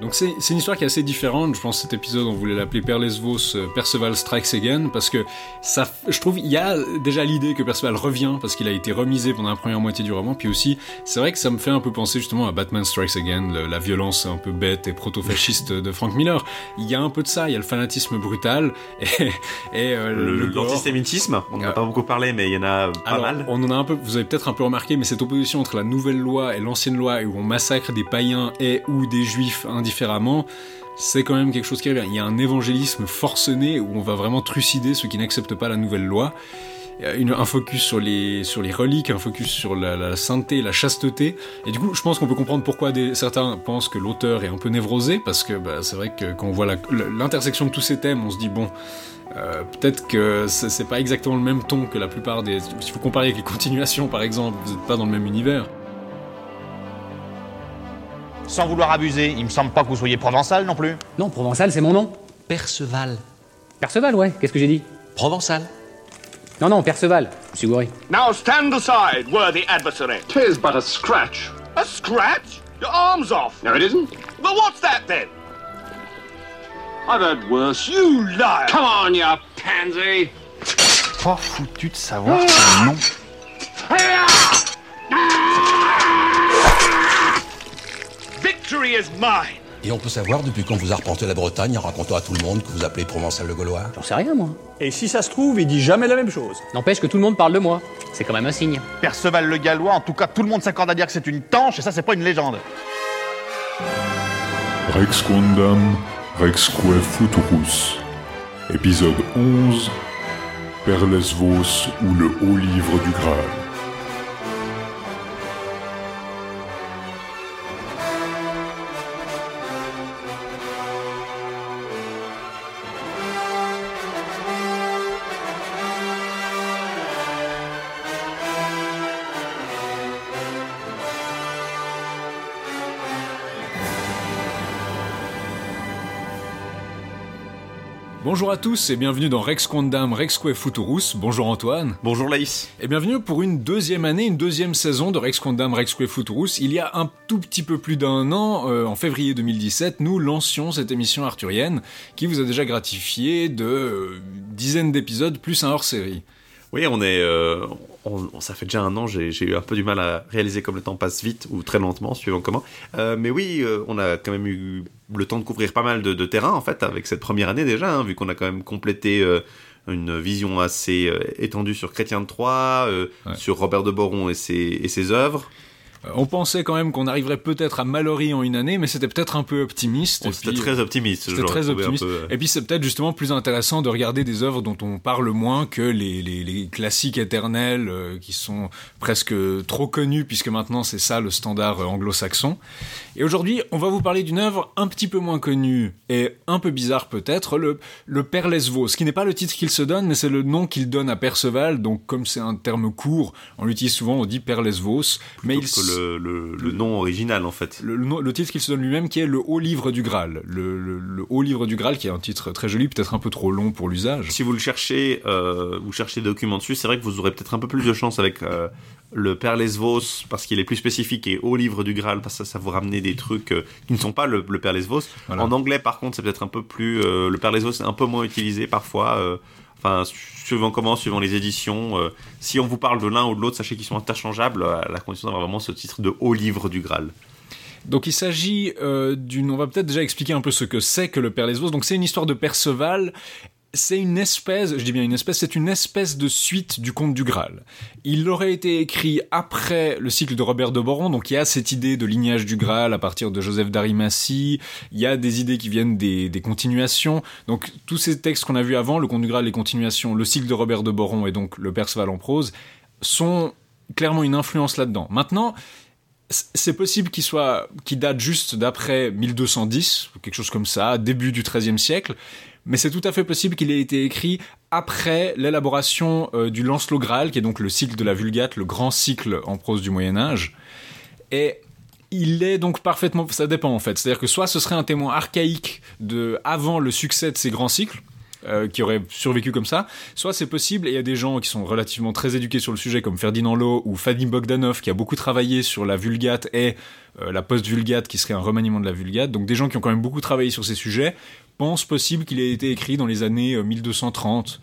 Donc c'est c'est une histoire qui est assez différente. Je pense que cet épisode, on voulait l'appeler Perlesvos euh, Perceval Strikes Again parce que ça, je trouve, il y a déjà l'idée que Perceval revient parce qu'il a été remisé pendant la première moitié du roman. Puis aussi, c'est vrai que ça me fait un peu penser justement à Batman Strikes Again, le- la violence un peu bête et proto-fasciste de Frank Miller. Il y a un peu de ça. Il y a le fanatisme brutal et, et euh. L'antisémitisme, on n'en a Ah. pas beaucoup parlé, mais il y en a pas Alors, mal. On en a un peu, vous avez peut-être un peu remarqué, mais cette opposition entre la nouvelle loi et l'ancienne loi, où on massacre des païens et ou des juifs indifféremment, c'est quand même quelque chose qui revient. Il y a un évangélisme forcené où on va vraiment trucider ceux qui n'acceptent pas la nouvelle loi. Une- un focus sur les, sur les reliques, un focus sur la, sainteté, la chasteté. Et du coup, je pense qu'on peut comprendre pourquoi certains pensent que l'auteur est un peu névrosé, parce que bah, c'est vrai que quand on voit l'intersection de tous ces thèmes, on se dit, bon, euh, peut-être que c'est pas exactement le même ton que la plupart des. Si vous comparez avec les continuations, par exemple, vous n'êtes pas dans le même univers. Sans vouloir abuser, il me semble pas que vous soyez provençal non plus. Non, Provençal, c'est mon nom. Perceval. Perceval, ouais. Qu'est-ce que j'ai dit? Provençal. Non, non, Perceval. Je suis gouré. Now stand aside, worthy adversary. Tis but a scratch. A scratch? Your arm's off. No, it isn't. Well, what's that then? I've heard worse. You liar! Come on, you pansy. Pas foutu de savoir son nom. Victory is mine. Et on peut savoir depuis quand vous arpentez la Bretagne en racontant à tout le monde que vous appelez Provençal le Gaulois? J'en sais rien, moi. Et si ça se trouve, il dit jamais la même chose. N'empêche que tout le monde parle de moi. C'est quand même un signe. Perceval le Gallois, en tout cas, tout le monde s'accorde à dire que c'est une tanche, et ça, c'est pas une légende. Rex Quondam, Rexque Futurus. Épisode 11 Perlesvos ou le Haut Livre du Graal. Bonjour à tous et bienvenue dans Rex Quondam Rexque Futurus. Bonjour Antoine. Bonjour Laïs. Et bienvenue pour une deuxième année, une deuxième saison de Rex Quondam Rexque Futurus. Il y a un tout petit peu plus d'un an, euh, en février 2017, nous lancions cette émission arthurienne qui vous a déjà gratifié de euh, dizaines d'épisodes plus un hors-série. Oui, on est. euh, on- ça fait déjà un an, j'ai j'ai eu un peu du mal à réaliser comme le temps passe vite ou très lentement, suivant comment. Euh, mais oui, euh, on a quand même eu le temps de couvrir pas mal de, de terrain, en fait, avec cette première année déjà, hein, vu qu'on a quand même complété. euh, une vision assez euh, étendue sur Chrétien de Troyes, euh, Ouais. sur Robert de Boron et ses, et ses œuvres. On pensait quand même qu'on arriverait peut-être à Mallory en une année, mais c'était peut-être un peu optimiste. C'était très optimiste. C'était très optimiste. peu, Et puis c'est peut-être justement plus intéressant de regarder des œuvres dont on parle moins que les, les, les classiques éternels euh, qui sont presque trop connus puisque maintenant c'est ça le standard euh, anglo-saxon. Et aujourd'hui, on va vous parler d'une œuvre un petit peu moins connue et un peu bizarre peut-être, le, le Père Lesvos, qui n'est pas le titre qu'il se donne, mais c'est le nom qu'il donne à Perceval. Donc comme c'est un terme court, on l'utilise souvent, on dit Père Lesvos. Mais il le, le, le nom original, en fait. le, titre qu'il se donne lui-même qui est le Haut Livre du Graal. Le, Haut Livre du Graal qui est un titre très joli, peut-être un peu trop long pour l'usage. Si vous le cherchez, euh, vous cherchez des documents dessus, c'est vrai que vous aurez peut-être un peu plus de chance avec euh, le Père Lesvos parce qu'il est plus spécifique et au livre du Graal parce que ça, ça vous ramener des trucs euh, qui ne sont pas le, Père Lesvos. Voilà. En anglais, par contre, c'est peut-être un peu plus. le Père Lesvos est un peu moins utilisé parfois. Enfin, suivant comment, suivant les éditions. euh, si on vous parle de l'un ou de l'autre, sachez qu'ils sont interchangeables euh, à la condition d'avoir vraiment ce titre de haut livre du Graal. Donc il s'agit euh, d'une... On va peut-être déjà expliquer un peu ce que c'est que le Père Lesvos. Donc c'est une histoire de Perceval. C'est une espèce, je dis bien une espèce, c'est une espèce de suite du conte du Graal. Il aurait été écrit après le cycle de Robert de Boron, donc il y a cette idée de lignage du Graal à partir de Joseph d'Arimathie, il y a des idées qui viennent des, des continuations, donc tous ces textes qu'on a vus avant, le conte du Graal, les continuations, le cycle de Robert de Boron et donc le Perceval en prose, sont clairement une influence là-dedans. Maintenant, c'est possible qu'il soit, qu'il date juste d'après 1210, ou quelque chose comme ça, début du XIIIe siècle, mais c'est tout à fait possible qu'il ait été écrit après l'élaboration euh, du Lancelot Graal, qui est donc le cycle de la Vulgate, le grand cycle en prose du Moyen Âge. Et il est donc parfaitement, ça dépend en fait, c'est-à-dire que soit ce serait un témoin archaïque de avant le succès de ces grands cycles, euh, qui auraient survécu comme ça, soit c'est possible et il y a des gens qui sont relativement très éduqués sur le sujet comme Ferdinand Lowe ou Fadim Bogdanov qui a beaucoup travaillé sur la Vulgate et euh, la post-Vulgate qui serait un remaniement de la Vulgate. Donc des gens qui ont quand même beaucoup travaillé sur ces sujets pensent possible qu'il ait été écrit dans les années euh, 1230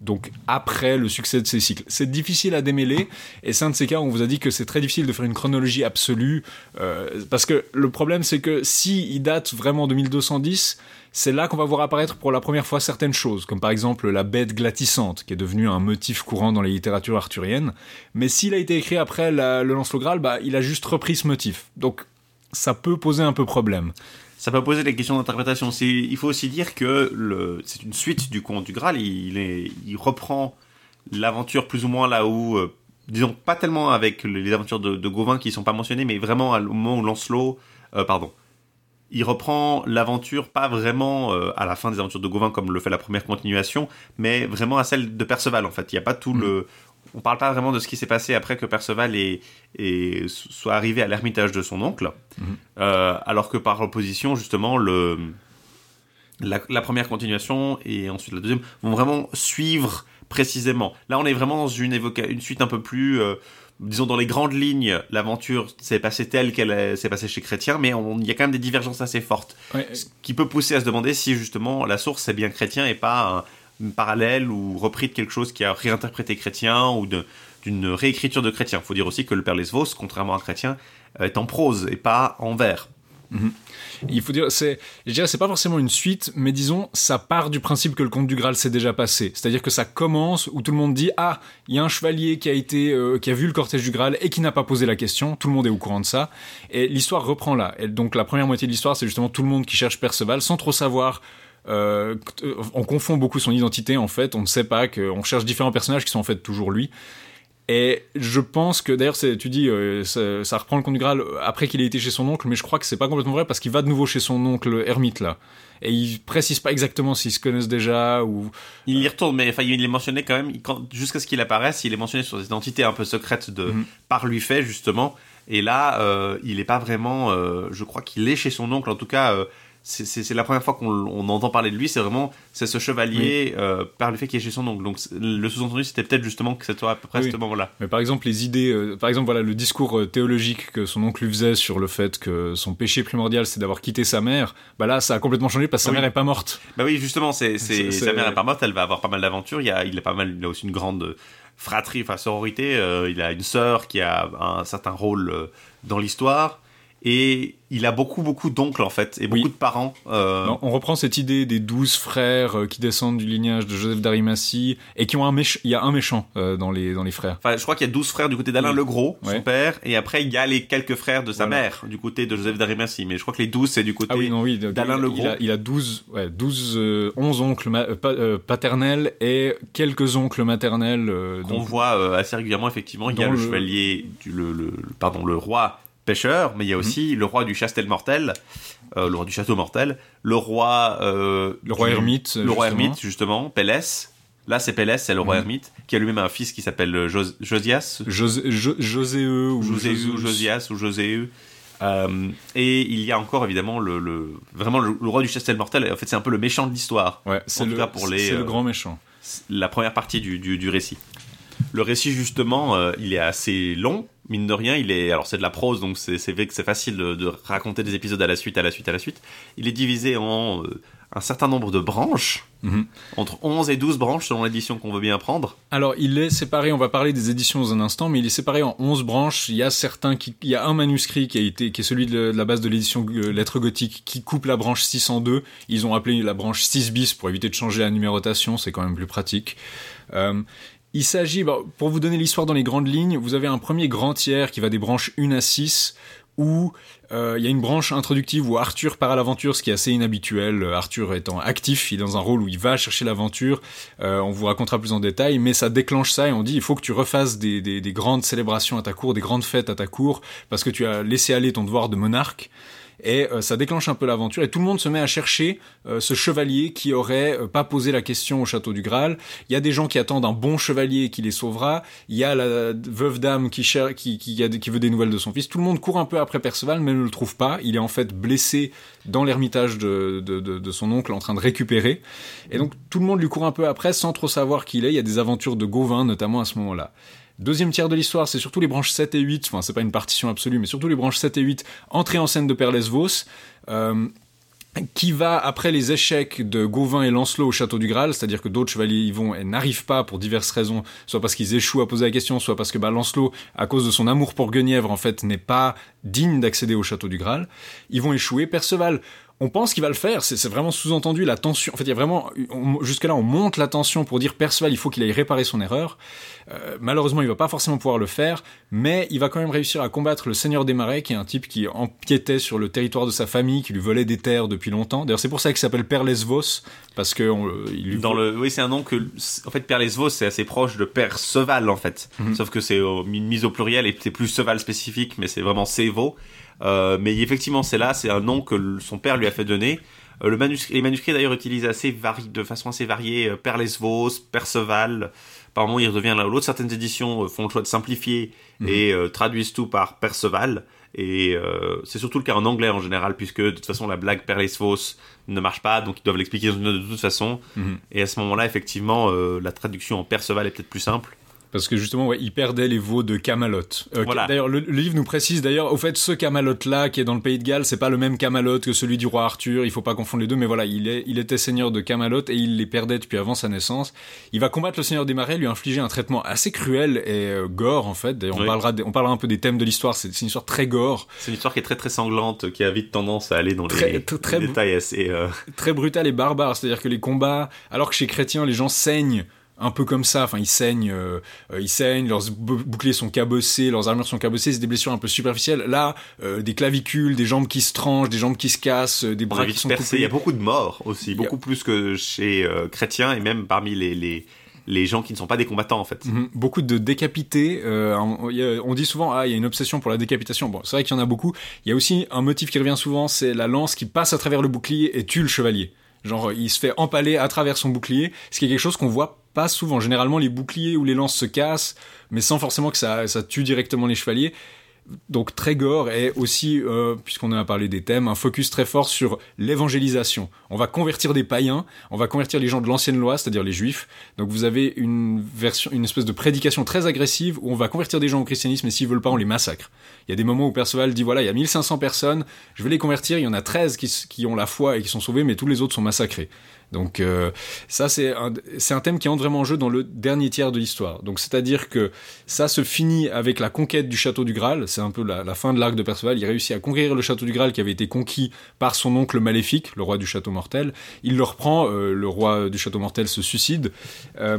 donc après le succès de ces cycles. C'est difficile à démêler, et c'est un de ces cas où on vous a dit que c'est très difficile de faire une chronologie absolue, euh, parce que le problème c'est que si il date vraiment de 1210, c'est là qu'on va voir apparaître pour la première fois certaines choses, comme par exemple la bête glatissante, qui est devenue un motif courant dans les littératures arthuriennes, mais s'il a été écrit après la- le Lancelot Graal, bah, il a juste repris ce motif. Donc ça peut poser un peu problème. Ça peut poser des questions d'interprétation. Il faut aussi dire que c'est une suite du conte du Graal. Il, est, il reprend l'aventure plus ou moins là où, euh, disons pas tellement avec les aventures de, de Gauvin qui sont pas mentionnées, mais vraiment au moment où Lancelot, euh, pardon, il reprend l'aventure pas vraiment euh, à la fin des aventures de Gauvin comme le fait la première continuation, mais vraiment à celle de Perceval en fait. Il n'y a pas tout le, on parle pas vraiment de ce qui s'est passé après que Perceval est, est- soit arrivé à l'ermitage de son oncle, Euh, alors que par opposition justement le la, la première continuation et ensuite la deuxième vont vraiment suivre précisément. Là, on est vraiment dans une, évoca une suite un peu plus, euh, disons dans les grandes lignes, l'aventure s'est passée telle qu'elle est- s'est passée chez Chrétien, mais il y a quand même des divergences assez fortes, Ouais, ce qui peut pousser à se demander si justement la source c'est bien Chrétien et pas parallèle ou repris de quelque chose qui a réinterprété Chrétien ou d'une réécriture de Chrétien. Faut dire aussi que le Père Lesvos, contrairement à Chrétien, est en prose et pas en vers. Il faut dire, c'est, je dirais, c'est pas forcément une suite, mais disons, ça part du principe que le conte du Graal s'est déjà passé. C'est-à-dire que ça commence où tout le monde dit, ah, il y a un chevalier qui a été, euh, qui a vu le cortège du Graal et qui n'a pas posé la question. Tout le monde est au courant de ça. Et l'histoire reprend là. Et donc, la première moitié de l'histoire, c'est justement tout le monde qui cherche Perceval sans trop savoir, euh, on confond beaucoup son identité, en fait. On ne sait pas qu'on cherche différents personnages qui sont en fait toujours lui. Et je pense que d'ailleurs, tu dis, euh, ça, ça reprend le conte du Graal après qu'il ait été chez son oncle, mais je crois que c'est pas complètement vrai parce qu'il va de nouveau chez son oncle ermite là, et il précise pas exactement s'ils se connaissent déjà ou. Il y retourne, mais enfin, il est mentionné quand même, jusqu'à ce qu'il apparaisse, il est mentionné sur des identités un peu secrètes de, Mhm. par lui fait, justement. Et là, euh, il est pas vraiment, euh, je crois qu'il est chez son oncle, en tout cas, euh, c'est- la première fois qu'on on entend parler de lui, c'est vraiment, c'est ce chevalier, euh, par le fait qu'il est chez son oncle. Donc, le sous-entendu, c'était peut-être justement que c'était à peu près Oui. à ce moment-là. Mais par exemple, les idées, euh, par exemple, voilà, le discours euh, théologique que son oncle lui faisait sur le fait que son péché primordial c'est d'avoir quitté sa mère, bah là, ça a complètement changé parce que sa mère est pas morte. Bah oui, justement, c'est, sa mère est pas morte, elle va avoir pas mal d'aventures. Il y a, il a pas mal, il a aussi une grande fratrie, enfin sororité. euh, il a une sœur qui a un certain rôle dans l'histoire. Et il a beaucoup, beaucoup d'oncles en fait, et beaucoup Oui. de parents. euh, Non, on reprend cette idée des douze frères euh, qui descendent du lignage de Joseph d'Arimathie et qui ont un méchant. Il y a un méchant euh, dans les dans les frères. Enfin, je crois qu'il y a 12 frères du côté d'Alain Oui. le Gros, son père, et après il y a les quelques frères de sa Voilà. mère, du côté de Joseph d'Arimathie. Mais je crois que les 12 c'est du côté Ah oui, non, oui. d'Alain il- le il Gros. a, il a 12, ouais, 12 euh, 11 oncles pa- paternels et quelques oncles maternels. qu'on donc- voit assez régulièrement effectivement. Il y a le, le- chevalier, du, le, le- le- pardon, le roi pêcheur, mais il y a Mhm. aussi le roi du chastel mortel, euh, le roi du château mortel, le roi, euh, Le roi du- ermite, le roi justement. ermite justement, Pélès. Là c'est Pélès, c'est le roi Mhm. ermite, qui a lui-même un fils qui s'appelle euh, Jos- Josias, José, Jo- Joséeux ou. Josias ou Joséu. Euh, et il y a encore évidemment le, le- vraiment le, le roi du chastel mortel. En fait, c'est un peu le méchant de l'histoire. Ouais, c'est le, cas, pour les, c'est le grand méchant. la première partie du, du, du récit. Le récit, justement, il est assez long, mine de rien. Il est, alors c'est de la prose, donc c'est c'est vrai que c'est facile de, de raconter des épisodes à la suite, à la suite, à la suite. Il est divisé en euh, un certain nombre de branches, Mhm. entre 11 et 12 branches selon l'édition qu'on veut bien prendre. Alors, il est séparé, on va parler des éditions dans un instant, mais il est séparé en 11 branches. Il y a certains qui, il y a un manuscrit qui a été, qui est celui de, de la base de l'édition euh, Lettres Gothiques, qui coupe la branche 602. Ils ont appelé la branche 6 bis pour éviter de changer la numérotation, c'est quand même plus pratique. Euh, il s'agit, bon, pour vous donner l'histoire dans les grandes lignes, vous avez un premier grand tiers qui va des branches 1 à 6, où euh, il y a une branche introductive où Arthur part à l'aventure, ce qui est assez inhabituel. Euh, Arthur étant actif, il est dans un rôle où il va chercher l'aventure. Euh, on vous racontera plus en détail, mais ça déclenche ça et on dit il faut que tu refasses des, des grandes célébrations à ta cour, des grandes fêtes à ta cour, parce que tu as laissé aller ton devoir de monarque. Et euh, ça déclenche un peu l'aventure et tout le monde se met à chercher euh, ce chevalier qui aurait euh, pas posé la question au château du Graal. Il y a des gens qui attendent un bon chevalier qui les sauvera. Il y a la veuve dame qui, cher- qui, qui, qui veut des nouvelles de son fils. Tout le monde court un peu après Perceval mais ne le trouve pas. Il est en fait blessé dans l'ermitage de, de, de, de son oncle en train de récupérer. Et donc tout le monde lui court un peu après sans trop savoir qui il est. Il y a des aventures de Gauvin notamment à ce moment-là. Deuxième tiers de l'histoire, c'est surtout les branches 7 et 8, enfin c'est pas une partition absolue, mais surtout les branches 7 et 8, entrée en scène de Perlesvos, euh, qui va après les échecs de Gauvin et Lancelot au château du Graal, c'est-à-dire que d'autres chevaliers y vont n'arrivent pas pour diverses raisons, soit parce qu'ils échouent à poser la question, soit parce que bah, Lancelot, à cause de son amour pour Guenièvre, en fait, n'est pas digne d'accéder au château du Graal. Ils vont échouer. Perceval, on pense qu'il va le faire, c'est vraiment sous-entendu la tension. En fait, il y a vraiment on- jusque-là, on monte la tension pour dire Perceval, il faut qu'il aille réparer son erreur. Euh, malheureusement, il va pas forcément pouvoir le faire, mais il va quand même réussir à combattre le Seigneur des Marais, qui est un type qui empiétait sur le territoire de sa famille, qui lui volait des terres depuis longtemps. D'ailleurs, c'est pour ça qu'il s'appelle Perlesvos, parce que on le- il lui Dans le, oui, c'est un nom que, en fait, Père Lesvos, c'est assez proche de Père Seval, en fait. Mhm. Sauf que c'est une mise au pluriel et c'est plus Seval spécifique, mais c'est vraiment Sévo. Euh, mais effectivement, c'est là, c'est un nom que son père lui a fait donner. Euh, le manuscrit, les manuscrits d'ailleurs utilisent assez vari, de façon assez variée euh, Père Lesvos, Perceval. Par moment, il redevient l'un ou l'autre. Certaines éditions font le choix de simplifier Mhm. et traduisent tout par Perceval. Et euh, c'est surtout le cas en anglais en général, puisque de toute façon la blague Père Lesvos ne marche pas, donc ils doivent l'expliquer de toute façon. Mhm. Et à ce moment-là, effectivement, euh, la traduction en Perceval est peut-être plus simple. Parce que justement, ouais, il perdait les veaux de Camelot. Euh, Voilà. D'ailleurs, le, le livre nous précise d'ailleurs, au fait, ce Camelot-là qui est dans le pays de Galles, c'est pas le même Camelot que celui du roi Arthur. Il faut pas confondre les deux, mais voilà, il, est, il était seigneur de Camelot et il les perdait depuis avant sa naissance. Il va combattre le seigneur des marais, lui infliger un traitement assez cruel et euh, gore en fait. D'ailleurs, on Oui. parlera, des- on parlera un peu des thèmes de l'histoire. C'est une histoire très gore, C'est une histoire qui est très très sanglante, qui a vite tendance à aller dans Très- les, très- très les détails assez. euh, très brutale et barbare. C'est-à-dire que les combats, alors que chez Chrétien, les gens saignent un peu comme ça. Enfin, ils saignent, euh, euh, ils saignent, leurs bou- boucliers sont cabossés, leurs armures sont cabossées, c'est des blessures un peu superficielles. Là, euh, des clavicules, des jambes qui se tranchent, des jambes qui se cassent, des bras qui sont coupés. Il y a beaucoup de morts aussi, a- beaucoup plus que chez euh, Chrétien et même parmi les, les, les gens qui ne sont pas des combattants en fait. Mhm. Beaucoup de décapités. euh, on, on dit souvent, ah, il y a une obsession pour la décapitation. Bon, c'est vrai qu'il y en a beaucoup. Il y a aussi un motif qui revient souvent, c'est la lance qui passe à travers le bouclier et tue le chevalier. Genre, il se fait empaler à travers son bouclier, ce qui est quelque chose qu'on voit pas souvent. Généralement, les boucliers ou les lances se cassent, mais sans forcément que ça, ça tue directement les chevaliers. Donc très gore et aussi, euh, puisqu'on a parlé des thèmes, un focus très fort sur l'évangélisation. On va convertir des païens, on va convertir les gens de l'ancienne loi, c'est-à-dire les juifs. Donc vous avez une version, une espèce de prédication très agressive où on va convertir des gens au christianisme et s'ils veulent pas, on les massacre. Il y a des moments où Perceval dit voilà, il y a 1500 personnes, je vais les convertir, il y en a 13 qui, s- qui ont la foi et qui sont sauvés, mais tous les autres sont massacrés. Donc euh, ça c'est un, thème qui entre vraiment en jeu dans le dernier tiers de l'histoire. Donc c'est-à-dire que ça se finit avec la conquête du château du Graal, c'est un peu la, la fin de l'arc de Perceval, il réussit à conquérir le château du Graal qui avait été conquis par son oncle maléfique, le roi du château mortel. Il le reprend, euh, le roi du château mortel se suicide. Euh,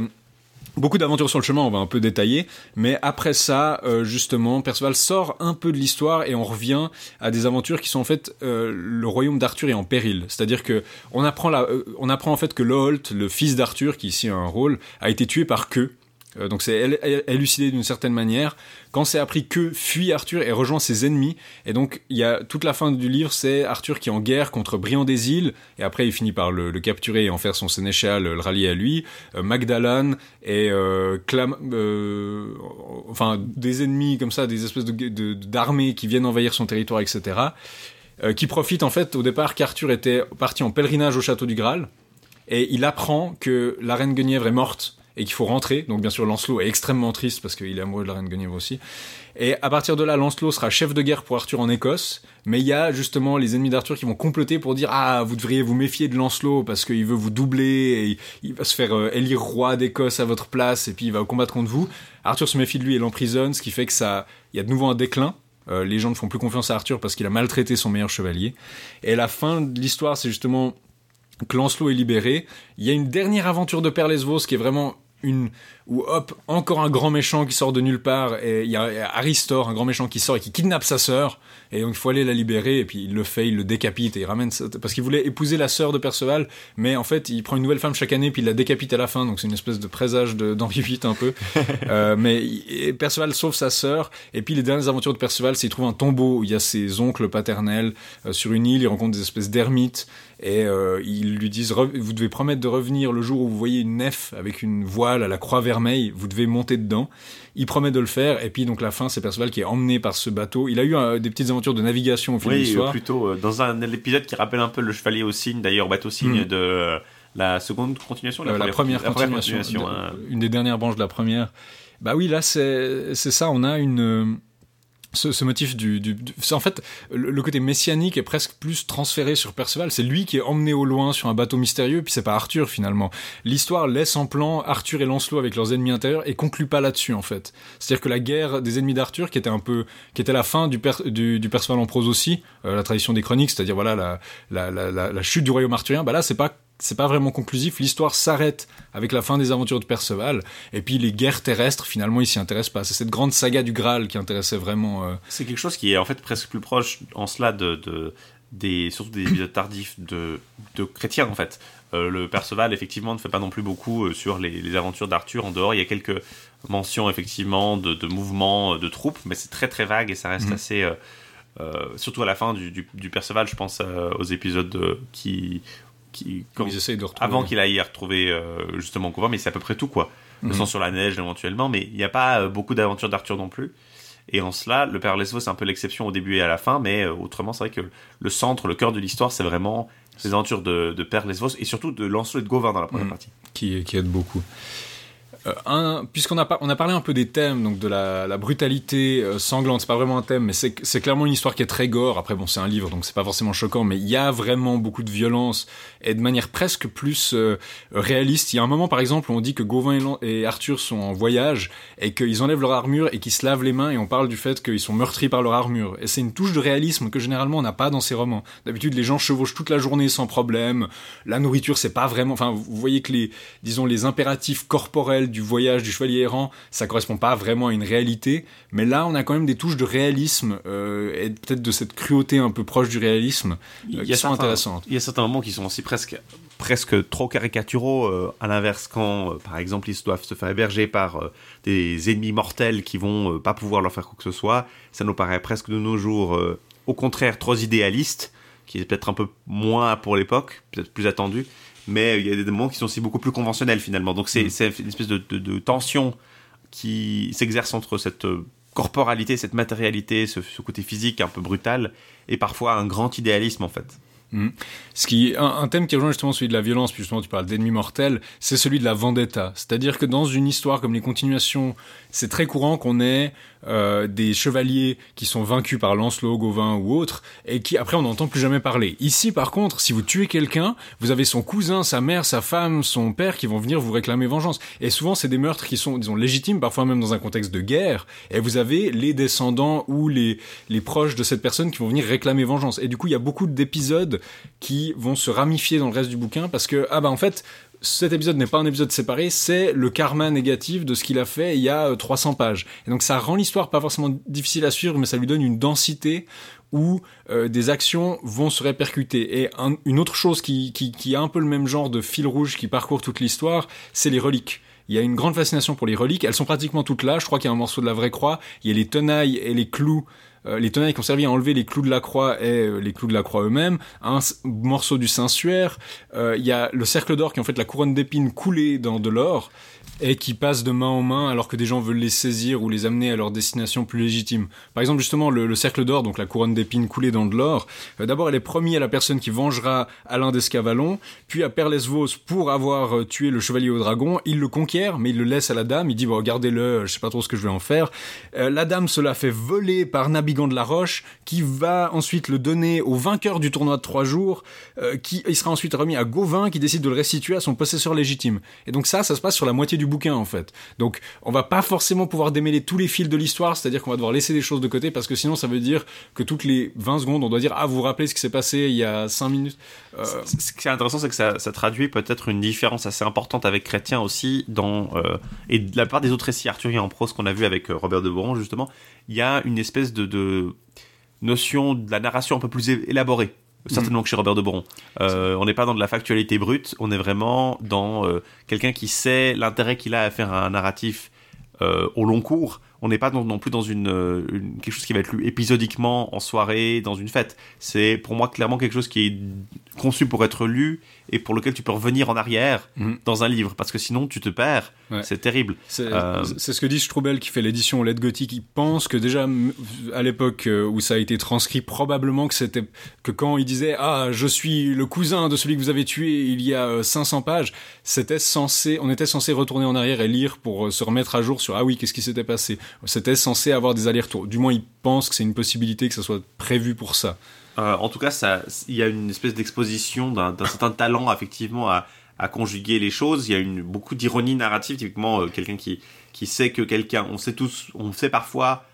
Beaucoup d'aventures sur le chemin, on va un peu détailler, mais après ça, euh, justement, Perceval sort un peu de l'histoire et on revient à des aventures qui sont en fait euh, le royaume d'Arthur est en péril. C'est-à-dire que on apprend, euh, on apprend en fait que Loholt, le fils d'Arthur, qui ici a un rôle, a été tué par queue. Euh, donc c'est él- él- élucidé d'une certaine manière. Quand c'est appris que fuit Arthur et rejoint ses ennemis, et donc il y a toute la fin du livre, c'est Arthur qui est en guerre contre Briand des îles, et après il finit par le, capturer et en faire son sénéchal, le rallier à lui. Euh, et euh, euh, enfin des ennemis comme ça, des espèces d'armées qui viennent envahir son territoire, etc. qui profitent en fait au départ qu'Arthur était parti en pèlerinage au château du Graal et il apprend que la reine Guenièvre est morte et qu'il faut rentrer. Donc bien sûr Lancelot est extrêmement triste parce qu'il est amoureux de la reine Guenièvre aussi. Et à partir de là, Lancelot sera chef de guerre pour Arthur en Écosse. Mais il y a justement les ennemis d'Arthur qui vont comploter pour dire ah vous devriez vous méfier de Lancelot parce qu'il veut vous doubler et il- va se faire euh, élire roi d'Écosse à votre place et puis il va combattre contre vous. Arthur se méfie de lui et l'emprisonne, ce qui fait que ça il y a de nouveau un déclin. Euh, les gens ne font plus confiance à Arthur parce qu'il a maltraité son meilleur chevalier. Et la fin de l'histoire, c'est justement que Lancelot est libéré. Il y a une dernière aventure de Perlesvos qui est vraiment une, où hop, encore un grand méchant qui sort de nulle part, et il y a Aristor, un grand méchant qui sort et qui kidnappe sa sœur, et donc il faut aller la libérer, et puis il le fait, il le décapite, et il ramène, parce qu'il voulait épouser la sœur de Perceval, mais en fait, il prend une nouvelle femme chaque année, puis il la décapite à la fin, donc c'est une espèce de présage VIII un peu. Euh, mais il- Perceval sauve sa sœur, et puis les dernières aventures de Perceval, c'est qu'il trouve un tombeau où il y a ses oncles paternels euh, sur une île, il rencontre des espèces d'ermites, et euh, ils lui disent vous devez promettre de revenir le jour où vous voyez une nef avec une voile à la croix vermeille, vous devez monter dedans. Il promet de le faire, et puis donc la fin, c'est Perceval qui est emmené par ce bateau. Il a eu euh, des petites aventures de navigation au fil de Oui, l'histoire. euh, plutôt euh, dans un épisode qui rappelle un peu le chevalier au cygne, d'ailleurs, bateau cygne Mm. de la seconde continuation, la première la continuation, continuation, de- hein. une des dernières branches de la première. Bah oui, là c'est c'est ça. On a une ce, ce motif du, du, du- c'est en fait le, le côté messianique est presque plus transféré sur Perceval. C'est lui qui est emmené au loin sur un bateau mystérieux, puis c'est pas Arthur finalement. L'histoire laisse en plan Arthur et Lancelot avec leurs ennemis intérieurs et conclut pas là-dessus en fait. C'est-à-dire que la guerre des ennemis d'Arthur, qui était un peu, qui était la fin du, du, du Perceval en prose aussi, euh, la tradition des chroniques, c'est-à-dire voilà la, la, la, la, la chute du royaume arthurien. Bah là c'est pas c'est pas vraiment conclusif. L'histoire s'arrête avec la fin des aventures de Perceval, et puis les guerres terrestres, finalement, ils s'y intéressent pas. C'est cette grande saga du Graal qui intéressait vraiment. euh, C'est quelque chose qui est en fait presque plus proche en cela de, de des surtout des épisodes tardifs de, de chrétiens en fait. Euh, le Perceval effectivement ne fait pas non plus beaucoup euh, sur les, les aventures d'Arthur en dehors. Il y a quelques mentions effectivement de, de mouvements de troupes, mais c'est très très vague et ça reste Mhm. assez. surtout à la fin du, du, du Perceval, je pense aux épisodes qui qui de avant qu'il aille retrouver euh, justement Gauvin, mais c'est à peu près tout quoi. Le Mhm. sang sur la neige éventuellement, mais il n'y a pas euh, beaucoup d'aventures d'Arthur non plus. Et en cela, le Père Lesvaux, c'est un peu l'exception au début et à la fin, mais euh, autrement, c'est vrai que le centre, le cœur de l'histoire, c'est vraiment les aventures de, de Père Lesvos et surtout de Lancelot et de Gauvin dans la première Mhm. partie. qui, qui aide beaucoup. Euh, un, puisqu'on a, on a parlé un peu des thèmes, donc de la, la brutalité euh, sanglante, c'est pas vraiment un thème, mais c'est c'est clairement une histoire qui est très gore. Après, bon, c'est un livre, donc c'est pas forcément choquant, mais il y a vraiment beaucoup de violence et de manière presque plus euh, réaliste. Il y a un moment, par exemple, où on dit que Gauvin et, et Arthur sont en voyage et qu'ils enlèvent leur armure et qu'ils se lavent les mains et on parle du fait qu'ils sont meurtris par leur armure. Et c'est une touche de réalisme que généralement on n'a pas dans ces romans. D'habitude, les gens chevauchent toute la journée sans problème. La nourriture, c'est pas vraiment. Enfin, vous voyez que les, disons, les impératifs corporels du voyage du chevalier errant, ça correspond pas vraiment à une réalité. Mais là, on a quand même des touches de réalisme euh, et peut-être de cette cruauté un peu proche du réalisme euh, qui sont intéressantes. Il y a certains moments qui sont aussi presque, presque trop caricaturaux, euh, à l'inverse, quand, euh, par exemple, ils doivent se faire héberger par euh, des ennemis mortels qui vont pas pouvoir leur faire quoi que ce soit. Ça nous paraît presque de nos jours, au contraire, trop idéaliste, qui est peut-être un peu moins pour l'époque, peut-être plus attendu. Mais il y a des moments qui sont aussi beaucoup plus conventionnels finalement. Donc c'est c'est une espèce de, de- de tension qui s'exerce entre cette corporalité, cette matérialité, ce, ce côté physique un peu brutal, et parfois un grand idéalisme en fait. Mhm. Ce qui, un, un thème qui rejoint justement celui de la violence, puis justement tu parles d'ennemis mortels, c'est celui de la vendetta. C'est-à-dire que dans une histoire comme les continuations, c'est très courant qu'on ait euh, des chevaliers qui sont vaincus par Lancelot, Gauvin ou autres, et qui après on n'entend plus jamais parler. Ici par contre, si vous tuez quelqu'un, vous avez son cousin, sa mère, sa femme, son père qui vont venir vous réclamer vengeance. Et souvent c'est des meurtres qui sont, disons, légitimes, parfois même dans un contexte de guerre, et vous avez les descendants ou les, les proches de cette personne qui vont venir réclamer vengeance. Et du coup, il y a beaucoup d'épisodes qui vont se ramifier dans le reste du bouquin parce que, ah bah en fait, cet épisode n'est pas un épisode séparé, c'est le karma négatif de ce qu'il a fait il y a euh, 300 pages. Et donc ça rend l'histoire pas forcément difficile à suivre, mais ça lui donne une densité où euh, des actions vont se répercuter. Et un- une autre chose qui, qui, qui a un peu le même genre de fil rouge qui parcourt toute l'histoire, c'est les reliques. Il y a une grande fascination pour les reliques. Elles sont pratiquement toutes là. Je crois qu'il y a un morceau de la vraie croix. Il y a les tenailles et les clous. Euh, les tenailles qui ont servi à enlever les clous de la croix et euh, les clous de la croix eux-mêmes. Un morceau du Saint-Suaire. Euh, il y a le cercle d'or qui en fait la couronne d'épines coulée dans de l'or et qui passe de main en main alors que des gens veulent les saisir ou les amener à leur destination plus légitime. Par exemple, justement, le, le cercle d'or, donc la couronne d'épines coulée dans de l'or, euh, d'abord elle est promise à la personne qui vengera Alain d'Escavalon, puis à Perlesvos pour avoir euh, tué le chevalier au dragon, il le conquiert, mais il le laisse à la dame, il dit, bon, regardez-le, je sais pas trop ce que je vais en faire. Euh, la dame se la fait voler par Nabigan de la Roche, qui va ensuite le donner au vainqueur du tournoi de trois jours, qui il sera ensuite remis à Gauvin, qui décide de le restituer à son possesseur légitime. Et donc ça, ça se passe sur la moitié du du bouquin en fait. Donc on va pas forcément pouvoir démêler tous les fils de l'histoire, c'est-à-dire qu'on va devoir laisser des choses de côté parce que sinon ça veut dire que toutes les 20 secondes on doit dire ah vous vous rappelez ce qui s'est passé il y a 5 minutes. Euh, Ce qui est intéressant, c'est que ça, traduit peut-être une différence assez importante avec Chrétien aussi dans euh, et de la part des autres récits arthuriens en prose qu'on a vu avec euh, Robert de Boron justement, il y a une espèce de, notion de la narration un peu plus élaborée. Certainement que chez Robert de Boron. Euh, on n'est pas dans de la factualité brute, on est vraiment dans euh, quelqu'un qui sait l'intérêt qu'il a à faire un narratif euh, au long cours. On n'est pas non, plus dans une, euh, une- quelque chose qui va être lu épisodiquement en soirée, dans une fête. C'est pour moi clairement quelque chose qui est conçu pour être lu et pour lequel tu peux revenir en arrière Mhm. dans un livre, parce que sinon tu te perds. Ouais. C'est terrible. C'est Euh, c'est ce que dit Strobel qui fait l'édition LED Gothique. Il pense que déjà à l'époque euh, où ça a été transcrit, probablement que c'était que quand il disait ah je suis le cousin de celui que vous avez tué il y a euh, 500 pages, c'était censé, on était censé retourner en arrière et lire pour euh, se remettre à jour sur ah oui qu'est-ce qui s'était passé? C'était censé avoir des allers-retours. Du moins il pense que c'est une possibilité que ça soit prévu pour ça. Euh, en tout cas, il y a une espèce d'exposition d'un certain talent effectivement à, conjuguer les choses. Il y a beaucoup d'ironie narrative, typiquement euh, quelqu'un qui, qui sait que quelqu'un, on sait tous, on sait parfois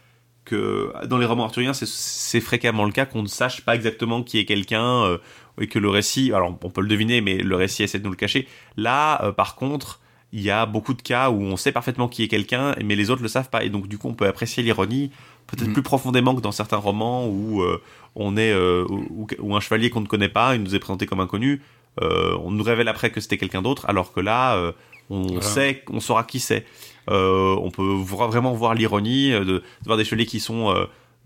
que dans les romans arthuriens, c'est- fréquemment le cas qu'on ne sache pas exactement qui est quelqu'un euh, et que le récit, alors on peut le deviner, mais le récit essaie de nous le cacher. Là, par contre, il y a beaucoup de cas où on sait parfaitement qui est quelqu'un, mais les autres le savent pas, et donc du coup on peut apprécier l'ironie peut-être Mhm. plus profondément que dans certains romans où euh, on est euh, où, où un chevalier qu'on ne connaît pas, il nous est présenté comme inconnu, euh, on nous révèle après que c'était quelqu'un d'autre, alors que là on Voilà. sait, on saura qui c'est. On peut vra- vraiment voir l'ironie de, de voir des chevaliers qui sont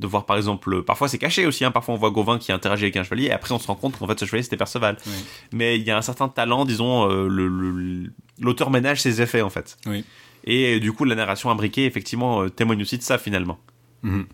de voir par exemple, parfois c'est caché aussi, hein, parfois on voit Gauvin qui interagit avec un chevalier et après on se rend compte qu'en fait ce chevalier c'était Perceval. Oui. Mais il y a un certain talent, disons, le- le- l'auteur ménage ses effets en fait. Oui. Et du coup la narration imbriquée effectivement témoigne aussi de ça finalement. Mhm.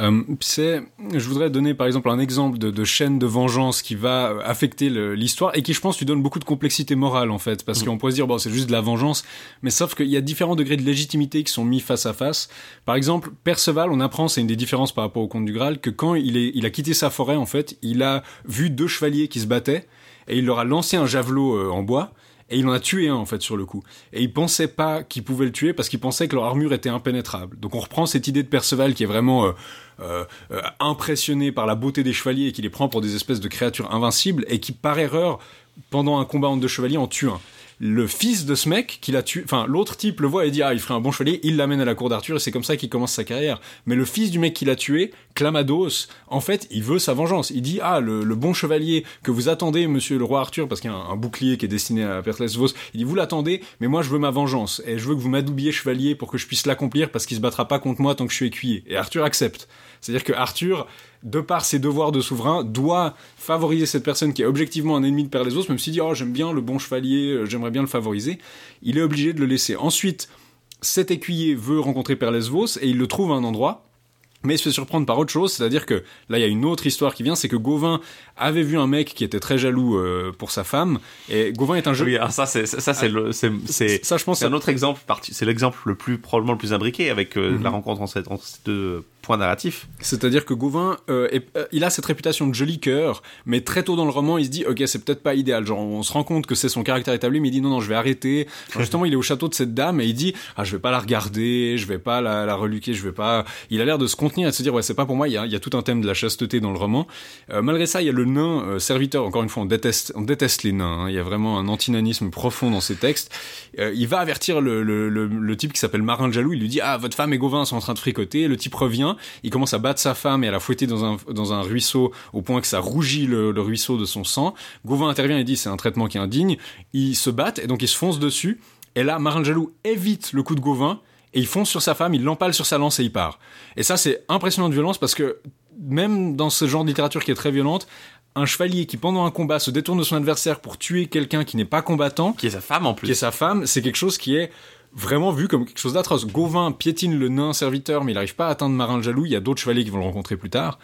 Euh, c'est, je voudrais donner par exemple un exemple de, de chaîne de vengeance qui va affecter l'histoire et qui, je pense, lui donne beaucoup de complexité morale en fait, parce Mhm. qu'on pourrait se dire bon c'est juste de la vengeance, mais sauf qu'il y a différents degrés de légitimité qui sont mis face à face. Par exemple, Perceval, on apprend, c'est une des différences par rapport au Comte du Graal, que quand il est, il a quitté sa forêt en fait, il a vu deux chevaliers qui se battaient et il leur a lancé un javelot euh, en bois. Et il en a tué un en fait sur le coup. Et il pensait pas qu'il pouvait le tuer parce qu'il pensait que leur armure était impénétrable. Donc on reprend cette idée de Perceval qui est vraiment euh, euh, euh, impressionné par la beauté des chevaliers et qui les prend pour des espèces de créatures invincibles et qui par erreur pendant un combat entre deux chevaliers en tue un. Le fils de ce mec qui l'a tué, enfin l'autre type le voit et dit ah il ferait un bon chevalier, il l'amène à la cour d'Arthur et c'est comme ça qu'il commence sa carrière. Mais le fils du mec qui l'a tué, Clamados, en fait il veut sa vengeance. Il dit ah le, le bon chevalier que vous attendez monsieur le roi Arthur parce qu'il y a un, bouclier qui est destiné à Perlesvos, il dit vous l'attendez mais moi je veux ma vengeance et je veux que vous m'adoubiez chevalier pour que je puisse l'accomplir parce qu'il se battra pas contre moi tant que je suis écuyer. Et Arthur accepte. C'est-à-dire que Arthur, de par ses devoirs de souverain, doit favoriser cette personne qui est objectivement un ennemi de Perlezos, même s'il dit oh j'aime bien le bon chevalier, euh, j'aimerais bien le favoriser, il est obligé de le laisser. Ensuite, cet écuyer veut rencontrer Perlesvos et il le trouve à un endroit. Mais il se fait surprendre par autre chose, c'est-à-dire que là il y a une autre histoire qui vient, c'est que Gauvin avait vu un mec qui était très jaloux euh, pour sa femme, et Gauvin est un jeu. Oui, ah, ça c'est ça c'est c'est c'est Ça je pense c'est un autre exemple c'est l'exemple le plus probablement le plus imbriqué avec euh, Mhm. la rencontre entre ces deux points narratifs. C'est-à-dire que Gauvin, euh, est- euh, il a cette réputation de joli cœur, mais très tôt dans le roman, il se dit, ok, c'est peut-être pas idéal. Genre, on se rend compte que c'est son caractère établi, mais il dit, non, non, je vais arrêter. Alors, justement, il est au château de cette dame et il dit, ah, je vais pas la regarder, je vais pas la, la reluquer, je vais pas. Il a l'air de se contenir et de se dire, ouais, c'est pas pour moi. Il y a, il y a tout un thème de la chasteté dans le roman. Euh, malgré ça, il y a le nain serviteur. Encore une fois, on déteste, on déteste les nains. hein. Il y a vraiment un antinanisme profond dans ces textes. Il va avertir le, le, le, le type qui s'appelle Marin le Jaloux. Il lui dit, ah, votre femme et Gauvin sont en train de fricoter. Le type revient. Il commence à battre sa femme et à la fouetter dans un, dans un ruisseau au point que ça rougit le, le ruisseau de son sang. Gauvin intervient et dit, c'est un traitement qui est indigne. Ils se battent et donc ils se foncent dessus. Et là, Jaloux évite le coup de Gauvin et il fonce sur sa femme, il l'empale sur sa lance et il part. Et ça, c'est impressionnant de violence parce que même dans ce genre de littérature qui est très violente, un chevalier qui pendant un combat se détourne de son adversaire pour tuer quelqu'un qui n'est pas combattant, Qui est sa femme en plus. qui est sa femme, c'est quelque chose qui est vraiment vu comme quelque chose d'atroce. Gauvin piétine le nain serviteur, mais il n'arrive pas à atteindre Marin le jaloux. Il y a d'autres chevaliers qui vont le rencontrer plus tard.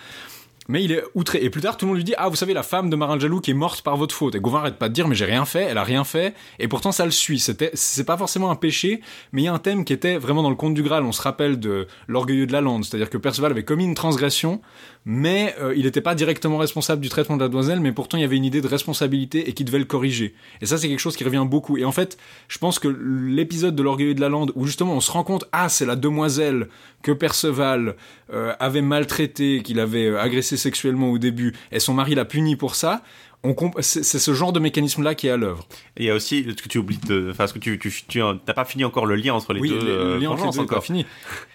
mais il est outré. Et plus tard, tout le monde lui dit Ah, vous savez, la femme de Marin Jalou qui est morte par votre faute. Et Gauvin arrête pas de dire Mais j'ai rien fait, elle a rien fait. Et pourtant, ça le suit. C'est pas forcément un péché, mais il y a un thème qui était vraiment dans le conte du Graal. On se rappelle de l'orgueilleux de la lande. C'est-à-dire que Perceval avait commis une transgression, mais euh, il n'était pas directement responsable du traitement de la demoiselle, mais pourtant il y avait une idée de responsabilité et qui devait le corriger. Et ça, c'est quelque chose qui revient beaucoup. Et en fait, je pense que l'épisode de l'orgueilleux de la lande, où justement on se rend compte Ah, c'est la demoiselle que Perceval euh, avait maltraité, qu'il avait euh, agressé sexuellement au début, et son mari l'a puni pour ça. C'est ce genre de mécanisme-là qui est à l'œuvre. Et il y a aussi ce que tu oublies de, enfin, ce que tu, tu, tu n'as pas fini encore le lien entre les oui, deux. le, euh, le lien entre les deux n'est pas encore. fini.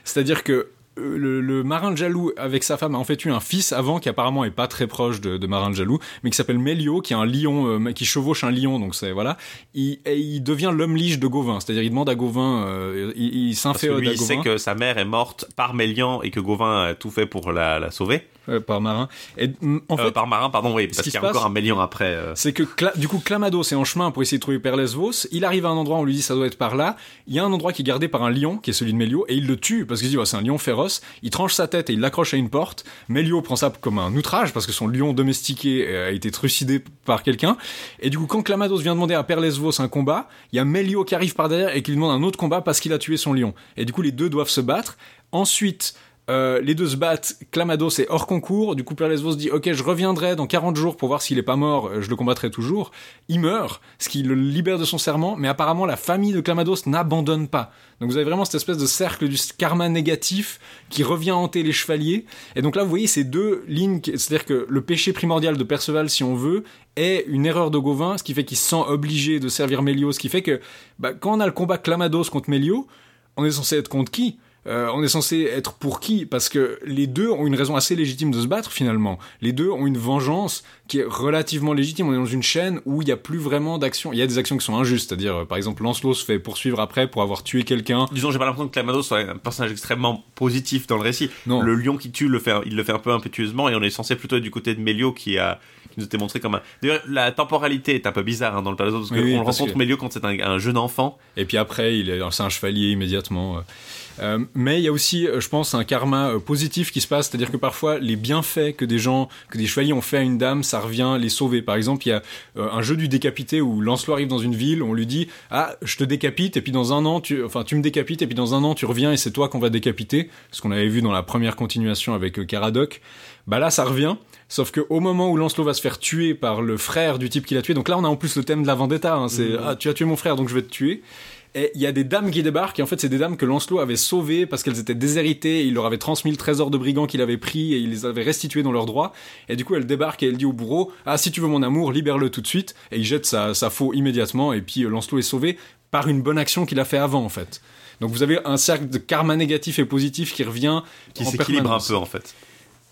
C'est-à-dire que le, le marin de jaloux avec sa femme a en fait eu un fils avant qui apparemment est pas très proche de, de marin de jaloux, mais qui s'appelle Mélio, qui est un lion, euh, qui chevauche un lion, donc c'est voilà. Il, et il devient l'homme lige de Gauvin, c'est-à-dire il demande à Gauvin, euh, il, il s'inféode il sait que sa mère est morte par Mélian et que Gauvin a tout fait pour la, la sauver. Euh, par marin. Et mm, en Euh, fait, par Marin, pardon, oui, parce qui qu'il y a encore un Mélian après. euh. c'est que Cla- du coup Clamados est en chemin pour essayer de trouver Père Lesvos. Il arrive à un endroit, on lui dit ça doit être par là. Il y a un endroit qui est gardé par un lion, qui est celui de Mélio, et il le tue parce qu'il dit ouais, c'est un lion féroce. Il tranche sa tête et il l'accroche à une porte. Mélio prend ça comme un outrage parce que son lion domestiqué a été trucidé par quelqu'un. Et du coup, quand Clamados vient demander à Père Lesvos un combat, il y a Mélio qui arrive par derrière et qui lui demande un autre combat parce qu'il a tué son lion. Et du coup, les deux doivent se battre. Ensuite, euh, les deux se battent, Clamados est hors concours, du coup Père Lesvos dit ok je reviendrai dans 40 jours pour voir s'il est pas mort, euh, je le combattrai toujours. Il meurt, ce qui le libère de son serment, mais apparemment la famille de Clamados n'abandonne pas. Donc vous avez vraiment cette espèce de cercle du karma négatif qui revient hanter les chevaliers. Et donc là vous voyez ces deux lignes, c'est-à-dire que le péché primordial de Perceval si on veut est une erreur de Gauvin, ce qui fait qu'il se sent obligé de servir Mélio, ce qui fait que bah, quand on a le combat Clamados contre Mélio, on est censé être contre qui? Euh, on est censé être pour qui? Parce que les deux ont une raison assez légitime de se battre finalement. Les deux ont une vengeance qui est relativement légitime. On est dans une chaîne où il n'y a plus vraiment d'action. Il y a des actions qui sont injustes, c'est-à-dire euh, par exemple Lancelot se fait poursuivre après pour avoir tué quelqu'un. Disons, j'ai pas l'impression que Clamados soit un personnage extrêmement positif dans le récit. Non. Le lion qui tue, le fait, il le fait un peu impétueusement et on est censé plutôt être du côté de Mélio qui a qui nous était montré comme un. D'ailleurs, la temporalité est un peu bizarre hein, dans le Palazzo parce qu'on Oui, le rencontre que- Mélio quand c'est un, un jeune enfant. Et puis après, il est, c'est un chevalier immédiatement. euh. Euh, mais il y a aussi, euh, je pense, un karma euh, positif qui se passe, c'est-à-dire que parfois les bienfaits que des gens, que des chevaliers ont fait à une dame, ça revient les sauver. Par exemple, il y a euh, un jeu du décapité où Lancelot arrive dans une ville, on lui dit ah je te décapite et puis dans un an tu, enfin tu me décapites et puis dans un an tu reviens et c'est toi qu'on va décapiter, ce qu'on avait vu dans la première continuation avec Caradoc. Bah là ça revient. Sauf que au moment où Lancelot va se faire tuer par le frère du type qui l'a tué, donc là on a en plus le thème de la vendetta, hein, c'est ah tu as tué mon frère donc je vais te tuer. Et il y a des dames qui débarquent, et en fait, c'est des dames que Lancelot avait sauvées parce qu'elles étaient déshéritées, et il leur avait transmis le trésor de brigands qu'il avait pris, et il les avait restituées dans leurs droits. Et du coup, elle débarque et elle dit au bourreau, ah, si tu veux mon amour, libère-le tout de suite. Et il jette sa, sa faux immédiatement, et puis euh, Lancelot est sauvé par une bonne action qu'il a fait avant, en fait. Donc vous avez un cercle de karma négatif et positif qui revient Qui s'équilibre un peu en fait.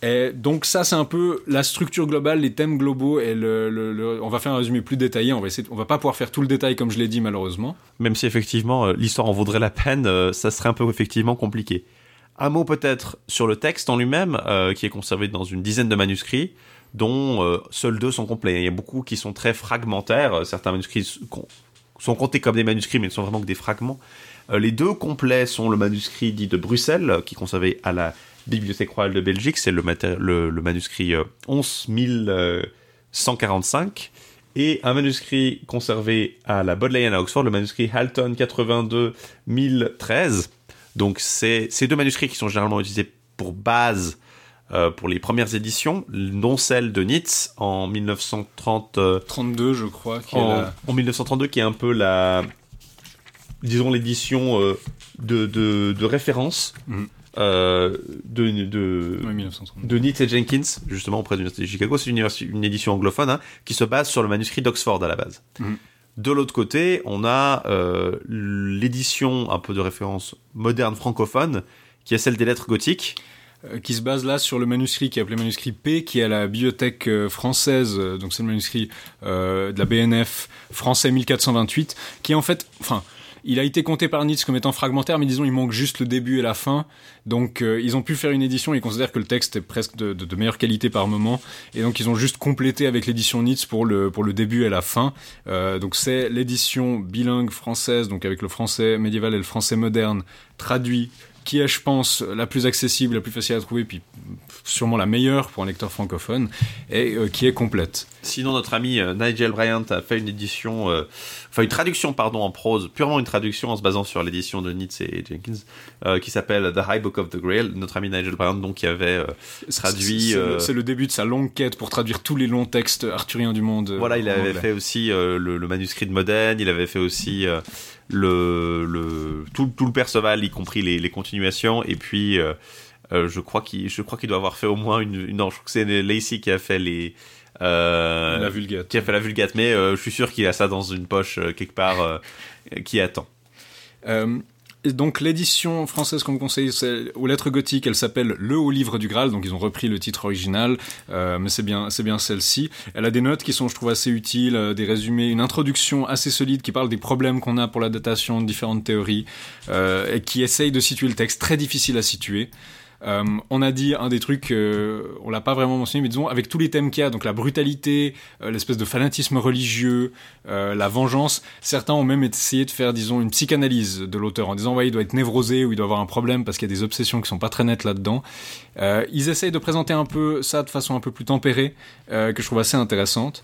Donc ça, c'est un peu la structure globale, les thèmes globaux, on va faire un résumé plus détaillé. On va va pas pouvoir faire tout le détail comme je l'ai dit malheureusement. Même si effectivement euh, l'histoire en vaudrait la peine, euh, ça serait un peu effectivement compliqué. Un mot peut-être sur le texte en lui-même, euh, qui est conservé dans une dizaine de manuscrits, dont seuls deux sont complets. Il y a beaucoup qui sont très fragmentaires. Certains manuscrits sont comptés comme des manuscrits, mais ne sont vraiment que des fragments. Les deux complets sont le manuscrit dit de Bruxelles, qui est conservé à la Bibliothèque royale de Belgique. C'est le, le, le manuscrit euh, 11145 et un manuscrit conservé à la Bodleian à Oxford, le manuscrit Halton 82 1013. Donc c'est ces deux manuscrits qui sont généralement utilisés pour base euh, pour les premières éditions, dont celle de Nitz en 1930. euh, 32, je crois. Qui est en, la- en 1932, qui est un peu la, disons l'édition euh, de, de, de référence Mhm. Euh, de, de, Ouais, 1932. de Nitz et Jenkins, justement auprès de l'Université de Chicago. C'est une, édition anglophone hein, qui se base sur le manuscrit d'Oxford à la base. Mhm. De l'autre côté, on a euh, l'édition un peu de référence moderne francophone, qui est celle des lettres gothiques. Euh, qui se base là sur le manuscrit qui est appelé manuscrit P, qui est à la bibliothèque française, donc c'est le manuscrit euh, de la BNF français 1428, qui est en fait, enfin, il a été compté par Nietzsche comme étant fragmentaire, mais disons il manque juste le début et la fin. Donc euh, ils ont pu faire une édition, ils considèrent que le texte est presque de, meilleure qualité par moment, et donc ils ont juste complété avec l'édition Nitz pour le, pour le début et la fin. Euh, donc c'est l'édition bilingue française, donc avec le français médiéval et le français moderne, traduit qui est, je pense, la plus accessible, la plus facile à trouver, puis sûrement la meilleure pour un lecteur francophone, et euh, qui est complète. Sinon, notre ami euh, Nigel Bryant a fait une édition, euh, enfin une traduction, pardon, en prose, purement une traduction en se basant sur l'édition de Nietzsche et Jenkins, qui s'appelle The High Book of the Grail. Notre ami Nigel Bryant, donc, qui avait traduit. C'est le, début de sa longue quête pour traduire tous les longs textes arthuriens du monde. Voilà, il avait anglais. fait aussi le, le manuscrit de Modène, il avait fait aussi le, le tout, tout le Perceval, y compris les, les continuations, et puis euh, euh, je crois qu'il je crois qu'il doit avoir fait au moins une, une non, je crois que c'est Lacey qui a fait les euh, La Vulgate. qui a fait la Vulgate, mais euh, je suis sûr qu'il a ça dans une poche euh, quelque part euh, qui attend. Et donc l'édition française qu'on me conseille, aux lettres gothiques, elle s'appelle Le Haut Livre du Graal, donc ils ont repris le titre original, euh, mais c'est bien, c'est bien celle-ci. Elle a des notes qui sont, je trouve, assez utiles, euh, des résumés, une introduction assez solide qui parle des problèmes qu'on a pour la datation de différentes théories, euh, et qui essaye de situer le texte, très difficile à situer. Euh, on a dit un des trucs, euh, on l'a pas vraiment mentionné, mais disons avec tous les thèmes qu'il y a, donc la brutalité, euh, l'espèce de fanatisme religieux, euh, la vengeance. Certains ont même essayé de faire, disons, une psychanalyse de l'auteur en disant ouais il doit être névrosé ou il doit avoir un problème parce qu'il y a des obsessions qui sont pas très nettes là-dedans. Ils essayent de présenter un peu ça de façon un peu plus tempérée, que je trouve assez intéressante.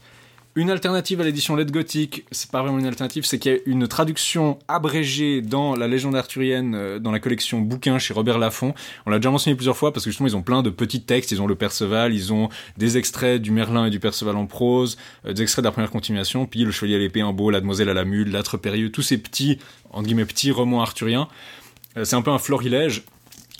Une alternative à l'édition Lettre Gothique, c'est pas vraiment une alternative, c'est qu'il y a une traduction abrégée dans la légende arthurienne, euh, dans la collection bouquins chez Robert Laffont. On l'a déjà mentionné plusieurs fois parce que justement ils ont plein de petits textes, ils ont le Perceval, ils ont des extraits du Merlin et du Perceval en prose, euh, des extraits de la première continuation, puis le Chevalier à l'épée en beau, la Demoiselle à la mule, l'âtre périlleux, tous ces petits, entre guillemets, petits romans arthuriens. Euh, c'est un peu un florilège.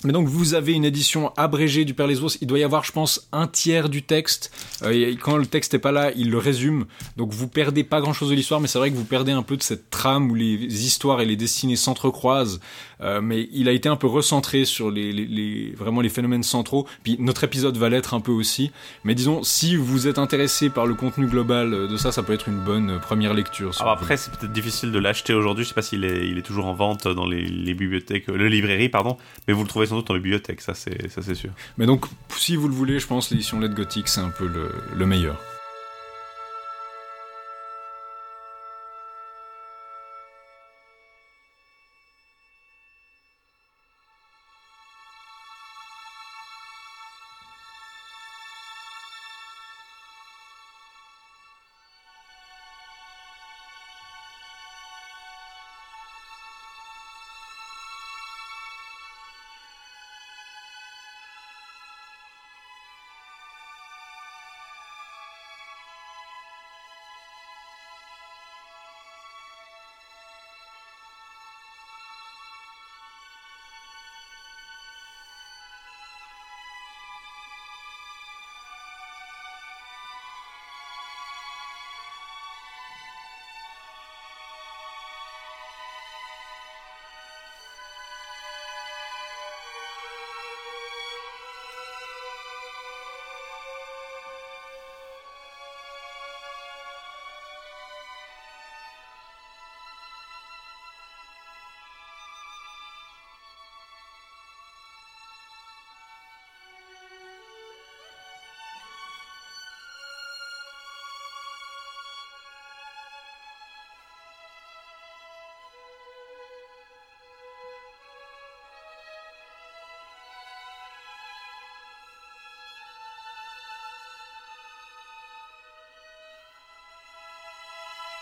Mais donc vous avez une édition abrégée du Père Lesbos, il doit y avoir je pense un tiers du texte, Euh, et quand le texte est pas là, il le résume, donc vous perdez pas grand chose de l'histoire, mais c'est vrai que vous perdez un peu de cette trame où les histoires et les destinées s'entrecroisent, Euh, mais il a été un peu recentré sur les, les, les- vraiment les phénomènes centraux, puis notre épisode va l'être un peu aussi, mais disons si vous êtes intéressé par le contenu global de ça, ça peut être une bonne première lecture. si Alors après, c'est peut-être difficile de l'acheter aujourd'hui. Je sais pas s'il est, il est toujours en vente dans les, les bibliothèques, euh, les librairies, pardon. Mais vous le trouvez sans doute en bibliothèque, ça c'est, ça c'est sûr. Mais donc si vous le voulez, je pense l'édition Lettre Gothique c'est un peu le, le meilleur.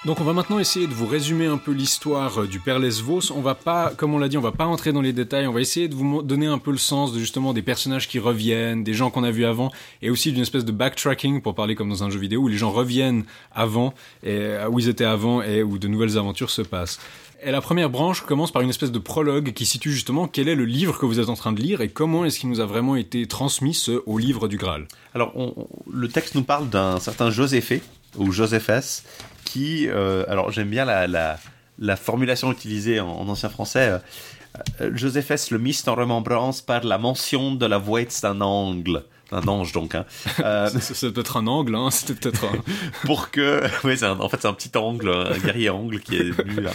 Donc on va maintenant essayer de vous résumer un peu l'histoire euh, du Père Lesvos. On va pas, comme on l'a dit, on va pas entrer dans les détails. On va essayer de vous donner un peu le sens de justement des personnages qui reviennent, des gens qu'on a vus avant, et aussi d'une espèce de backtracking pour parler comme dans un jeu vidéo où les gens reviennent avant, et euh, où ils étaient avant et où de nouvelles aventures se passent. Et la première branche commence par une espèce de prologue qui situe justement quel est le livre que vous êtes en train de lire et comment est-ce qu'il nous a vraiment été transmis ce au livre du Graal? Alors, le texte nous parle d'un certain Joséphé, ou Joséphès, qui, euh, alors j'aime bien la, la, la formulation utilisée en, en ancien français, euh, euh, Joséphès le mise en remembrance par la mention de la voix d'un angle, d'un ange donc, hein, euh, C'est peut-être un angle, hein, c'était peut-être un... pour que, oui, un- en fait c'est un petit angle, un guerrier angle qui est venu là,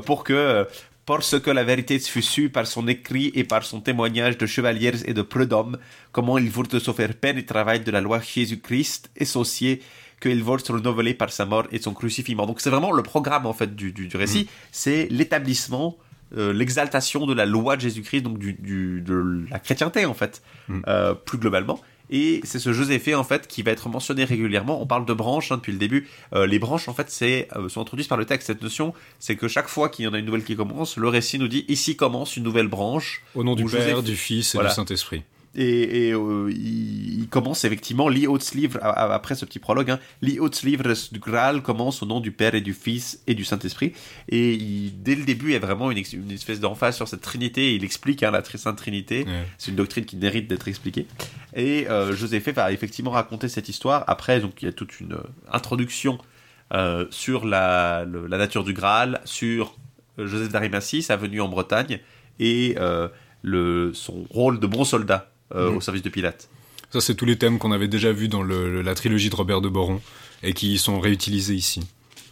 pour que, euh, pour ce que la vérité fut sue par son écrit et par son témoignage de chevaliers et de prud'hommes, comment ils voulurent se faire peine et travail de la loi Jésus-Christ, associé qu'ils voulurent se renouveler par sa mort et son crucifixion. Donc c'est vraiment le programme en fait du, du, du récit, c'est l'établissement, euh, l'exaltation de la loi de Jésus-Christ, donc du, du- de la chrétienté en fait, euh, plus globalement. Et c'est ce Joséphée en fait qui va être mentionné régulièrement. On parle de branches hein, depuis le début. Euh, les branches en fait c'est euh, sont introduites par le texte. Cette notion, c'est que chaque fois qu'il y en a une nouvelle qui commence, le récit nous dit ici commence une nouvelle branche. Au nom du Père, du Fils et Voilà. du Saint-Esprit. Et, et, euh, il, il commence effectivement, Lee Livre, après ce petit prologue, hein, Livre du Graal commence au nom du Père et du Fils et du Saint-Esprit. Et il- dès le début, il y a vraiment une, une espèce d'emphase sur cette Trinité. Il explique hein, la Tri- Sainte Trinité. Ouais. C'est une doctrine qui mérite d'être expliquée. Et euh, Joséphée va effectivement raconter cette histoire. Après, donc, il y a toute une euh, introduction euh, sur la, le- la nature du Graal, sur Joseph d'Arimathie, sa venue en Bretagne, et le, son rôle de bon soldat euh, au service de Pilate. Ça, c'est tous les thèmes qu'on avait déjà vus dans le- la trilogie de Robert de Boron et qui sont réutilisés ici.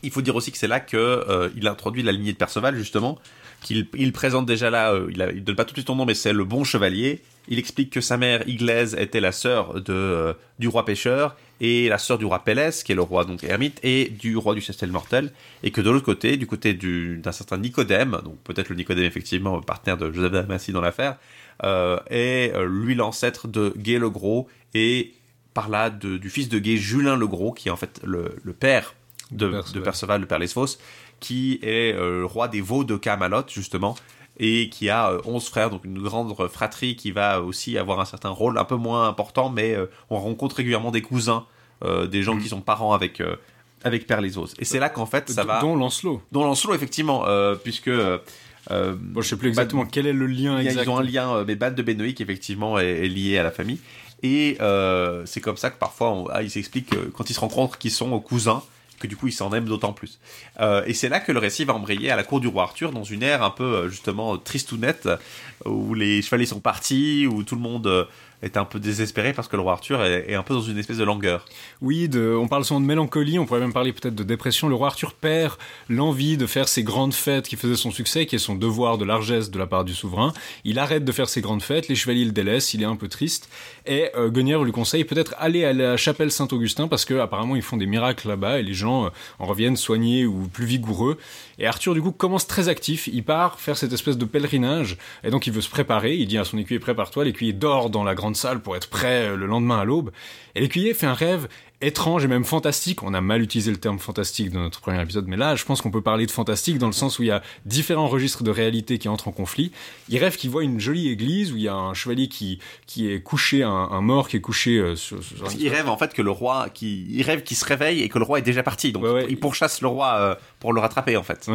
Il faut dire aussi que c'est là que euh, il introduit la lignée de Perceval justement, qu'il il présente déjà là, euh, il, il donne pas tout de suite son nom, mais c'est le bon chevalier. Il explique que sa mère Iglaise était la sœur de du roi pêcheur et la sœur du roi Pélès, qui est le roi donc ermite, et du roi du Chastel mortel, et que de l'autre côté, du côté du- d'un certain Nicodème, donc peut-être le Nicodème effectivement partenaire de Joseph d'Arimathie dans l'affaire, est euh, lui l'ancêtre de Gai le Gros et par là de- du fils de Gai, Julin le Gros, qui est en fait le, le père de, Perceval. de Perceval, le père Lesphos, qui est euh, le roi des veaux de Camelot, justement, et qui a euh, 11 frères, donc une grande fratrie qui va aussi avoir un certain rôle un peu moins important, mais euh, on rencontre régulièrement des cousins, euh, des gens qui sont parents avec, euh, avec Père Lésos. Et c'est là qu'en fait, ça va... Dont Lancelot. Dont Lancelot, effectivement, euh, puisque... euh, Bon, je sais plus exactement quel est le lien exact. Ils ont un lien, euh, mais Ban de Benoïc, effectivement, est, est lié à la famille. Et euh, c'est comme ça que parfois, on- ah, ils s'expliquent que quand ils se rencontrent qu'ils sont cousins, que du coup, ils s'en aiment d'autant plus. Euh, et c'est là que le récit va embrayer à la cour du roi Arthur, dans une ère un peu, euh, justement, tristounette, où les chevaliers sont partis, où tout le monde euh, est un peu désespéré parce que le roi Arthur est, un peu dans une espèce de langueur. Oui, on parle souvent de mélancolie, on pourrait même parler peut-être de dépression. Le roi Arthur perd l'envie de faire ces grandes fêtes qui faisaient son succès, qui est son devoir de largesse de la part du souverain. Il arrête de faire ces grandes fêtes, les chevaliers le délaissent, il est un peu triste. Et euh, Guenièvre lui conseille peut-être aller à la chapelle Saint-Augustin parce que apparemment ils font des miracles là-bas et les gens euh, en reviennent soignés ou plus vigoureux. Et Arthur du coup commence très actif, il part faire cette espèce de pèlerinage et donc il veut se préparer, il dit à son écuyer prépare-toi, l'écuyer dort dans la grande salle pour être prêt euh, le lendemain à l'aube. Et l'écuyer fait un rêve étrange et même fantastique. On a mal utilisé le terme fantastique dans notre premier épisode, mais là, je pense qu'on peut parler de fantastique dans le sens où il y a différents registres de réalité qui entrent en conflit. Il rêve qu'il voit une jolie église où il y a un chevalier qui, qui est couché, un, un mort qui est couché euh, sur, sur qu'il rêve en fait que le roi, qui, il rêve qu'il se réveille et que le roi est déjà parti. Donc Ouais, ouais. il pourchasse le roi euh, pour le rattraper en fait.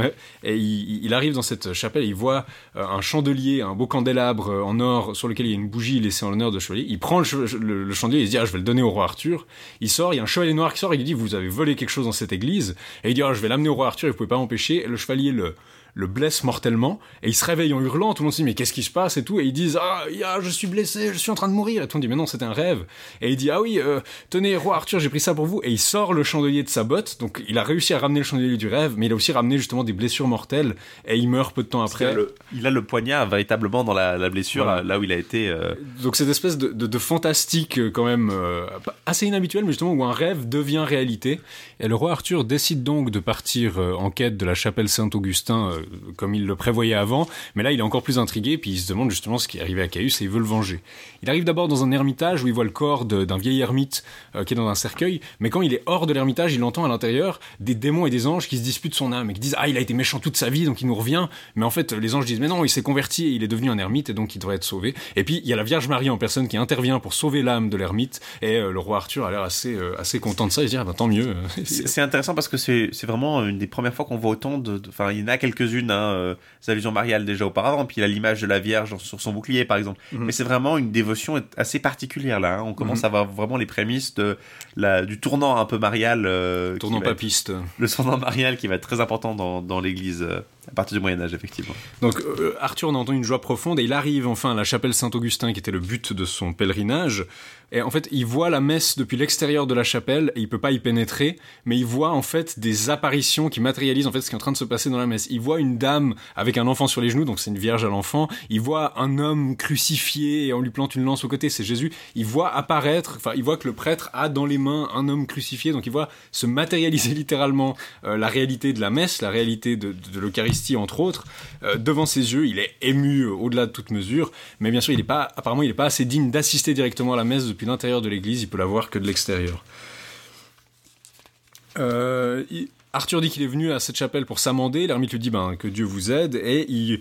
Et il, arrive dans cette chapelle, il voit euh, un chandelier, un beau candélabre euh, en or sur lequel il y a une bougie laissée en l'honneur de chevalier. Il prend le, le- le chandelier, il se dit ah, je vais le donner au roi Arthur. Il sort, il y a un chevalier noir qui sort et il dit vous avez volé quelque chose dans cette église. Et il dit ah, je vais l'amener au roi Arthur, il pouvait pas m'empêcher. Et le chevalier le le blesse mortellement et il se réveille en hurlant tout le monde se dit mais qu'est-ce qui se passe et tout et ils disent ah je suis blessé je suis en train de mourir et tout le monde dit mais non c'était un rêve et il dit ah oui euh, tenez roi Arthur j'ai pris ça pour vous et il sort le chandelier de sa botte donc il a réussi à ramener le chandelier du rêve mais il a aussi ramené justement des blessures mortelles et il meurt peu de temps après le, il a le poignard véritablement dans la, la blessure, Voilà. là où il a été. euh, donc cette espèce de, de, de fantastique euh, quand même euh, assez inhabituel mais justement où un rêve devient réalité et le roi Arthur décide donc de partir en quête de la chapelle Saint-Augustin comme il le prévoyait avant mais là il est encore plus intrigué puis il se demande justement ce qui est arrivé à Caius et il veut le venger. Il arrive d'abord dans un ermitage où il voit le corps d'un vieil ermite euh, qui est dans un cercueil mais quand il est hors de l'ermitage il entend à l'intérieur des démons et des anges qui se disputent son âme et qui disent ah il a été méchant toute sa vie donc il nous revient. Mais en fait les anges disent mais non il s'est converti et il est devenu un ermite et donc il devrait être sauvé. Et puis il y a la Vierge Marie en personne qui intervient pour sauver l'âme de l'ermite et euh, le roi Arthur a l'air assez euh, assez content de ça. Il se dit ah bah tant mieux. C'est intéressant parce que c'est vraiment une des premières fois qu'on voit autant de. Enfin, il y en a quelques-unes, hein, euh, des allusions mariales déjà auparavant, puis il a l'image de la Vierge sur son bouclier par exemple. Mhm. Mais c'est vraiment une dévotion assez particulière là. hein. On commence Mhm. à voir vraiment les prémices de la, du tournant un peu marial. euh, tournant papiste le tournant marial qui va être très important dans, dans l'église euh, À partir du Moyen Âge, effectivement. Donc euh, Arthur en entend une joie profonde et il arrive enfin à la chapelle Saint-Augustin qui était le but de son pèlerinage. Et en fait, il voit la messe depuis l'extérieur de la chapelle et il peut pas y pénétrer, mais il voit en fait des apparitions qui matérialisent en fait ce qui est en train de se passer dans la messe. Il voit une dame avec un enfant sur les genoux, donc c'est une vierge à l'enfant. Il voit un homme crucifié et on lui plante une lance au côté, c'est Jésus. Il voit apparaître, enfin, il voit que le prêtre a dans les mains un homme crucifié, donc il voit se matérialiser littéralement euh, la réalité de la messe, la réalité de, l'Eucharistie entre autres, euh, devant ses yeux. Il est ému au-delà de toute mesure, mais bien sûr, il est pas, apparemment, il est pas assez digne d'assister directement à la messe depuis l'intérieur de l'église, il peut la voir que de l'extérieur. Euh, Arthur dit qu'il est venu à cette chapelle pour s'amender. L'ermite lui dit ben, que Dieu vous aide et il,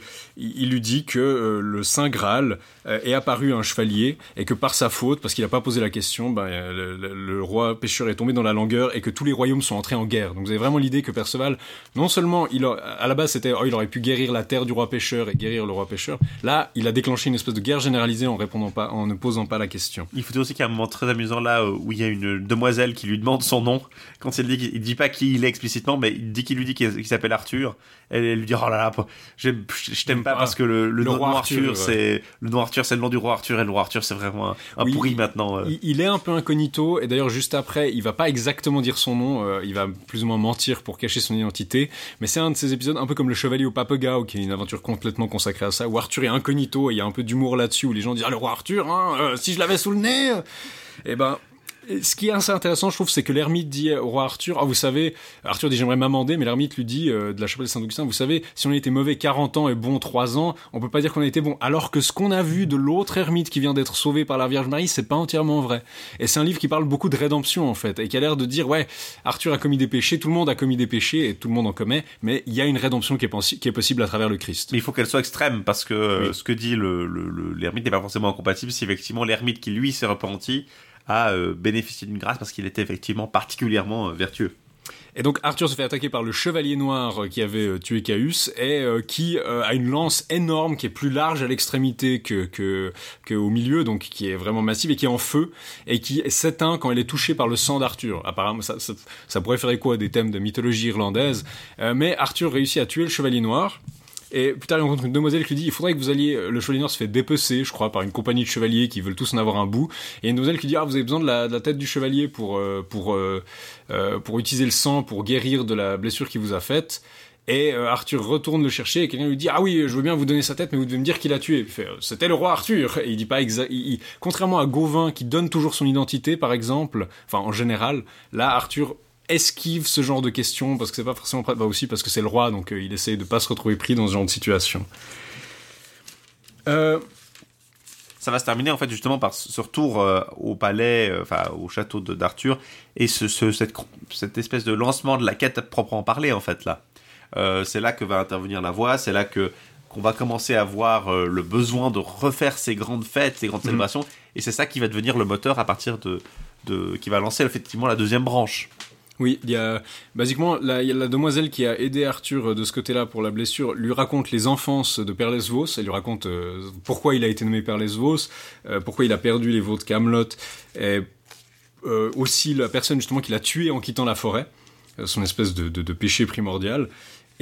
lui dit que euh, le Saint Graal euh, est apparu un chevalier et que par sa faute, parce qu'il n'a pas posé la question, ben, euh, le, roi pécheur est tombé dans la langueur et que tous les royaumes sont entrés en guerre. Donc vous avez vraiment l'idée que Perceval, non seulement il a- à la base c'était oh, il aurait pu guérir la terre du roi pécheur et guérir le roi pécheur, là il a déclenché une espèce de guerre généralisée en répondant pas, en ne posant pas la question. Il faut dire aussi qu'il y a un moment très amusant là où il y a une demoiselle qui lui demande son nom. Quand il dit il dit pas qui il est explicitement, mais il dit qu'il lui dit qu'il s'appelle Arthur. Elle, elle lui dit oh là là, je je t'aime pas parce que le, le le nom roi Arthur, ouais. c'est le nom Arthur, c'est le nom du roi Arthur et le roi Arthur, c'est vraiment un, un Oui, pourri maintenant. euh. Il, il est un peu incognito et d'ailleurs juste après, il va pas exactement dire son nom, euh, il va plus ou moins mentir pour cacher son identité. Mais c'est un de ces épisodes un peu comme le Chevalier au Papegao, qui est une aventure complètement consacrée à ça, où Arthur est incognito et il y a un peu d'humour là-dessus où les gens disent ah le roi Arthur, hein, euh, si je l'avais sous le nez. Et ben ce qui est assez intéressant, je trouve, c'est que l'ermite dit au roi Arthur, ah, vous savez, Arthur dit j'aimerais m'amender, mais l'ermite lui dit euh, de la chapelle Saint-Augustin, vous savez, si on a été mauvais 40 ans et bon 3 ans, on peut pas dire qu'on a été bon. Alors que ce qu'on a vu de l'autre ermite qui vient d'être sauvé par la Vierge Marie, c'est pas entièrement vrai. Et c'est un livre qui parle beaucoup de rédemption, en fait, et qui a l'air de dire, ouais, Arthur a commis des péchés, tout le monde a commis des péchés, et tout le monde en commet, mais il y a une rédemption qui est, pensi- qui est possible à travers le Christ. Mais il faut qu'elle soit extrême parce que euh, Oui. ce que dit le, le- le- l'ermite n'est pas forcément incompatible si effectivement l'ermite qui lui s'est repenti a euh, bénéficié d'une grâce parce qu'il était effectivement particulièrement euh, vertueux. Et donc Arthur se fait attaquer par le chevalier noir euh, qui avait tué Caius et qui a une lance énorme qui est plus large à l'extrémité que, que, au milieu, donc qui est vraiment massive et qui est en feu et qui s'éteint quand elle est touchée par le sang d'Arthur. Apparemment, ça, ça, pourrait faire écho à des thèmes de mythologie irlandaise, mais Arthur réussit à tuer le chevalier noir. Et plus tard, il rencontre une demoiselle qui lui dit il faudrait que vous alliez. Le noir se fait dépecer, je crois, par une compagnie de chevaliers qui veulent tous en avoir un bout. Et une demoiselle qui dit ah vous avez besoin de la, tête du chevalier pour euh, pour euh, euh, pour utiliser le sang pour guérir de la blessure qui vous a faite. Et Arthur retourne le chercher et quelqu'un lui dit ah oui je veux bien vous donner sa tête mais vous devez me dire qui l'a tué. C'était le roi Arthur. Et il dit pas contrairement à Gauvin qui donne toujours son identité par exemple, enfin en général, là Arthur esquive ce genre de questions parce que c'est pas forcément prêt, bah aussi parce que c'est le roi donc euh, il essaye de pas se retrouver pris dans ce genre de situation. Euh, Ça va se terminer en fait justement par ce retour euh, au palais, enfin au château de- d'Arthur et ce, ce- cette, cette espèce de lancement de la quête à proprement parler en fait là. C'est là que va intervenir la voix, c'est là que qu'on va commencer à voir le besoin de refaire ces grandes fêtes, ces grandes Mhm. célébrations et c'est ça qui va devenir le moteur à partir de, de qui va lancer effectivement la deuxième branche. Oui, il y a basiquement la, demoiselle qui a aidé Arthur euh, de ce côté-là pour la blessure lui raconte les enfances de Père Lesvos. Elle lui raconte euh, pourquoi il a été nommé Père Lesvos, euh, pourquoi il a perdu les veaux de Camelot, et euh, aussi la personne justement qui l'a tué en quittant la forêt, son espèce de, de péché primordial.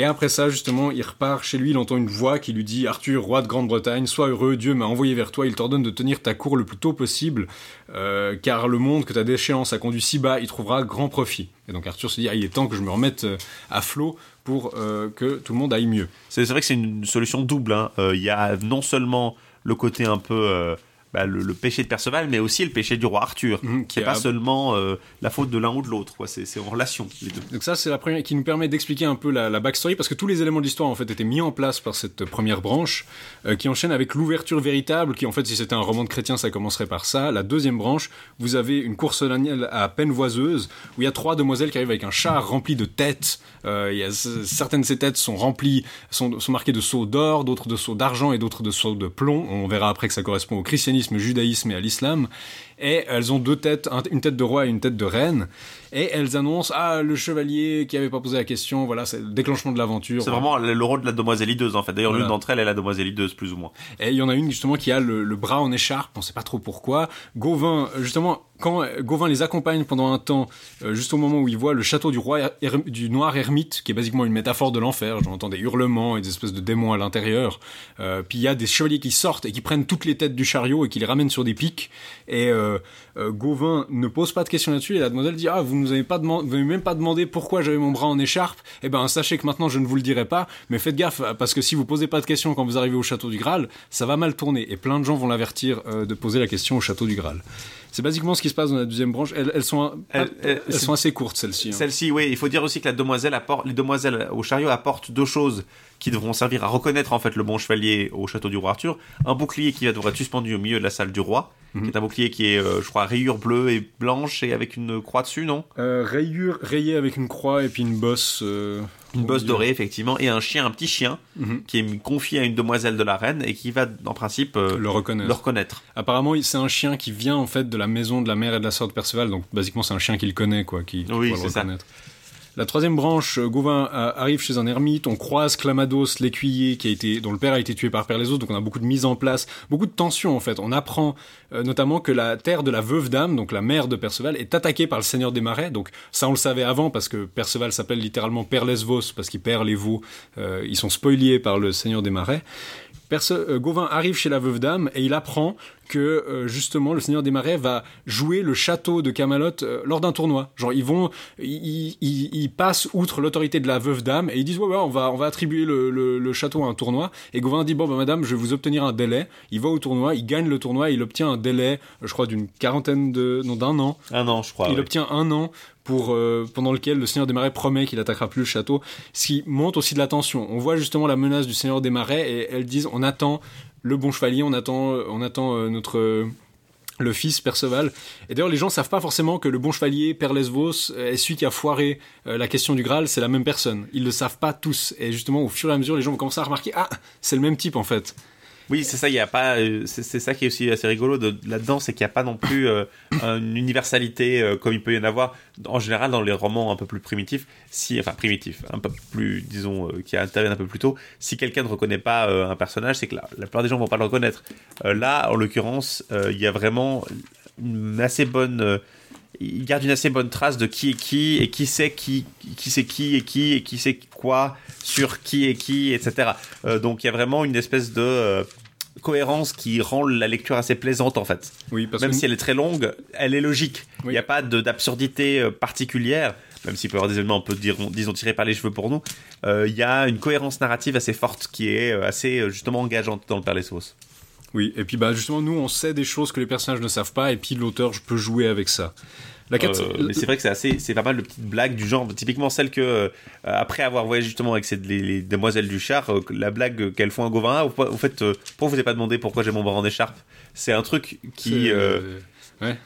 Et après ça, justement, il repart chez lui, il entend une voix qui lui dit Arthur, roi de Grande-Bretagne, sois heureux, Dieu m'a envoyé vers toi, il t'ordonne de tenir ta cour le plus tôt possible, euh, car le monde que ta déchéance a conduit si bas, il trouvera grand profit. Et donc Arthur se dit ah, il est temps que je me remette euh, à flot pour euh, que tout le monde aille mieux. C'est vrai que c'est une solution double. hein. Il y a non seulement le côté un peu bah, le, le péché de Perceval, mais aussi le péché du roi Arthur. Mhm, qui c'est a- pas seulement euh, la faute de l'un ou de l'autre. C'est en relation les deux. Donc ça, c'est la première qui nous permet d'expliquer un peu la, la backstory, parce que tous les éléments de l'histoire en fait étaient mis en place par cette première branche, euh, qui enchaîne avec l'ouverture véritable, qui en fait, si c'était un roman de chrétien, ça commencerait par ça. La deuxième branche, vous avez une course solennelle à peine voiseuse, où il y a trois demoiselles qui arrivent avec un char rempli de têtes. Euh, il y a, certaines de ces têtes sont remplies, sont, sont marquées de sceaux d'or, d'autres de sceaux d'argent et d'autres de sceaux de plomb. On verra après que ça correspond au christianisme, judaïsme et à l'islam. Et elles ont deux têtes, un- une tête de roi et une tête de reine. Et elles annoncent ah le chevalier qui avait pas posé la question, voilà c'est le déclenchement de l'aventure. C'est vraiment le le rôle de la demoiselle hideuse en fait. D'ailleurs, Voilà. l'une d'entre elles est la demoiselle hideuse plus ou moins. Et il y en a une justement qui a le, le bras en écharpe, on sait pas trop pourquoi. Gauvin, justement, quand euh, Gauvin les accompagne pendant un temps, euh, juste au moment où il voit le château du roi er- du noir ermite, qui est basiquement une métaphore de l'enfer, j'entends des hurlements et des espèces de démons à l'intérieur. Euh, puis il y a des chevaliers qui sortent et qui prennent toutes les têtes du chariot et qui les ramènent sur des pics. Et euh, euh, Gauvin ne pose pas de questions là-dessus. Et la demoiselle dit ah vous nous avez pas demandé, même pas demandé pourquoi j'avais mon bras en écharpe. Eh ben sachez que maintenant je ne vous le dirai pas, mais faites gaffe parce que si vous posez pas de questions quand vous arrivez au château du Graal, ça va mal tourner. Et plein de gens vont l'avertir euh, de poser la question au château du Graal. C'est basiquement ce qui se passe dans la deuxième branche. Elles, elles sont, Elles- elles- elles sont assez courtes celles-ci. hein. Celle-ci, oui, il faut dire aussi que la demoiselle apporte, les demoiselles au chariot apportent deux choses qui devront servir à reconnaître en fait le bon chevalier au château du roi Arthur. Un bouclier qui va devoir être suspendu au milieu de la salle du roi, qui est un bouclier qui est, euh, je crois, rayure bleue et blanche et avec une croix dessus, non? Euh, rayure rayée avec une croix et puis une bosse. euh, Une bosse dorée, effectivement, et un chien, un petit chien, Mhm. qui est confié à une demoiselle de la reine et qui va, en principe, euh, Le reconnaître. le reconnaître. Apparemment, c'est un chien qui vient en fait de la maison de la mère et de la sœur de Perceval, donc basiquement c'est un chien qu'il connaît, quoi, qui, qui Oui, le ça. La troisième branche, euh, Gauvin arrive chez un ermite, on croise Clamados, l'écuyer, qui a été, dont le père a été tué par Perlesos, donc on a beaucoup de mise en place, beaucoup de tension en fait. On apprend euh, notamment que la terre de la veuve dame, donc la mère de Perceval, est attaquée par le seigneur des marais. Donc ça on le savait avant parce que Perceval s'appelle littéralement Perlesvos parce qu'il perd les veaux. Euh, ils sont spoliés par le seigneur des marais. Euh, Gauvin arrive chez la veuve dame et il apprend que euh, justement le Seigneur des Marais va jouer le château de Camelot euh, lors d'un tournoi. Genre ils vont, ils, ils- ils passent outre l'autorité de la veuve dame et ils disent ouais ouais on va on va attribuer le, le- le château à un tournoi. Et Gauvin dit bon bah madame je vais vous obtenir un délai. Il va au tournoi, il gagne le tournoi, il obtient un délai, je crois d'une quarantaine de non d'un an. Un an, je crois. il obtient un an euh, pendant lequel le Seigneur des Marais promet qu'il attaquera plus le château, ce qui montre aussi de la tension. On voit justement la menace du Seigneur des Marais et elles disent on attend le bon chevalier, on attend on attend euh, notre euh, le fils Perceval. Et d'ailleurs, les gens savent pas forcément que le bon chevalier Perlesvos euh, est celui qui a foiré euh, la question du Graal, c'est la même personne. Ils le savent pas tous. Et justement, au fur et à mesure, les gens vont commencer à remarquer ah, c'est le même type en fait. Oui, c'est ça, il y a pas, euh, c'est ça qui est aussi assez rigolo de, là-dedans, c'est qu'il n'y a pas non plus euh, une universalité euh, comme il peut y en avoir en général dans les romans un peu plus primitifs, si, enfin primitifs, un peu plus, disons, qui interviennent un peu plus tôt. Si quelqu'un ne reconnaît pas un personnage, c'est que la, la plupart des gens vont pas le reconnaître. Là, en l'occurrence, il y a vraiment une assez bonne il garde une assez bonne trace de qui est qui et qui sait qui qui c'est qui et qui et qui sait quoi sur qui est qui etc Euh, donc il y a vraiment une espèce de euh, cohérence qui rend la lecture assez plaisante en fait. Oui, parce même que si elle est très longue elle est logique. Il Oui. n'y a pas d'absurdité euh, particulière même s'il peut y avoir des éléments un peu disons tirés par les cheveux pour nous. Euh, il y a une cohérence narrative assez forte qui est assez justement engageante dans le Père les Sauces Oui, et puis bah justement, nous, on sait des choses que les personnages ne savent pas, et puis l'auteur, je peux jouer avec ça. La quat- Euh, mais c'est vrai que c'est assez, c'est pas mal de petites blagues du genre, typiquement celle que euh, après avoir voyagé justement avec ces, les, les demoiselles du char, euh, la blague qu'elles font à Gauvin, au, fait, pourquoi vous n'avez pas demandé pourquoi j'ai mon bras en écharpe? C'est un truc qui, ouais.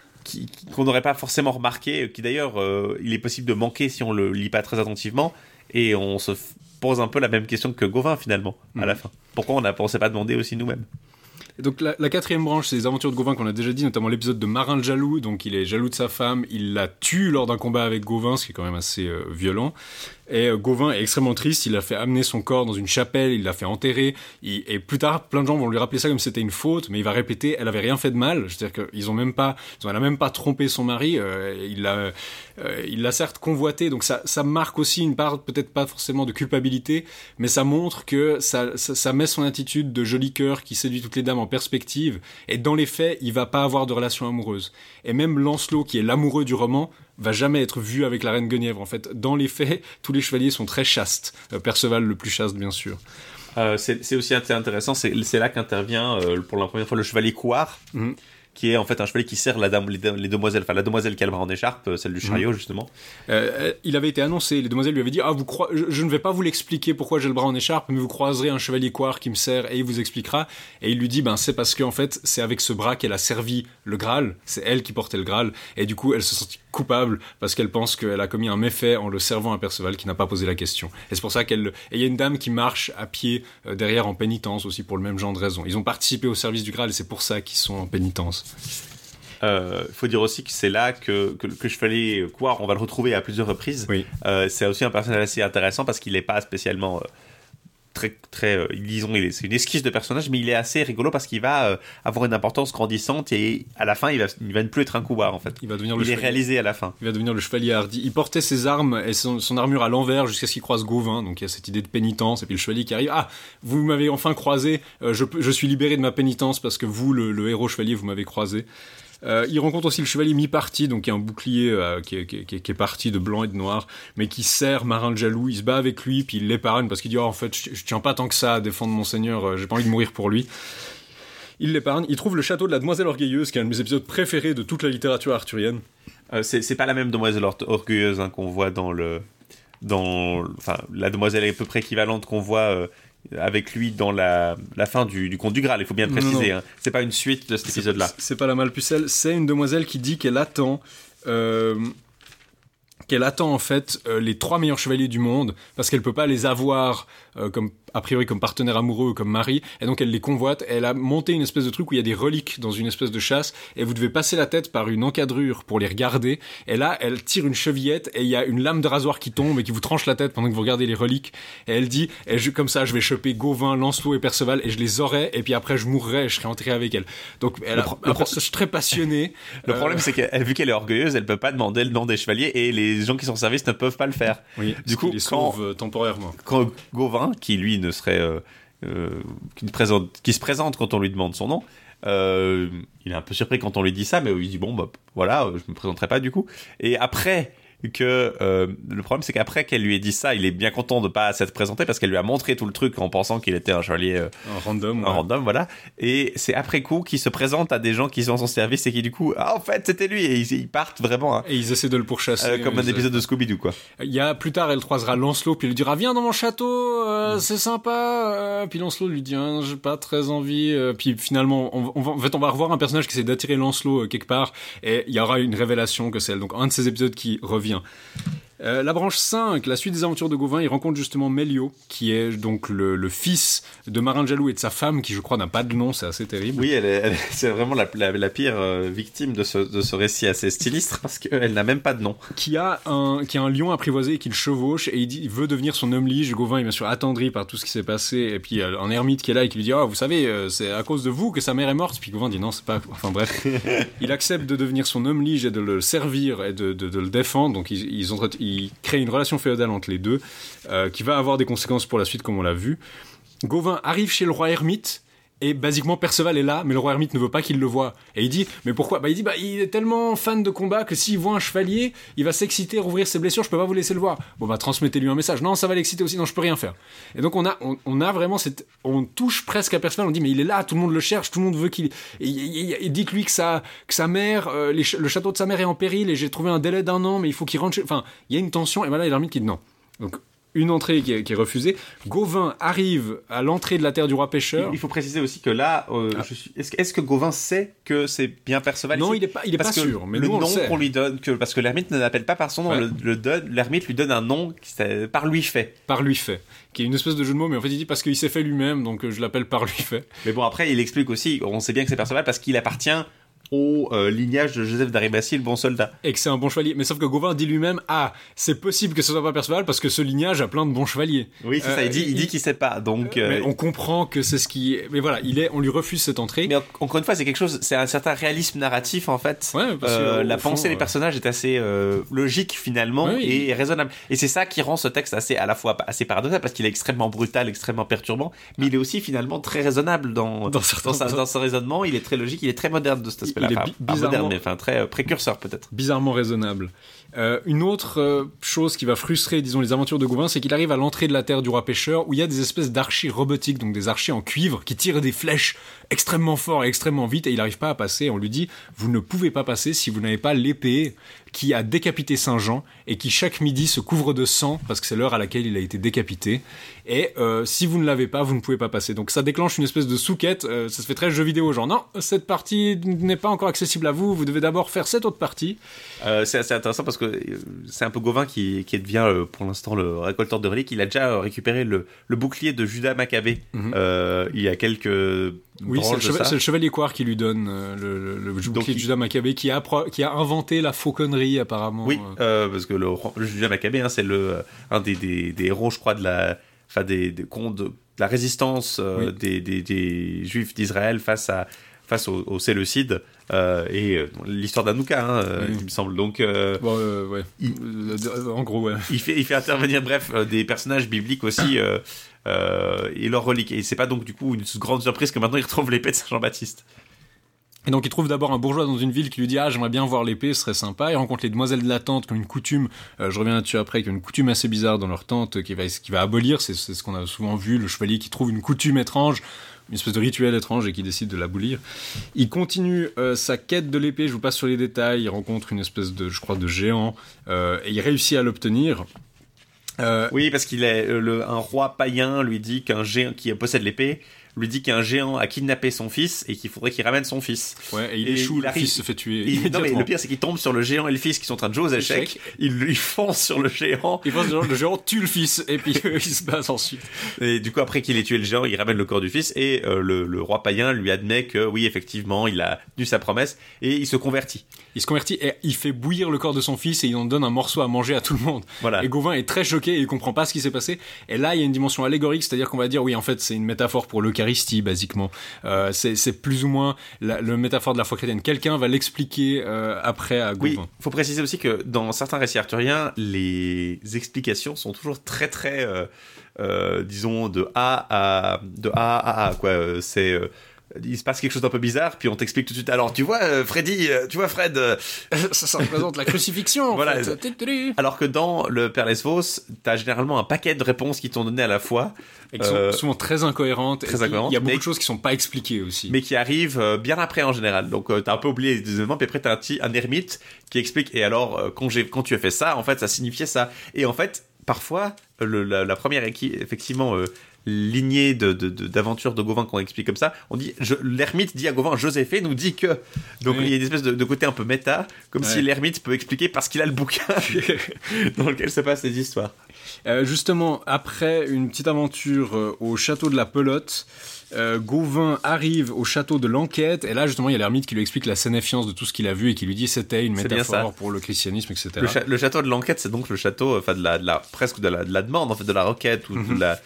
qu'on n'aurait pas forcément remarqué, qui d'ailleurs, il est possible de manquer si on le lit pas très attentivement, et on se pose un peu la même question que Gauvin finalement à la fin. Pourquoi on n'a on s'est pas demandé aussi nous-mêmes? Donc la, la quatrième branche, c'est les aventures de Gauvin qu'on a déjà dit, notamment l'épisode de Marin le jaloux. Donc il est jaloux de sa femme, il la tue lors d'un combat avec Gauvin, ce qui est quand même assez euh, violent. Et euh, Gauvin est extrêmement triste, il a fait amener son corps dans une chapelle, il l'a fait enterrer. Et plus tard, plein de gens vont lui rappeler ça comme si c'était une faute, mais il va répéter, elle avait rien fait de mal. C'est-à-dire qu'ils ont même pas, elle a même pas trompé son mari. euh, il l'a, euh, il l'a certes convoité, donc ça, ça marque aussi une part, peut-être pas forcément de culpabilité, mais ça montre que ça, ça, ça met son attitude de joli cœur qui séduit toutes les dames en perspective. Et dans les faits, il va pas avoir de relation amoureuse. Et même Lancelot, qui est l'amoureux du roman, va jamais être vu avec la reine Guenièvre. En fait, dans les faits, tous les chevaliers sont très chastes. Euh, Perceval le plus chaste, bien sûr. Euh, c'est aussi intéressant, c'est là qu'intervient euh, pour la première fois le chevalier Couard, Mhm. qui est en fait un chevalier qui sert la dame, les, les demoiselles, enfin la demoiselle qui a le bras en écharpe, celle du chariot justement. Euh, il avait été annoncé, les demoiselles lui avaient dit Ah, vous croi- je, je ne vais pas vous l'expliquer pourquoi j'ai le bras en écharpe, mais vous croiserez un chevalier coir qui me sert et il vous expliquera. Et il lui dit Ben, c'est parce qu'en fait, c'est avec ce bras qu'elle a servi le Graal, c'est elle qui portait le Graal, et du coup, elle se sentit coupable parce qu'elle pense qu'elle a commis un méfait en le servant à Perceval qui n'a pas posé la question. Et c'est pour ça qu'elle. Et il y a une dame qui marche à pied euh, derrière en pénitence aussi pour le même genre de raison. Ils ont participé au service du Graal et c'est pour ça qu'ils sont en pénitence. Euh, Il faut dire aussi que c'est là que, que, que chevalier Couard, on va le retrouver à plusieurs reprises. Oui. Euh, c'est aussi un personnage assez intéressant parce qu'il n'est pas spécialement euh, très très euh, disons il est- c'est une esquisse de personnage mais il est assez rigolo parce qu'il va euh, avoir une importance grandissante et à la fin il va il va ne plus être un couard en fait Il va devenir le il est chevalier. réalisé à la fin Il va devenir le chevalier hardi. Il portait ses armes et son, son armure à l'envers jusqu'à ce qu'il croise Gauvin. Donc il y a cette idée de pénitence. Et puis le chevalier qui arrive. Ah, vous m'avez enfin croisé. Euh, je, je suis libéré de ma pénitence parce que vous, le, le héros chevalier, vous m'avez croisé. Euh, il rencontre aussi le chevalier mi-parti, donc qui est un bouclier euh, qui, est, parti de blanc et de noir, mais qui sert Marin de jaloux. Il se bat avec lui, puis il l'épargne parce qu'il dit oh, en fait, je, tiens pas tant que ça à défendre mon seigneur. euh, J'ai pas envie de mourir pour lui. Il l'épargne. Il trouve le château de la Demoiselle Orgueilleuse, qui est un de mes épisodes préférés de toute la littérature arthurienne. Euh, c'est pas la même demoiselle or- orgueilleuse hein, qu'on voit dans le dans enfin la demoiselle est à peu près équivalente qu'on voit avec lui dans la, la fin du, du conte du Graal il faut bien le préciser hein. c'est pas une suite de cet épisode là C'est pas la Malpucelle, c'est une demoiselle qui dit qu'elle attend. euh, qu'elle attend en fait euh, les trois meilleurs chevaliers du monde parce qu'elle peut pas les avoir euh, comme a priori comme partenaire amoureux ou comme mari et donc elle les convoite elle a monté une espèce de truc où il y a des reliques dans une espèce de chasse et vous devez passer la tête par une encadrure pour les regarder et là elle tire une chevillette et il y a une lame de rasoir qui tombe et qui vous tranche la tête pendant que vous regardez les reliques et elle dit et je, comme ça je vais choper Gauvin, Lancelot et Perceval et je les aurai et puis après je mourrai et je serai enterré avec elle. Donc elle a un personnage très passionné. Le Euh, problème c'est qu'elle vu qu'elle est orgueilleuse elle peut pas demander le nom des chevaliers et les gens qui sont en service ne peuvent pas le faire. Oui, du coup les quand, euh, temporairement. quand Gauvin qui lui ne serait euh, euh, qui, se présente quand on lui demande son nom. Euh, il est un peu surpris quand on lui dit ça mais il dit bon bah voilà je me présenterai pas du coup. Et après que euh, le problème c'est qu'après qu'elle lui ait dit ça il est bien content de pas s'être présenté parce qu'elle lui a montré tout le truc en pensant qu'il était un chevalier euh, un random un ouais. random voilà et c'est après coup qu'il se présente à des gens qui sont en son service et qui du coup ah en fait c'était lui et ils, ils partent vraiment hein, et ils essaient de le pourchasser euh, comme un épisode de Scooby-Doo quoi Il y a plus tard, elle croisera Lancelot, puis elle lui dira viens dans mon château, euh, c'est sympa. euh, puis Lancelot lui dit hein, j'ai pas très envie. puis finalement, on, on va, en fait, on va revoir un personnage qui essaie d'attirer Lancelot quelque part, et il y aura une révélation que c'est elle. Donc un de ces épisodes qui revient. avião. Euh, la branche 5, la suite des aventures de Gauvin, il rencontre justement Mélio, qui est donc le, le fils de Marin Jaloux et de sa femme, qui je crois n'a pas de nom, c'est assez terrible. oui elle est, c'est vraiment la, la, la pire euh, victime de ce, de ce récit assez sinistre parce qu'elle n'a même pas de nom. Qui a un qui a un lion apprivoisé et qui le chevauche et il dit il veut devenir son homme lige Gauvin est bien sûr attendri par tout ce qui s'est passé et puis il y a un ermite qui est là et qui lui dit oh vous savez euh, c'est à cause de vous que sa mère est morte. Puis Gauvin dit non c'est pas enfin bref. Il accepte de devenir son homme lige et de le servir et de, de, de le défendre. Donc ils, ils, ont, ils créent une relation féodale entre les deux euh, qui va avoir des conséquences pour la suite comme on l'a vu. Gauvin arrive chez le roi ermite et basiquement Perceval est là, mais le roi ermite ne veut pas qu'il le voie. Et il dit, mais pourquoi? Bah il dit, bah il est tellement fan de combat que s'il voit un chevalier, il va s'exciter, rouvrir ses blessures. Je peux pas vous laisser le voir. Bon bah transmettez-lui un message. Non, ça va l'exciter aussi. Non, je peux rien faire. Et donc on a, on, a vraiment cette, on touche presque à Perceval. On dit, mais il est là, tout le monde le cherche, tout le monde veut qu'il. Et, dites-lui que sa, que sa mère, euh, le château de sa mère est en péril et j'ai trouvé un délai d'un an, mais il faut qu'il rentre. Chez... Enfin, il y a une tension. Et voilà, a l'ermite qui dit non. Donc une entrée qui est, qui est refusée. Gauvin arrive à l'entrée de la terre du roi pêcheur. il faut préciser aussi que là euh, suis... est-ce, que- Gauvin sait que c'est bien Perceval Non, il est pas, il est parce pas que sûr, mais le nous nom qu'on lui donne que parce que l'ermite ne l'appelle pas par son nom Ouais. le, l'ermite lui donne un nom qui par lui fait par lui fait, qui est une espèce de jeu de mots, mais en fait il dit parce qu'il s'est fait lui-même, donc euh, je l'appelle par lui fait. Mais bon, après, il explique aussi, on sait bien que c'est Perceval parce qu'il appartient au euh, lignage de Joseph d'Arimathie, le bon soldat. Et que c'est un bon chevalier. Mais sauf que Gauvin dit lui-même, ah, c'est possible que ce soit pas Perceval parce que ce lignage a plein de bons chevaliers. Oui, c'est Euh, ça, il dit, il dit qu'il sait pas. Donc, euh, Mais on comprend que c'est ce qui. Mais voilà, il est, on lui refuse cette entrée. mais en- encore une fois, c'est quelque chose, c'est un certain réalisme narratif en fait. Ouais, parce que, Euh, la fond, pensée des euh, personnages est assez euh, logique finalement et raisonnable. Et c'est ça qui rend ce texte assez à la fois assez paradoxal parce qu'il est extrêmement brutal, extrêmement perturbant, mais il est aussi finalement très raisonnable dans Dans dans, sa- dans son raisonnement. Il est très logique, il est très moderne de cet Il est bi- bizarrement- moderne, mais enfin très euh, précurseur peut-être. bizarrement raisonnable. Euh, une autre euh, chose qui va frustrer, disons, les aventures de Gauvin, c'est qu'il arrive à l'entrée de la terre du roi pêcheur où il y a des espèces d'archers robotiques, donc des archers en cuivre, qui tirent des flèches extrêmement fort et extrêmement vite et il n'arrive pas à passer. On lui dit, vous ne pouvez pas passer si vous n'avez pas l'épée qui a décapité Saint Jean et qui chaque midi se couvre de sang parce que c'est l'heure à laquelle il a été décapité. Et euh, si vous ne l'avez pas, vous ne pouvez pas passer. Donc ça déclenche une espèce de souquette. ça se fait très jeu vidéo, genre non, cette partie n'est pas encore accessible à vous. Vous devez d'abord faire cette autre partie. C'est assez intéressant parce que euh, c'est un peu Gauvin qui, qui devient euh, pour l'instant le récolteur de reliques. Il a déjà récupéré le, le bouclier de Judas Maccabée Mhm. euh, il y a quelques Oui, c'est le, chevalier Coire qui lui donne le, bouclier de Judas Maccabée qui a, pro- qui a inventé la fauconnerie apparemment. Oui, Euh, parce que le, Judas Maccabée, hein, c'est le un des, des, des héros, je crois, de la, enfin des, des contes de la résistance euh, Oui. des, des, des juifs d'Israël face à face aux, aux Séleucides euh, et euh, l'histoire d'Anouka, hein, euh, Oui. il me semble. Donc euh, Bon, euh, ouais. Il- Euh, en gros, ouais. il fait il fait intervenir bref des personnages bibliques aussi et leurs reliques. Et c'est pas donc du coup une grande surprise que maintenant il retrouve l'épée de Saint Jean-Baptiste. Et donc il trouve d'abord un bourgeois dans une ville qui lui dit ah j'aimerais bien voir l'épée, ce serait sympa. Il rencontre les demoiselles de la tente qui ont une coutume, euh, je reviens là-dessus après, qui ont une coutume assez bizarre dans leur tente qui va qui va abolir. C'est ce qu'on a souvent vu, le chevalier qui trouve une coutume étrange, une espèce de rituel étrange et qui décide de l'abolir. Il continue euh, sa quête de l'épée. Je vous passe sur les détails. Il rencontre une espèce de je crois de géant euh, et il réussit à l'obtenir. Euh, Oui, parce qu'il est un roi païen lui dit qu'un géant qui possède l'épée lui dit qu'un géant a kidnappé son fils et qu'il faudrait qu'il ramène son fils. ouais, et il Et échoue, il le fils se fait tuer. Et- non mais le pire c'est qu'il tombe sur le géant et le fils qui sont en train de jouer aux échecs. Échec. Il lui fonce sur le géant Il que le géant tue le fils et puis il se passe ensuite. et du coup après qu'il ait tué le géant, il ramène le corps du fils et euh, le, le roi païen lui admet que oui effectivement il a tenu sa promesse et il se convertit. Il se convertit et il fait bouillir le corps de son fils et il en donne un morceau à manger à tout le monde. Voilà. Et Gauvin est très choqué et il comprend pas ce qui s'est passé. Et là, il y a une dimension allégorique, c'est-à-dire qu'on va dire, oui, en fait, c'est une métaphore pour l'Eucharistie, basiquement. Euh, c'est plus ou moins la, le métaphore de la foi chrétienne. Quelqu'un va l'expliquer euh, après à Oui, Gauvin. faut préciser aussi que dans certains récits arthuriens, les explications sont toujours très très, euh, disons, de A à de A à A. Quoi, c'est il se passe quelque chose d'un peu bizarre, puis on t'explique tout de suite. Alors, tu vois, euh, Freddy, euh, tu vois, Fred. euh, ça, ça représente la crucifixion. en Voilà. fait. Alors que dans le Père Lesvos, t'as généralement un paquet de réponses qui t'ont donné à la fois, Et qui sont Euh, souvent très incohérentes. très incohérentes, Il y a beaucoup mais- de choses qui sont pas expliquées aussi. mais qui arrivent euh, bien après en général. Donc, euh, t'as un peu oublié les deux événements, puis après t'as un, petit- un ermite qui explique. Et alors, euh, quand, j'ai- quand tu as fait ça, en fait, ça signifiait ça. Et en fait, parfois, le- la, la première équipe, effectivement. euh, lignée de, d'aventures de Gauvin qu'on explique comme ça, on dit, l'ermite dit à Gauvin, Joséphée nous dit que. Donc Oui. il y a une espèce de, de côté un peu méta, comme Ouais. si l'ermite peut expliquer parce qu'il a le bouquin dans lequel se passent les histoires. Euh, justement, après une petite aventure euh, au château de la Pelote, euh, Gauvin arrive au château de l'Enquête, et là justement il y a l'ermite qui lui explique la sénéfiance de tout ce qu'il a vu et qui lui dit c'était une métaphore pour le christianisme, etc. Le, cha- le château de l'enquête, c'est donc le château, enfin de la, de la presque de la, de la demande, en fait, de la requête ou Mhm. de la.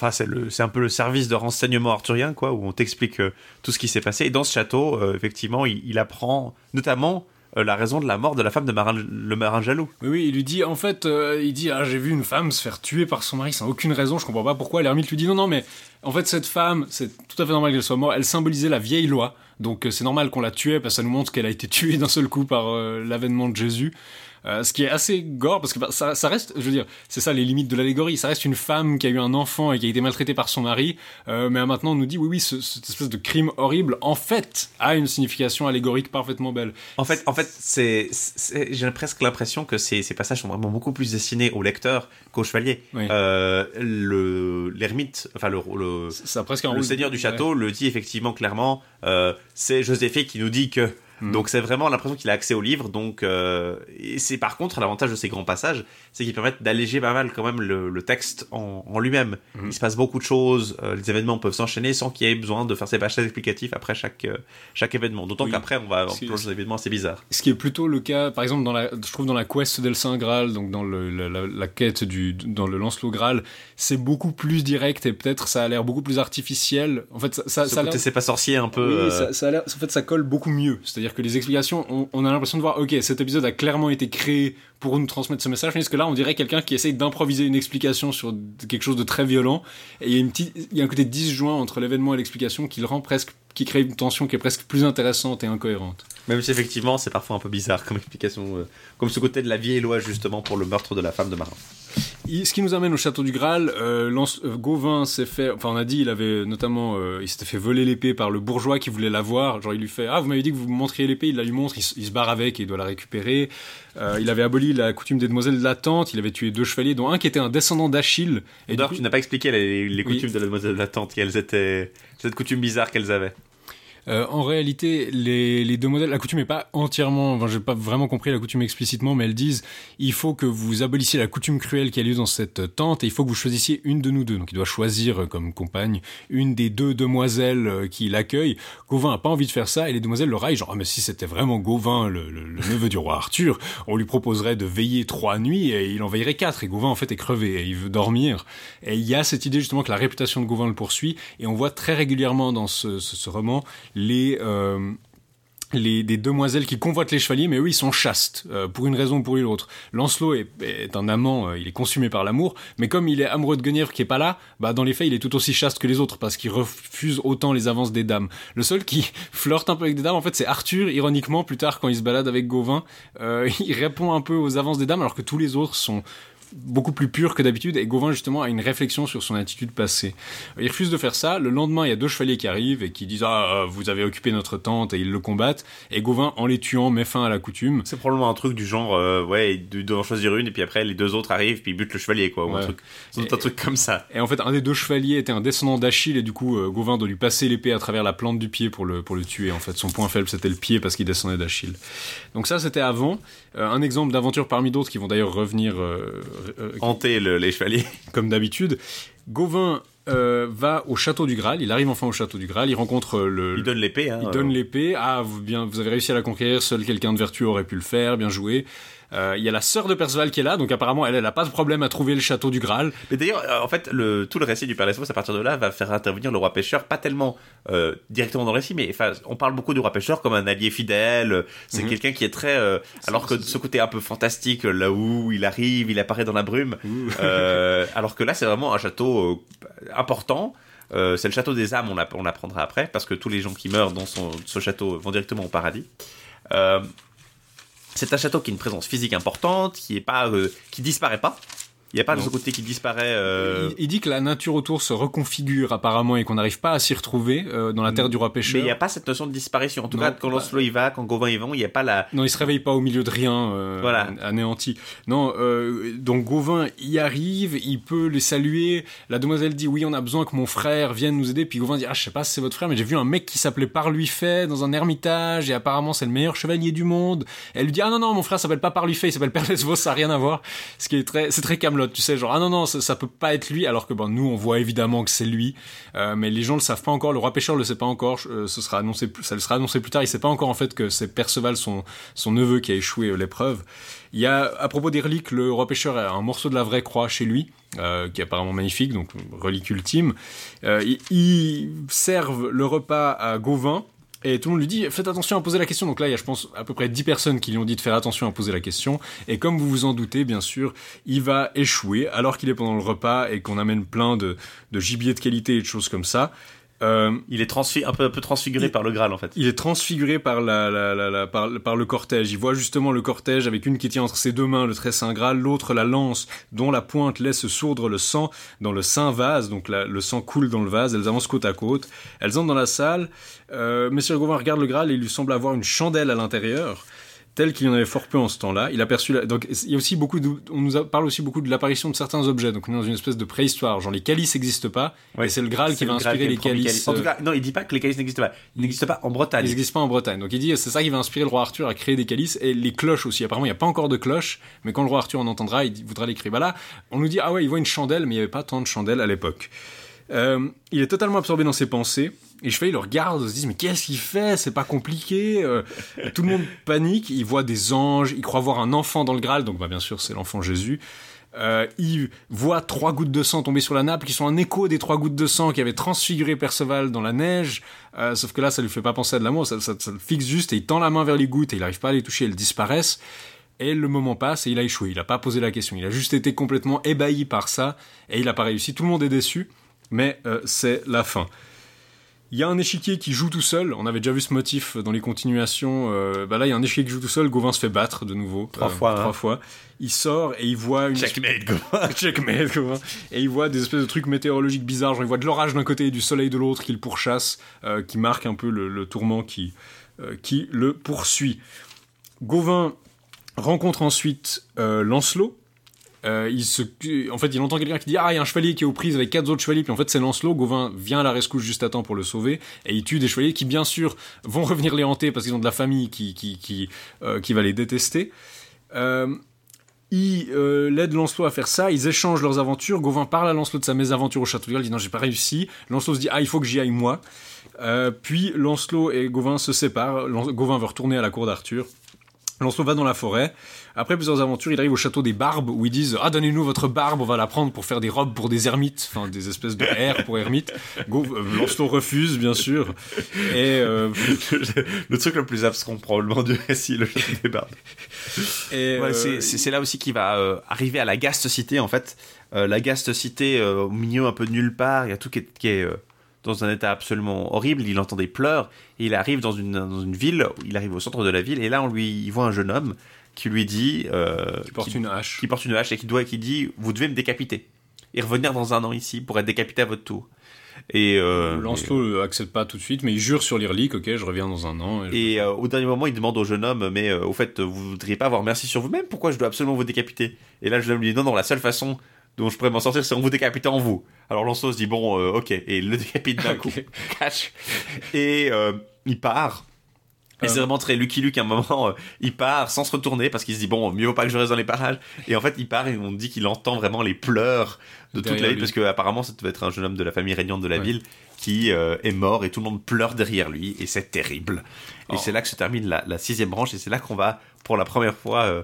Enfin, c'est un peu le service de renseignement arthurien, quoi, où on t'explique euh, tout ce qui s'est passé. Et dans ce château, euh, effectivement, il, apprend notamment euh, la raison de la mort de la femme de marin, le marin jaloux. Oui, il lui dit, en fait, il dit, ah, j'ai vu une femme se faire tuer par son mari sans aucune raison, je comprends pas pourquoi. L'ermite lui dit, non, non, mais en fait, cette femme, c'est tout à fait normal qu'elle soit morte, elle symbolisait la vieille loi, donc c'est normal qu'on la tuait, parce que ça nous montre qu'elle a été tuée d'un seul coup par l'avènement de Jésus. Euh, ce qui est assez gore, parce que bah, ça, ça reste, je veux dire, c'est ça les limites de l'allégorie, ça reste une femme qui a eu un enfant et qui a été maltraitée par son mari, euh, mais maintenant on nous dit, oui, oui, ce- cette espèce de crime horrible, en fait, a une signification allégorique parfaitement belle. En fait, en fait, c'est, j'ai presque l'impression que ces, ces passages sont vraiment beaucoup plus destinés au lecteur qu'au chevalier. Oui. Euh, le, l'ermite, enfin le, le, Ça presque seigneur du ouais. château le dit effectivement clairement. c'est Joséphée qui nous dit que. Mhm. Donc c'est vraiment l'impression qu'il a accès au livre. Donc euh, et c'est par contre l'avantage de ces grands passages, c'est qu'ils permettent d'alléger pas mal quand même le, le texte en, en lui-même. Mhm. Il se passe beaucoup de choses, euh, les événements peuvent s'enchaîner sans qu'il y ait besoin de faire ces passages explicatifs après chaque euh, chaque événement. D'autant Oui. qu'après on va plonger dans des événements assez bizarres. Ce qui est plutôt le cas, par exemple, dans la, je trouve dans la quest del Saint Graal, donc dans le, la, la- la quête du, dans le Lancelot Graal, c'est beaucoup plus direct et peut-être ça a l'air beaucoup plus artificiel. En fait, ça, ça, ça c'est pas sorcier un peu. oui, euh, ça, ça a l'air, en fait, ça colle beaucoup mieux. C'est-à-dire que les explications, on, a l'impression de voir, ok, cet épisode a clairement été créé pour nous transmettre ce message, tandis que là, on dirait quelqu'un qui essaye d'improviser une explication sur quelque chose de très violent. Et il y a il y a un côté disjoint entre l'événement et l'explication qui le rend presque, qui crée une tension qui est presque plus intéressante et incohérente. Même si effectivement c'est parfois un peu bizarre comme explication, euh, comme ce côté de la vieille loi justement pour le meurtre de la femme de Marin. Ce qui nous amène au château du Graal, euh, Lance- euh, Gauvin s'est fait, enfin on a dit, il avait notamment, euh, il s'était fait voler l'épée par le bourgeois qui voulait la voir. Genre il lui fait, ah vous m'avez dit que vous me montriez l'épée, il la lui montre, il, se- il se barre avec et il doit la récupérer. Il avait aboli la coutume des demoiselles de la tente, il avait tué deux chevaliers, dont un qui était un descendant d'Achille. Et D'ailleurs, tu n'as pas expliqué les, les Oui. coutumes de la demoiselle de la tente, quelles étaient cette coutume bizarre qu'elles avaient. Euh, en réalité, les, les deux modèles, la coutume n'est pas entièrement, enfin, j'ai pas vraiment compris la coutume explicitement, mais elles disent il faut que vous abolissiez la coutume cruelle qui a lieu dans cette tente et il faut que vous choisissiez une de nous deux. Donc il doit choisir euh, comme compagne une des deux demoiselles euh, qui l'accueillent. Gauvin a pas envie de faire ça et les demoiselles le raillent genre ah, mais si c'était vraiment Gauvin, le, le- le neveu du roi Arthur, on lui proposerait de veiller trois nuits et il en veillerait quatre. Et Gauvin en fait est crevé et il veut dormir. Et il y a cette idée justement que la réputation de Gauvin le poursuit et on voit très régulièrement dans ce, ce- ce roman les euh, les des demoiselles qui convoitent les chevaliers, mais eux ils sont chastes euh, pour une raison ou pour une. Lancelot est, un amant, euh, il est consumé par l'amour, mais comme il est amoureux de Guenièvre qui est pas là, bah dans les faits il est tout aussi chaste que les autres parce qu'il refuse autant les avances des dames. Le seul qui flirte un peu avec des dames en fait c'est Arthur. Ironiquement plus tard quand il se balade avec Gauvin, il répond un peu aux avances des dames alors que tous les autres sont beaucoup plus pur que d'habitude et Gauvin justement a une réflexion sur son attitude passée. Il refuse de faire ça. Le lendemain, il y a deux chevaliers qui arrivent et qui disent ah euh, vous avez occupé notre tente et ils le combattent et Gauvin en les tuant met fin à la coutume. C'est probablement un truc du genre, euh, ouais, de d'en choisir une, et puis après les deux autres arrivent, puis ils butent le chevalier, quoi, ou un truc, un truc comme ça. Et en fait, un des deux chevaliers était un descendant d'Achille et du coup, euh, Gauvin doit lui passer l'épée à travers la plante du pied pour le, pour le tuer. En fait, son point faible, c'était le pied parce qu'il descendait d'Achille. Donc ça, c'était avant. Euh, un exemple d'aventure parmi d'autres qui vont d'ailleurs revenir euh, euh, Hanter le- les chevaliers. comme d'habitude. Gauvin euh, va au château du Graal. Il arrive enfin au château du Graal. Il rencontre le. Il donne l'épée, hein. il euh, donne l'épée. Ah, vous, bien, vous avez réussi à la conquérir. Seul quelqu'un de vertueux aurait pu le faire. Bien joué. Euh, Il y a la sœur de Perceval qui est là, donc apparemment elle, elle a pas de problème à trouver le château du Graal. Mais d'ailleurs, euh, en fait, le, tout le récit du Père Lesbos, à partir de là, va faire intervenir le roi pêcheur, pas tellement euh, directement dans le récit, mais enfin, on parle beaucoup du roi pêcheur comme un allié fidèle. C'est Mhm. quelqu'un qui est très, euh, alors que ce côté un peu fantastique, là où il arrive, il apparaît dans la brume, euh, alors que là, c'est vraiment un château euh, important. Euh, c'est le château des âmes, on, on l'apprendra après, parce que tous les gens qui meurent dans son, ce château vont directement au paradis. C'est un château qui a une présence physique importante, qui est pas, euh, qui disparaît pas. Il n'y a pas de ce côté qui disparaît. euh, Il, il dit que la nature autour se reconfigure apparemment et qu'on n'arrive pas à s'y retrouver euh, dans la terre du roi Mais pêcheur. il n'y a pas cette notion de disparition. En tout Non, cas, quand Lancelot y va, quand Gauvin y va, il n'y a pas la. Non, il se réveille pas au milieu de rien, euh, Voilà. anéanti. Non, donc Gauvin y arrive, il peut les saluer. La demoiselle dit oui, on a besoin que mon frère vienne nous aider. Puis Gauvin dit ah je sais pas si c'est votre frère, mais j'ai vu un mec qui s'appelait Parluifet dans un ermitage et apparemment c'est le meilleur chevalier du monde. Elle lui dit ah non non mon frère s'appelle pas Parluifet, il s'appelle Père Lesvos, ça a rien à voir. Ce qui est très, c'est très Tu sais genre ah non non ça, ça peut pas être lui, alors que bon nous on voit évidemment que c'est lui, Euh, mais les gens le savent pas encore. Le roi pêcheur le sait pas encore. euh, ce sera annoncé, ça le sera annoncé plus tard. Il sait pas encore en fait que c'est Perceval son son neveu qui a échoué à l'épreuve. Il y a, à propos des reliques, le roi pêcheur a un morceau de la vraie croix chez lui, euh, qui est apparemment magnifique, donc relique ultime. Euh, ils servent le repas à Gauvin, et tout le monde lui dit faites attention à poser la question. Donc là, il y a, je pense, à peu près 10 personnes qui lui ont dit de faire attention à poser la question. Et comme vous vous en doutez, bien sûr, il va échouer alors qu'il est pendant le repas et qu'on amène plein de, de gibier de qualité et de choses comme ça. Euh, Il est transfi- un, peu, un peu transfiguré Il- par le Graal, en fait. il est transfiguré par, la, la, par, par le cortège. Il voit justement le cortège avec une qui tient entre ses deux mains le très saint Graal, l'autre la lance dont la pointe laisse sourdre le sang dans le saint vase. Donc le sang coule dans le vase. Elles avancent côte à côte. Elles entrent dans la salle. Euh, Monsieur Gauvin regarde le Graal et il lui semble avoir une chandelle à l'intérieur. Tel qu'il y en avait fort peu en ce temps-là. Il aperçut la... donc il y a aussi beaucoup de... on nous a- parle aussi beaucoup de l'apparition de certains objets. Donc on est dans une espèce de préhistoire. Genre les calices n'existent pas. Ouais. Et c'est le Graal qui va le Graal inspirer qui les calices. calice. En tout euh, cas, non, il dit pas que les calices n'existent pas. Ils n'existent pas en Bretagne. ils n'existent pas en Bretagne. Donc il dit c'est ça qui va inspirer le roi Arthur à créer des calices et les cloches aussi. Apparemment il n'y a pas encore de cloches, mais quand le roi Arthur en entendra, il voudra les créer. Bah là, on nous dit ah ouais il voit une chandelle, mais il n'y avait pas tant de chandelles à l'époque. Euh, il est totalement absorbé dans ses pensées. Et Chevalier le regarde, se dit mais qu'est-ce qu'il fait? C'est pas compliqué. Euh, tout le monde panique. Il voit des anges. Il croit voir un enfant dans le Graal. Donc bah bien sûr c'est l'enfant Jésus. Euh, il voit trois gouttes de sang tomber sur la nappe, qui sont un écho des trois gouttes de sang qui avaient transfiguré Perceval dans la neige. Euh, sauf que là, ça lui fait pas penser à de l'amour, ça, ça- le fixe juste et il tend la main vers les gouttes et il arrive pas à les toucher, elles disparaissent. Et le moment passe et il a échoué. Il a pas posé la question. Il a juste été complètement ébahi par ça et il a pas réussi. Tout le monde est déçu, mais euh, c'est la fin. Il y a un échiquier qui joue tout seul. On avait déjà vu ce motif dans les continuations. Euh, bah là, il y a un échiquier qui joue tout seul. Gauvin se fait battre de nouveau. Trois fois, hein. Trois fois. Il sort et il voit une. Checkmate, Gauvin. Checkmate, Gauvin. Et il voit des espèces de trucs météorologiques bizarres. Genre, il voit de l'orage d'un côté et du soleil de l'autre qui le pourchasse, euh, qui marque un peu le, le tourment qui, euh, qui le poursuit. Gauvin rencontre ensuite euh, Lancelot. Euh, il en fait, il entend quelqu'un qui dit ah il y a un chevalier qui est aux prises avec quatre autres chevaliers puis en fait c'est Lancelot. Gauvin vient à la rescousse juste à temps pour le sauver et il tue des chevaliers qui bien sûr vont revenir les hanter parce qu'ils ont de la famille qui euh, va les détester. Euh, il l'aide Lancelot à faire ça, ils échangent leurs aventures. Gauvin parle à Lancelot de sa mésaventure au château de il dit non j'ai pas réussi. Lancelot se dit ah il faut que j'y aille moi. Puis Lancelot et Gauvin se séparent. Gauvin veut retourner à la cour d'Arthur. Lancelot va dans la forêt. Après plusieurs aventures, il arrive au château des Barbes où ils disent Ah, donnez-nous votre barbe, on va la prendre pour faire des robes pour des ermites, enfin des espèces de airs pour ermites. Go- euh, Lancelot refuse, bien sûr. Et, euh, le truc le plus abscon probablement du récit, le jeu des bardes. et, Ouais, euh, c'est- c'est c'est là aussi qu'il va euh, arriver à la Gaste Cité en fait. Euh, la Gaste Cité euh, au milieu un peu de nulle part, il y a tout qui est, qui est, euh, dans un état absolument horrible. Il entend des pleurs et il arrive dans une, dans une ville, il arrive au centre de la ville et là on lui il voit un jeune homme qui lui dit euh, qui porte une hache. qui porte une hache et qui doit qui dit vous devez me décapiter et revenir dans un an ici pour être décapité à votre tour. Et euh, Lancelot euh, accepte pas tout de suite, mais il jure sur l'Irlic, ok, je reviens dans un an. et je- Et euh, au dernier moment, il demande au jeune homme, mais euh, au fait, vous voudriez pas avoir merci sur vous-même Pourquoi je dois absolument vous décapiter? Et là, le jeune homme lui dit, non, non, la seule façon dont je pourrais m'en sortir, c'est en vous décapitant en vous. Alors Lancelot se dit, bon, euh, ok, et il le décapite d'un coup, cache. Et euh, il part. Et Euh. c'est vraiment très Lucky Luke à un moment, euh, il part sans se retourner parce qu'il se dit bon, mieux vaut pas que je reste dans les parages. Et en fait, il part et on dit qu'il entend vraiment les pleurs de toute Derrière la ville lui. parce que apparemment, ça devait être un jeune homme de la famille régnante de la Ouais. ville qui euh, est mort et tout le monde pleure derrière lui et c'est terrible. Et Oh. c'est là que se termine la, la sixième branche et c'est là qu'on va pour la première fois euh,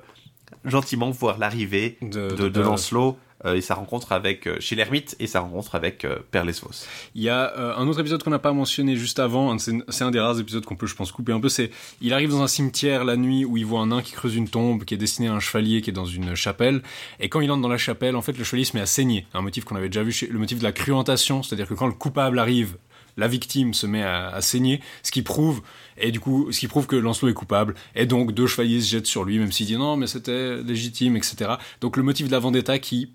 gentiment voir l'arrivée De- de, de- de Lancelot et sa rencontre avec euh, chez l'ermite et sa rencontre avec euh, Père Lesvos. Il y a euh, un autre épisode qu'on n'a pas mentionné juste avant, c'est un des rares épisodes qu'on peut, je pense, couper un peu. C'est il arrive dans un cimetière la nuit où il voit un nain qui creuse une tombe qui est destiné à un chevalier qui est dans une chapelle. Et quand il entre dans la chapelle, en fait, le chevalier se met à saigner. Un motif qu'on avait déjà vu chez le motif de la cruentation, c'est-à-dire que quand le coupable arrive, la victime se met à, à saigner, ce qui prouve et du coup, ce qui prouve que Lancelot est coupable. Et donc deux chevaliers se jettent sur lui, même s'il dit non, mais c'était légitime, etc. Donc le motif de la vendetta qui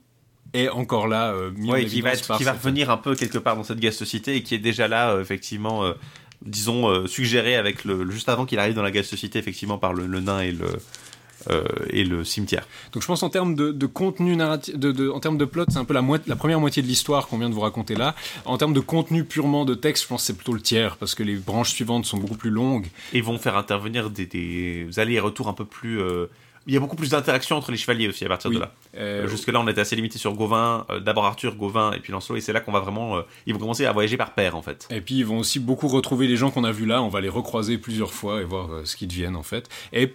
est encore là, euh, mis en Ouais, qui va, évidence être, par qui va cette- revenir un peu quelque part dans cette Gaste Cité et qui est déjà là, euh, effectivement, euh, disons, suggéré avec le, juste avant qu'il arrive dans la Gaste Cité, effectivement, par le, le nain et le, euh, et le cimetière. Donc je pense en termes de, de contenu narratif, de, de- en termes de plot, c'est un peu la, première moitié de l'histoire qu'on vient de vous raconter là. En termes de contenu purement de texte, je pense que c'est plutôt le tiers parce que les branches suivantes sont beaucoup plus longues. Et vont faire intervenir des, des allers et retours un peu plus. euh, Il y a beaucoup plus d'interactions entre les chevaliers aussi à partir Oui. de là. Euh, Euh, Jusque-là, on était assez limité sur Gauvin, euh, d'abord Arthur, Gauvin et puis Lancelot, et c'est là qu'on va vraiment. euh, ils vont commencer à voyager par paire en fait. Et puis ils vont aussi beaucoup retrouver les gens qu'on a vus là, on va les recroiser plusieurs fois et voir ce qu'ils deviennent en fait. Et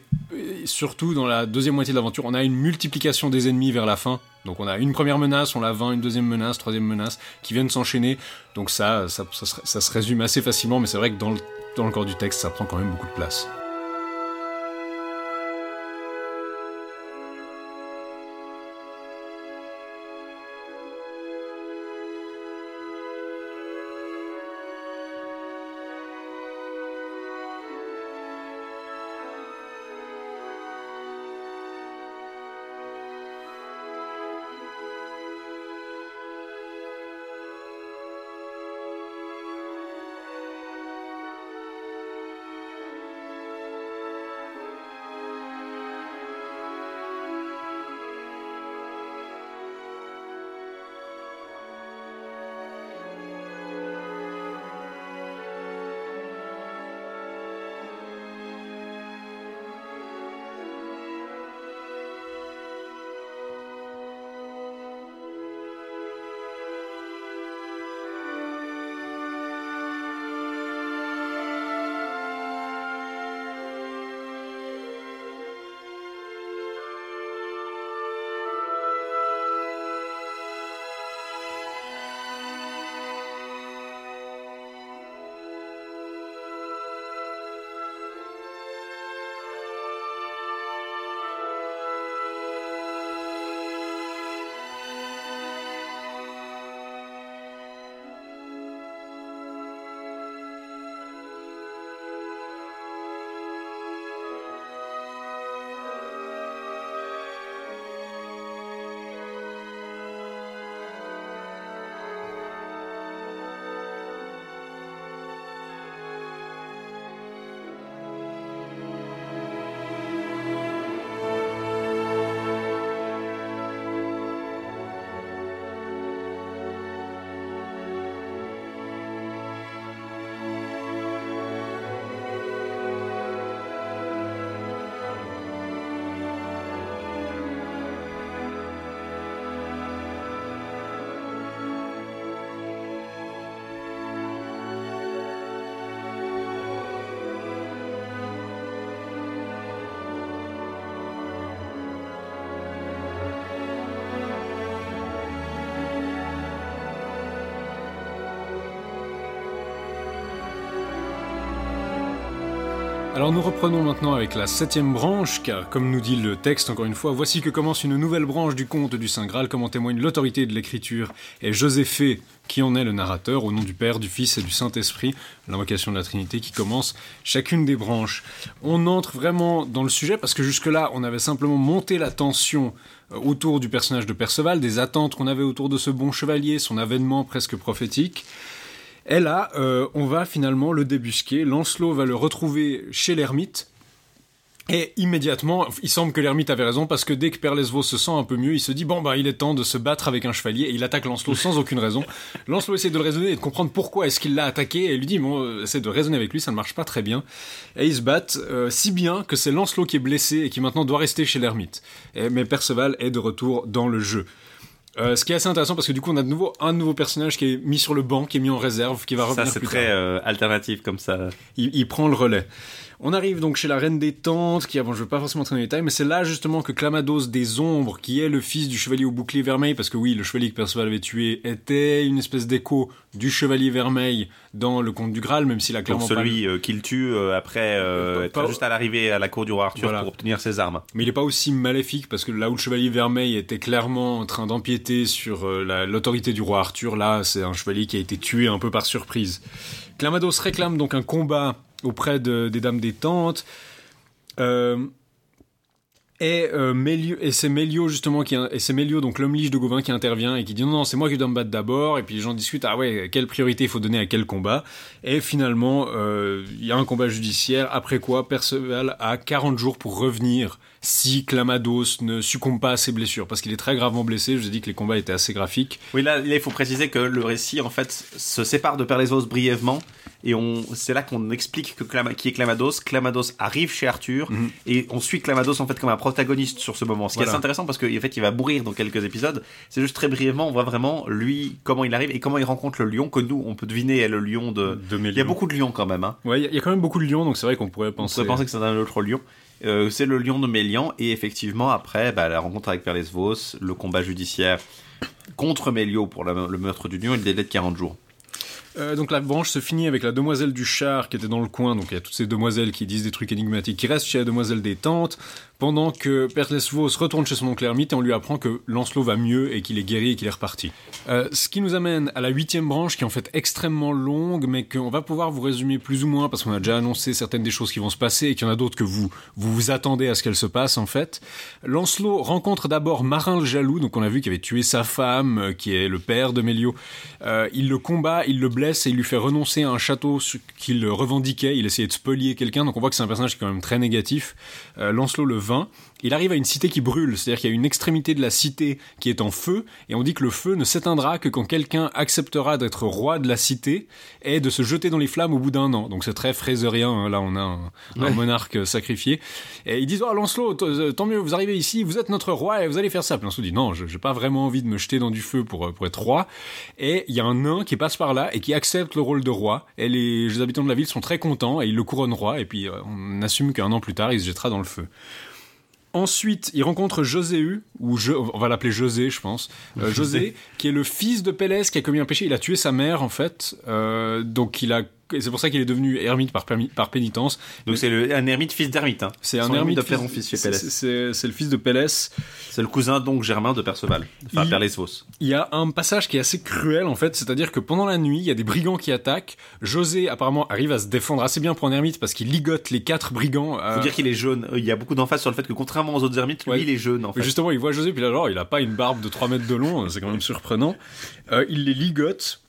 surtout dans la deuxième moitié de l'aventure, on a une multiplication des ennemis vers la fin. Donc on a une première menace, on la vainc, une deuxième menace, troisième menace, qui viennent s'enchaîner. Donc ça, ça, ça se- ça se résume assez facilement, mais c'est vrai que dans le, dans le corps du texte, ça prend quand même beaucoup de place. Alors nous reprenons maintenant avec la septième branche, car comme nous dit le texte encore une fois, voici que commence une nouvelle branche du conte du Saint Graal, comme en témoigne l'autorité de l'écriture, et Joséphée, qui en est le narrateur, au nom du Père, du Fils et du Saint-Esprit, l'invocation de la Trinité qui commence chacune des branches. On entre vraiment dans le sujet, parce que jusque-là, on avait simplement monté la tension euh, autour du personnage de Perceval, des attentes qu'on avait autour de ce bon chevalier, son avènement presque prophétique. Et là, euh, on va finalement le débusquer. Lancelot va le retrouver chez l'ermite. Et immédiatement, il semble que l'ermite avait raison parce que dès que Père Lesvaux se sent un peu mieux, il se dit bon bah il est temps de se battre avec un chevalier et il attaque Lancelot sans aucune raison. Lancelot essaie de le raisonner et de comprendre pourquoi est-ce qu'il l'a attaqué et il lui dit bon euh, essaie de raisonner avec lui, ça ne marche pas très bien. Et ils se battent euh, si bien que c'est Lancelot qui est blessé et qui maintenant doit rester chez l'ermite. Mais Perceval est de retour dans le jeu. Euh, ce qui est assez intéressant parce que du coup on a de nouveau un nouveau personnage qui est mis sur le banc, qui est mis en réserve, qui va Ça, revenir c'est plus très euh, alternatif comme ça. Il, il prend le relais. On arrive donc chez la reine des tentes, qui, bon, je veux pas forcément entrer dans les détails, mais c'est là justement que Clamados des Ombres, qui est le fils du chevalier au bouclier vermeil, parce que oui, le chevalier que Perceval avait tué était une espèce d'écho du chevalier vermeil dans le conte du Graal, même s'il a clairement pas celui euh, qu'il tue euh, après euh, Pas- juste à l'arrivée à la cour du roi Arthur Voilà. pour obtenir ses armes. Mais il n'est pas aussi maléfique parce que là où le chevalier vermeil était clairement en train d'empiéter sur euh, la- l'autorité du roi Arthur, là c'est un chevalier qui a été tué un peu par surprise. Clamados réclame donc un combat auprès de- des dames des tentes. Euh, et, euh, et c'est Mélio justement qui et c'est donc l'homme lige de Gauvin qui intervient et qui dit non non c'est moi qui dois me battre d'abord et puis les gens discutent ah ouais quelle priorité il faut donner à quel combat et finalement euh, il y a un combat judiciaire après quoi Perceval a 40 jours pour revenir si Clamados ne succombe pas à ses blessures parce qu'il est très gravement blessé je vous ai dit que les combats étaient assez graphiques Oui, là, il faut préciser que le récit, en fait, se sépare de Perlezos brièvement. Et on, c'est là qu'on explique que Clama- qui est Clamados. Clamados arrive chez Arthur. Mhm. Et on suit Clamados, en fait, comme un protagoniste sur ce moment. Ce qui est assez intéressant parce qu'en fait, il va mourir dans quelques épisodes. C'est juste très brièvement, on voit vraiment, lui, comment il arrive et comment il rencontre le lion, que nous, on peut deviner est le lion de... de. Il y a beaucoup de lions quand même, hein. ouais il y a- il y, a quand même beaucoup de lions donc c'est vrai qu'on pourrait On penser pourrait penser que c'est un autre lion. Euh, c'est le lion de Mélian et effectivement après bah, la rencontre avec Perlesvos, le combat judiciaire contre Mélio pour le meurtre du lion et le délai de 40 jours. Euh, donc la branche se finit avec la demoiselle du char qui était dans le coin, donc il y a toutes ces demoiselles qui disent des trucs énigmatiques, qui restent chez la demoiselle des tentes, pendant que Perlesvos retourne chez son oncle on lui apprend que Lancelot va mieux et qu'il est guéri et qu'il est reparti. Euh, ce qui nous amène à la huitième branche qui est en fait extrêmement longue, mais qu'on va pouvoir vous résumer plus ou moins parce qu'on a déjà annoncé certaines des choses qui vont se passer et qu'il y en a d'autres que vous vous, attendez à ce qu'elles se passent en fait. Lancelot rencontre d'abord Marin le jaloux, donc on a vu qu'il avait tué sa femme, euh, qui est le père de Mélio. Euh, il le combat, il le blesse et il lui fait renoncer à un château qu'il revendiquait. Il essayait de spolier quelqu'un, donc on voit que c'est un personnage qui est quand même très négatif. Euh, Lancelot le vainc. Il arrive à une cité qui brûle, c'est-à-dire qu'il y a une extrémité de la cité qui est en feu, et on dit que le feu ne s'éteindra que quand quelqu'un acceptera d'être roi de la cité et de se jeter dans les flammes au bout d'un an. Donc c'est très fraiserien, hein. là on a un, un monarque sacrifié. Et ils disent, oh Lancelot, euh, tant mieux, vous arrivez ici, vous êtes notre roi et vous allez faire ça. Puis Lancelot dit, non, je j'ai pas vraiment envie de me jeter dans du feu pour, euh, pour être roi. Et il y a un nain qui passe par là et qui accepte le rôle de roi. Et les, habitants de la ville sont très contents et ils le couronnent roi. Et puis euh, on assume qu'un an plus tard, il se jettera dans le feu. Ensuite, il rencontre Joséu, ou je, on va l'appeler José, je pense. Euh, José, qui est le fils de Pélès, qui a commis un péché. Il a tué sa mère, en fait. Euh, donc, il a, c'est pour ça qu'il est devenu ermite par, pénitence. Donc c'est un ermite fils d'ermite. Hein. C'est un ermite de fils chez c'est- Pélès. C'est c'est le fils de Pélès. C'est le cousin donc germain de Perceval, enfin Perlesvos. Il y a un passage qui est assez cruel en fait, c'est-à-dire que pendant la nuit, il y a des brigands qui attaquent. José apparemment arrive à se défendre assez bien pour un ermite parce qu'il ligote les quatre brigands. euh, Faut dire qu'il est jaune. Il y a beaucoup d'emphase sur le fait que contrairement aux autres ermites, lui Ouais. il est jaune en fait. Justement, il voit José, puis là, genre, il a pas une barbe de 3 mètres de long, c'est quand même surprenant. Euh, il les ligote,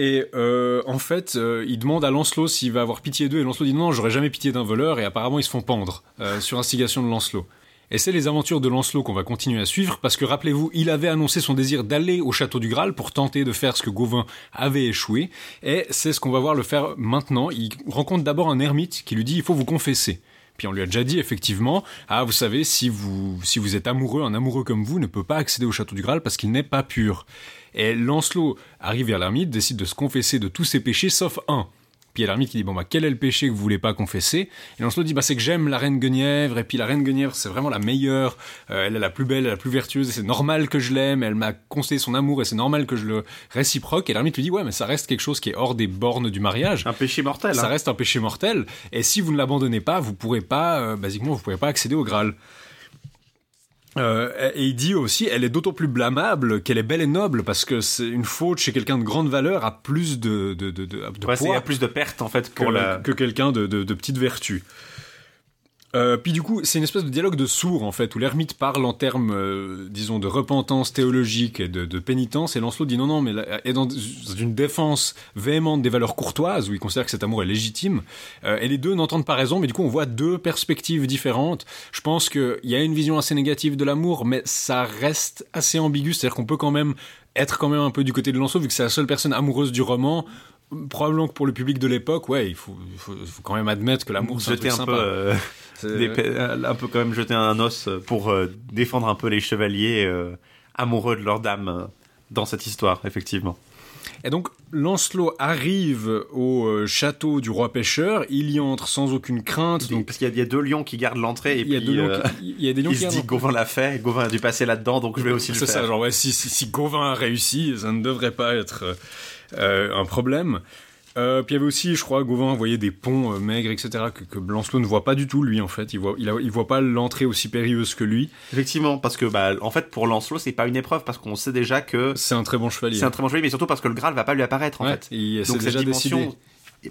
et euh, en fait, euh, il demande à Lancelot s'il va avoir pitié d'eux, et Lancelot dit non, j'aurais jamais pitié d'un voleur, et apparemment, ils se font pendre, euh, sur instigation de Lancelot. Et c'est les aventures de Lancelot qu'on va continuer à suivre, parce que rappelez-vous, il avait annoncé son désir d'aller au château du Graal pour tenter de faire ce que Gauvin avait échoué, et c'est ce qu'on va voir le faire maintenant. Il rencontre d'abord un ermite qui lui dit il faut vous confesser. Puis on lui a déjà dit effectivement, ah vous savez, si vous, si vous êtes amoureux, un amoureux comme vous ne peut pas accéder au château du Graal parce qu'il n'est pas pur. Et Lancelot arrive vers l'ermite, décide de se confesser de tous ses péchés sauf un. Puis il y a l'ermite qui dit bon bah quel est le péché que vous voulez pas confesser? Et Lancelot dit bah c'est que j'aime la reine Guenièvre et puis la reine Guenièvre c'est vraiment la meilleure, euh, elle est la plus belle, la plus vertueuse et c'est normal que je l'aime, elle m'a conseillé son amour et c'est normal que je le réciproque. Et l'ermite lui dit ouais mais ça reste quelque chose qui est hors des bornes du mariage. Un péché mortel. Ça hein. reste un péché mortel et si vous ne l'abandonnez pas, vous pourrez pas, euh, basiquement vous pourrez pas accéder au Graal. Euh, et il dit aussi, elle est d'autant plus blâmable qu'elle est belle et noble parce que c'est une faute chez quelqu'un de grande valeur a plus de de de, de, de Ouais, c'est- il y poids a plus de pertes en fait que, pour la. que quelqu'un de, de petite vertu. Euh, puis du coup, c'est une espèce de dialogue de sourds en fait, où l'ermite parle en termes, euh, disons, de repentance théologique et de, de pénitence, et Lancelot dit non, non, mais là, est dans une défense véhémente des valeurs courtoises, où il considère que cet amour est légitime, euh, et les deux n'entendent pas raison, mais du coup, on voit deux perspectives différentes. Je pense qu'il y a une vision assez négative de l'amour, mais ça reste assez ambigu, c'est-à-dire qu'on peut quand même être quand même un peu du côté de Lancelot, vu que c'est la seule personne amoureuse du roman. Probablement que pour le public de l'époque, ouais, il faut, il faut, il faut quand même admettre que l'amour c'est un truc un sympa. peu, euh, C'est- des euh, un peu quand même jeter un os pour euh, défendre un peu les chevaliers euh, amoureux de leur dame dans cette histoire, effectivement. Et donc, Lancelot arrive au château du roi pêcheur, il y entre sans aucune crainte, donc Parce qu'il y, a- il y a deux lions qui gardent l'entrée et il y a puis euh, qui- il y a des lions il qui se dit Gauvin l'a fait, Gauvin a dû passer là-dedans, donc je vais aussi le C'est faire. ça, genre, ouais, si, si, si Gauvin a réussi, ça ne devrait pas être un problème. Euh, puis il y avait aussi, je crois, Gauvin voyait des ponts euh, maigres, etc., que, que Lancelot ne voit pas du tout, lui, en fait. Il voit, il, a- il voit pas l'entrée aussi périlleuse que lui. Effectivement, parce que bah, en fait pour Lancelot c'est pas une épreuve parce qu'on sait déjà que C'est un très bon chevalier. c'est un très bon chevalier, mais surtout parce que le Graal va pas lui apparaître en Ouais, fait. Donc déjà cette dimension, décidé.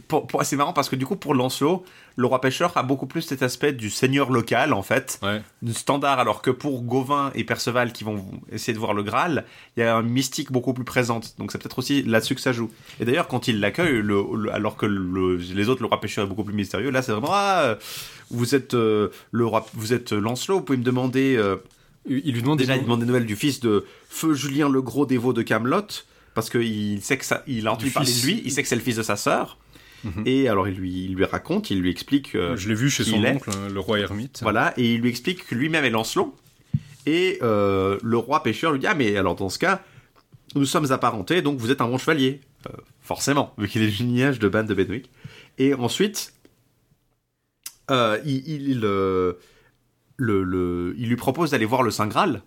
Pour, pour- c'est marrant parce que du coup pour Lancelot, le roi pêcheur a beaucoup plus cet aspect du seigneur local en fait, Ouais. du standard, alors que pour Gauvin et Perceval qui vont essayer de voir le Graal, il y a une mystique beaucoup plus présente. Donc c'est peut-être aussi là-dessus que ça joue. Et d'ailleurs quand il l'accueille, le, le- alors que le- les autres le roi pêcheur est beaucoup plus mystérieux, là c'est vraiment ah vous êtes euh, le roi, vous êtes Lancelot, vous pouvez me demander. euh, Il lui demande Déjà, des il demande des nouvelles du fils de Feu Julien le Gros dévot de Camelot, parce qu'il sait que ça, il a entendu Du parler de lui, il sait que c'est le fils de sa sœur. Mhm. Et alors il lui, il lui raconte, il lui explique. euh, Je l'ai vu chez son est. oncle, hein, le roi ermite. Voilà, et il lui explique que lui-même est Lancelot. Et euh, le roi pêcheur lui dit Ah, mais alors dans ce cas, nous sommes apparentés, donc vous êtes un bon chevalier. Euh, forcément, vu qu'il est du lignage de Ban de Benwick. Et ensuite, il, il, il, le, le- il lui propose d'aller voir le Saint Graal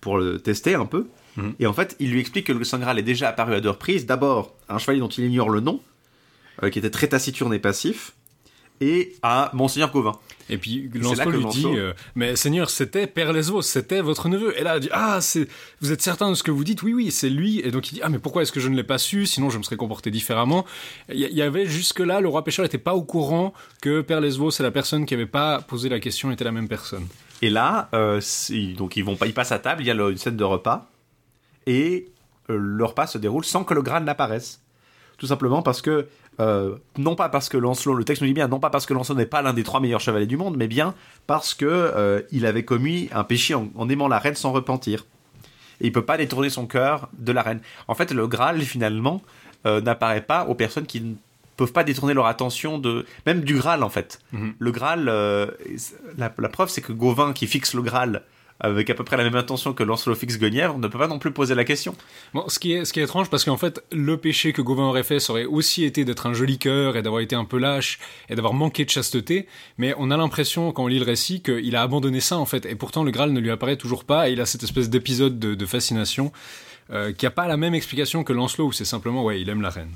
pour le tester un peu. Mhm. Et en fait, il lui explique que le Saint Graal est déjà apparu à deux reprises. D'abord, un chevalier dont il ignore le nom, euh, qui était très taciturne et passif, et à Monseigneur Gauvin. Et puis Lancelot lui Lancelot- dit euh, Mais Seigneur, c'était Père Lesvos, c'était votre neveu. Et là, il dit Ah, vous êtes certain de ce que vous dites? Oui, oui, c'est lui. Et donc il dit Ah, mais pourquoi est-ce que je ne l'ai pas su? Sinon, je me serais comporté différemment. Il y, avait jusque-là, le roi pêcheur n'était pas au courant que Père Lesvos et la personne qui avait pas posé la question était la même personne. Et là, euh, donc ils vont ils passent à table, il y a le- une scène de repas, et euh, le repas se déroule sans que le Graal n'apparaisse. Tout simplement parce que, euh, non pas parce que Lancelot, le texte nous dit bien, non pas parce que Lancelot n'est pas l'un des trois meilleurs chevaliers du monde, mais bien parce que euh, il avait commis un péché en, en aimant la reine sans repentir. Et il peut pas détourner son cœur de la reine. En fait, le Graal, finalement, euh, n'apparaît pas aux personnes qui ne peuvent pas détourner leur attention de même du Graal en fait. Mhm. Le Graal, la, la preuve c'est que Gauvin qui fixe le Graal avec à peu près la même intention que Lancelot fixe Guenièvre ne peut pas non plus poser la question. Bon, ce qui est, ce qui est étrange, parce qu'en fait, le péché que Gauvin aurait fait, ça aurait aussi été d'être un joli cœur et d'avoir été un peu lâche et d'avoir manqué de chasteté. Mais on a l'impression, quand on lit le récit, qu'il a abandonné ça, en fait. Et pourtant, le Graal ne lui apparaît toujours pas. Et il a cette espèce d'épisode de, fascination euh, qui a pas la même explication que Lancelot, où c'est simplement, ouais, il aime la reine.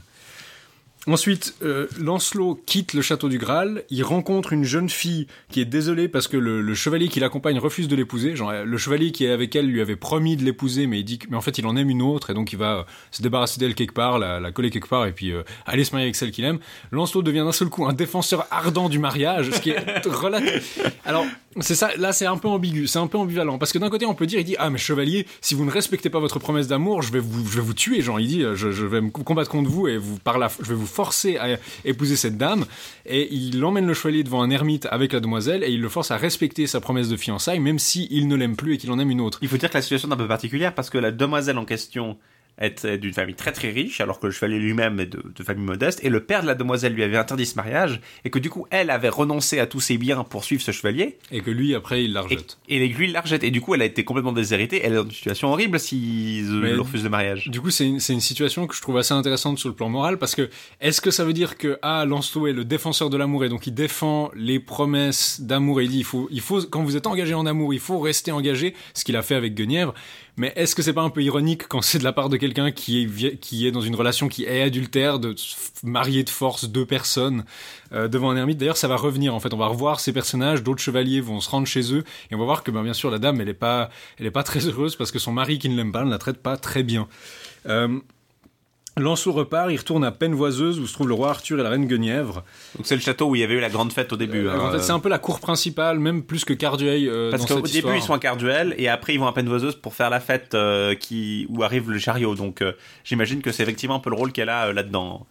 Ensuite, euh, Lancelot quitte le château du Graal, il rencontre une jeune fille qui est désolée parce que le, le chevalier qui l'accompagne refuse de l'épouser. Genre, euh, le chevalier qui est avec elle lui avait promis de l'épouser, mais il dit que, mais en fait, il en aime une autre, et donc il va euh, se débarrasser d'elle quelque part, la, la coller quelque part, et puis euh, aller se marier avec celle qu'il aime. Lancelot devient d'un seul coup un défenseur ardent du mariage, ce qui est relatif. Alors, c'est ça, là, c'est un peu ambigu, c'est un peu ambivalent, parce que d'un côté, on peut dire, il dit, ah, mais chevalier, si vous ne respectez pas votre promesse d'amour, je vais vous, je vais vous tuer. Genre, il dit, je, je vais me combattre contre vous et vous par la, je vais vous forcer à épouser cette dame. Et il emmène le chevalier devant un ermite avec la demoiselle et il le force à respecter sa promesse de fiançailles, même si il ne l'aime plus et qu'il en aime une autre. Il faut dire que la situation est un peu particulière parce que la demoiselle en question était d'une famille très très riche, alors que le chevalier lui-même est de, de famille modeste, et le père de la demoiselle lui avait interdit ce mariage, et que du coup, elle avait renoncé à tous ses biens pour suivre ce chevalier, Et que lui, après, il la et, rejette. et lui, il la rejette. Et du coup, elle a été complètement déshéritée, elle est dans une situation horrible s'ils Mais- le refusent le mariage. Du coup, c'est une, c'est une situation que je trouve assez intéressante sur le plan moral parce que est-ce que ça veut dire que ah Lancelot est le défenseur de l'amour et donc il défend les promesses d'amour et il dit il faut il faut quand vous êtes engagé en amour il faut rester engagé ce qu'il a fait avec Guenièvre mais est-ce que c'est pas un peu ironique quand c'est de la part de quelqu'un qui est qui est dans une relation qui est adultère de marier de force deux personnes euh, devant un ermite? D'ailleurs ça va revenir en fait. On va revoir ces personnages d'autres chevaliers vont se rendre chez eux et on va voir que ben, bien sûr la dame elle est pas elle est pas très heureuse parce que son mari qui ne l'aime pas ne la traite pas très bien. Euh, Lancelot repart, il retourne à Pennevoiseuse où se trouve le roi Arthur et la reine Guenièvre. Donc c'est le château où il y avait eu la grande fête au début. Euh, hein. en fait, c'est un peu la cour principale, même plus que Cardueil euh, Parce qu'au début, ils sont à Carduel et après, ils vont à Pennevoiseuse pour faire la fête euh, qui... où arrive le chariot. Donc, j'imagine que c'est effectivement un peu le rôle qu'elle a là-dedans.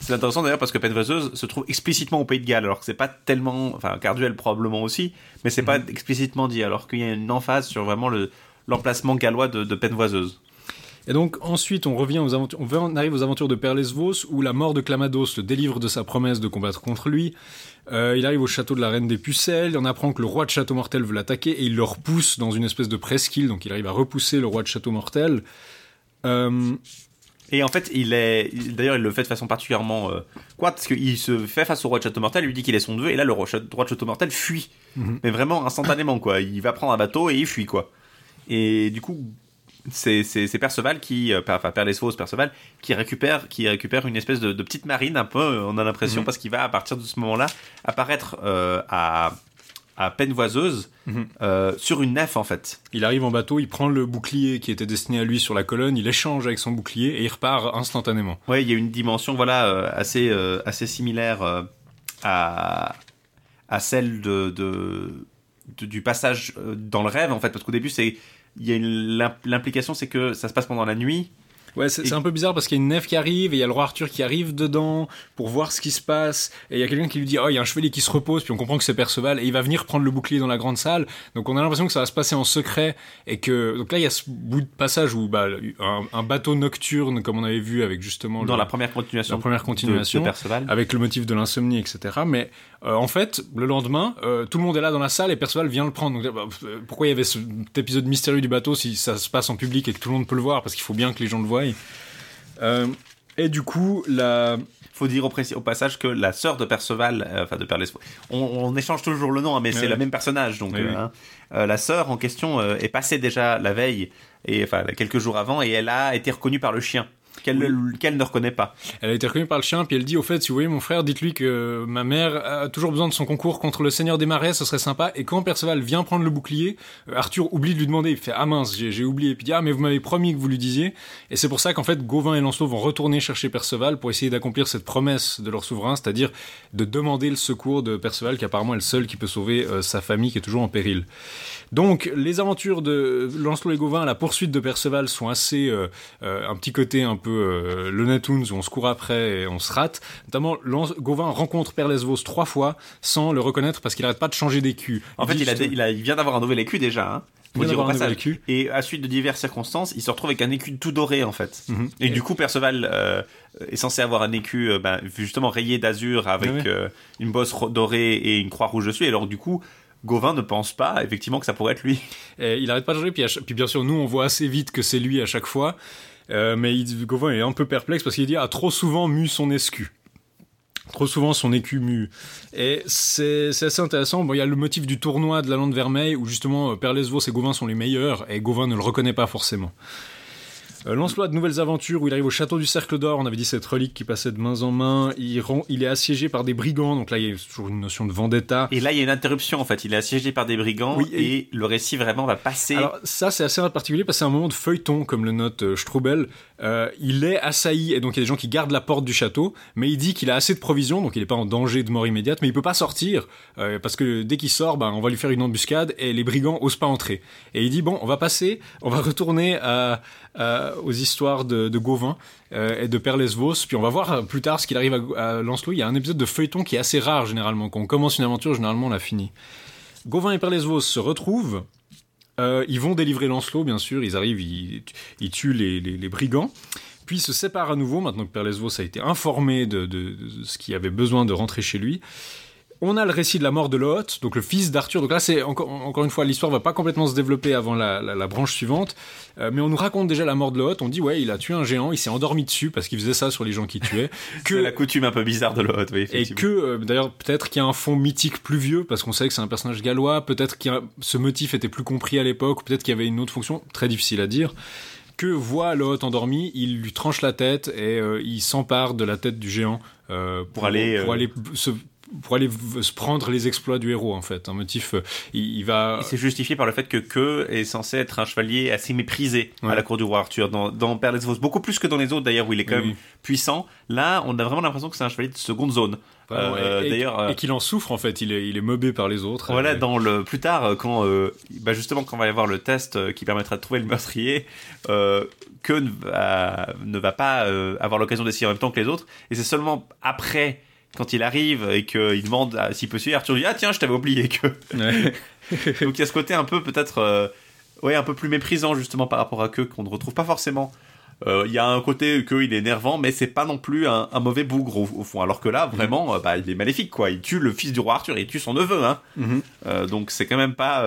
C'est intéressant d'ailleurs parce que Pennevoiseuse se trouve explicitement au Pays de Galles, alors que c'est pas tellement. Enfin, Carduel probablement aussi, mais c'est pas Mhm. explicitement dit, alors qu'il y a une emphase sur vraiment le l'emplacement gallois de, de Pennevoiseuse. Et donc ensuite, on revient aux aventures, on arrive aux aventures de Perlesvos où la mort de Clamados le délivre de sa promesse de combattre contre lui. Euh, il arrive au château de la reine des Pucelles, on apprend que le roi de Château Mortel veut l'attaquer et il le repousse dans une espèce de presqu'île, donc il arrive à repousser le roi de Château Mortel. Euh, Et en fait, il est. il- D'ailleurs, il le fait de façon particulièrement. Euh, quoi Parce qu'il se fait face au roi de Château Mortel, lui dit qu'il est son neveu, et là, le roi, roi de Château Mortel fuit. Mhm. Mais vraiment instantanément, quoi. Il va prendre un bateau et il fuit, quoi. Et du coup, c'est Perceval qui. euh, Enfin, Perlesvos, Perceval, qui récupère, qui récupère une espèce de, de petite marine, un peu, euh, on a l'impression, Mhm. parce qu'il va, à partir de ce moment-là, apparaître euh, à. à Pennevoiseuse, Mhm. euh, sur une nef, en fait. il arrive en bateau, il prend le bouclier qui était destiné à lui sur la colonne, il échange avec son bouclier et il repart instantanément. Ouais, il y a une dimension voilà euh, assez euh, assez similaire à à celle de, de, de- du passage dans le rêve en fait parce qu'au début c'est il y a l'implication c'est que ça se passe pendant la nuit Ouais, c'est Et- un peu bizarre parce qu'il y a une nef qui arrive et il y a le roi Arthur qui arrive dedans pour voir ce qui se passe. Et il y a quelqu'un qui lui dit Oh, il y a un chevalier qui se repose, puis on comprend que c'est Perceval et il va venir prendre le bouclier dans la grande salle. Donc on a l'impression que ça va se passer en secret et que. Donc là, il y a ce bout de passage où bah, un, un bateau nocturne, comme on avait vu avec justement dans le- la première continuation la première continuation. de, Perceval avec le motif de l'insomnie, etc. Mais euh, en fait, le lendemain, euh, tout le monde est là dans la salle et Perceval vient le prendre. Donc, bah, euh, pourquoi il y avait cet épisode mystérieux du bateau si ça se passe en public et que tout le monde peut le voir? Parce qu'il faut bien que les gens le voient. Euh, et du coup, la... faut dire au, passage que la sœur de Perceval euh, enfin de Perlesvaux on, on échange toujours le nom hein, mais c'est le même personnage donc Oui, euh, oui. hein. La sœur en question est passée déjà la veille et enfin quelques jours avant et elle a été reconnue par le chien qu'elle ne reconnaît pas Elle a été reconnue par le chien, puis elle dit au fait, si vous voyez mon frère, dites-lui que ma mère a toujours besoin de son concours contre le Seigneur des Marais, ce serait sympa. Et quand Perceval vient prendre le bouclier, euh, Arthur oublie de lui demander, il fait ah mince, j'ai oublié. Puis il dit ah mais vous m'avez promis que vous lui disiez. Et c'est pour ça qu'en fait Gauvin et Lancelot vont retourner chercher Perceval pour essayer d'accomplir cette promesse de leur souverain, c'est-à-dire de demander le secours de Perceval, qui apparemment est le seul qui peut sauver euh, sa famille qui est toujours en péril. Donc les aventures de Lancelot et Gauvin, la poursuite de Perceval sont assez euh, euh, un petit côté un peu euh, le Netoons où on se court après et on se rate. Notamment Gauvin rencontre Perlesvos trois fois sans le reconnaître parce qu'il arrête pas de changer d'écu. en fait il, a, justement- il, a- il vient d'avoir un nouvel écu déjà hein. Faut dire au passage. écu. Et à suite de diverses circonstances, il se retrouve avec un écu tout doré en fait. Mhm. Et, du coup, Perceval euh, est censé avoir un écu euh, ben, justement rayé d'azur avec euh, une bosse dorée et une croix rouge dessus. Et alors du coup, Gauvin ne pense pas effectivement que ça pourrait être lui. Et il arrête pas de changer. Puis, puis bien sûr, nous, on voit assez vite que c'est lui à chaque fois. Euh, mais Gauvin est un peu perplexe parce qu'il dit a trop souvent mu son escu. Trop souvent son écu mu. Et c'est c'est assez intéressant. Bon, il y a le motif du tournoi de la Lande Vermeille où justement euh, Perlesvos et Gauvin sont les meilleurs et Gauvin ne le reconnaît pas forcément. Euh, Lancelot a de nouvelles aventures où il arrive au château du Cercle d'Or. On avait dit cette relique qui passait de main en main. Il, rend- il est assiégé par des brigands. Donc là, il y a toujours une notion de vendetta. Et là, il y a une interruption en fait. Il est assiégé par des brigands Oui, et... et- le récit vraiment va passer. Alors ça c'est assez particulier parce que c'est un moment de feuilleton comme le note euh, Strubel. Euh, il est assailli et donc il y a des gens qui gardent la porte du château, mais il dit qu'il a assez de provisions donc il n'est pas en danger de mort immédiate, mais il peut pas sortir euh, parce que dès qu'il sort, ben, on va lui faire une embuscade et les brigands osent pas entrer. Et il dit bon, on va passer, on va retourner à, à- aux histoires de, de Gauvin euh, et de Perlesvos, puis on va voir euh, plus tard ce qu'il arrive à, Lancelot. Il y a un épisode de feuilleton qui est assez rare généralement. Quand on commence une aventure, généralement on la finit. Gauvin et Perlesvos se retrouvent. Euh, ils vont délivrer Lancelot, bien sûr. Ils arrivent, ils, tuent les, brigands. Puis ils se séparent à nouveau, maintenant que Père Lesvos a été informé de, de- de ce qu'il avait besoin de rentrer chez lui. On a le récit de la mort de Lot, donc le fils d'Arthur. Donc là, c'est encore, encore une fois, l'histoire va pas complètement se développer avant la, la- la branche suivante, Euh, mais on nous raconte déjà la mort de Lot. On dit ouais, il a tué un géant, il s'est endormi dessus parce qu'il faisait ça sur les gens qu'il tuait. C'est la coutume un peu bizarre de l'autre, oui, Et que, euh, d'ailleurs, peut-être qu'il y a un fond mythique plus vieux, parce qu'on sait que c'est un personnage gallois, peut-être que ce motif était plus compris à l'époque, peut-être qu'il y avait une autre fonction, très difficile à dire, que voit Lot endormi, il lui tranche la tête et euh, il s'empare de la tête du géant euh, pour, aller, pour euh, aller se pour aller se prendre les exploits du héros en fait un motif euh, il, il va C'est justifié par le fait que Que est censé être un chevalier assez méprisé Ouais. à la cour du roi Arthur dans, dans Père Lesvos, beaucoup plus que dans les autres d'ailleurs où il est quand Oui, même oui. puissant. Là, on a vraiment l'impression que c'est un chevalier de seconde zone. Euh, et- d'ailleurs, euh, et qu'il en souffre en fait il est il est mobé par les autres Voilà, Euh, dans le plus tard, quand euh, bah justement quand on va y avoir le test qui permettra de trouver le meurtrier, que ne va, ne va pas avoir l'occasion d'essayer en même temps que les autres, et c'est seulement après quand il arrive et qu'il demande à- s'il peut suivre, Arthur dit ah tiens je t'avais oublié que ouais. donc il y a ce côté un peu peut-être euh, ouais un peu plus méprisant justement par rapport à que qu'on ne retrouve pas forcément. Euh, Il y a un côté que il est énervant, mais c'est pas non plus un, un mauvais bougre au, au fond. Alors que là, vraiment, euh, bah, il est maléfique, quoi. Il tue le fils du roi Arthur, il tue son neveu, hein. Mhm. Euh, donc c'est quand même pas.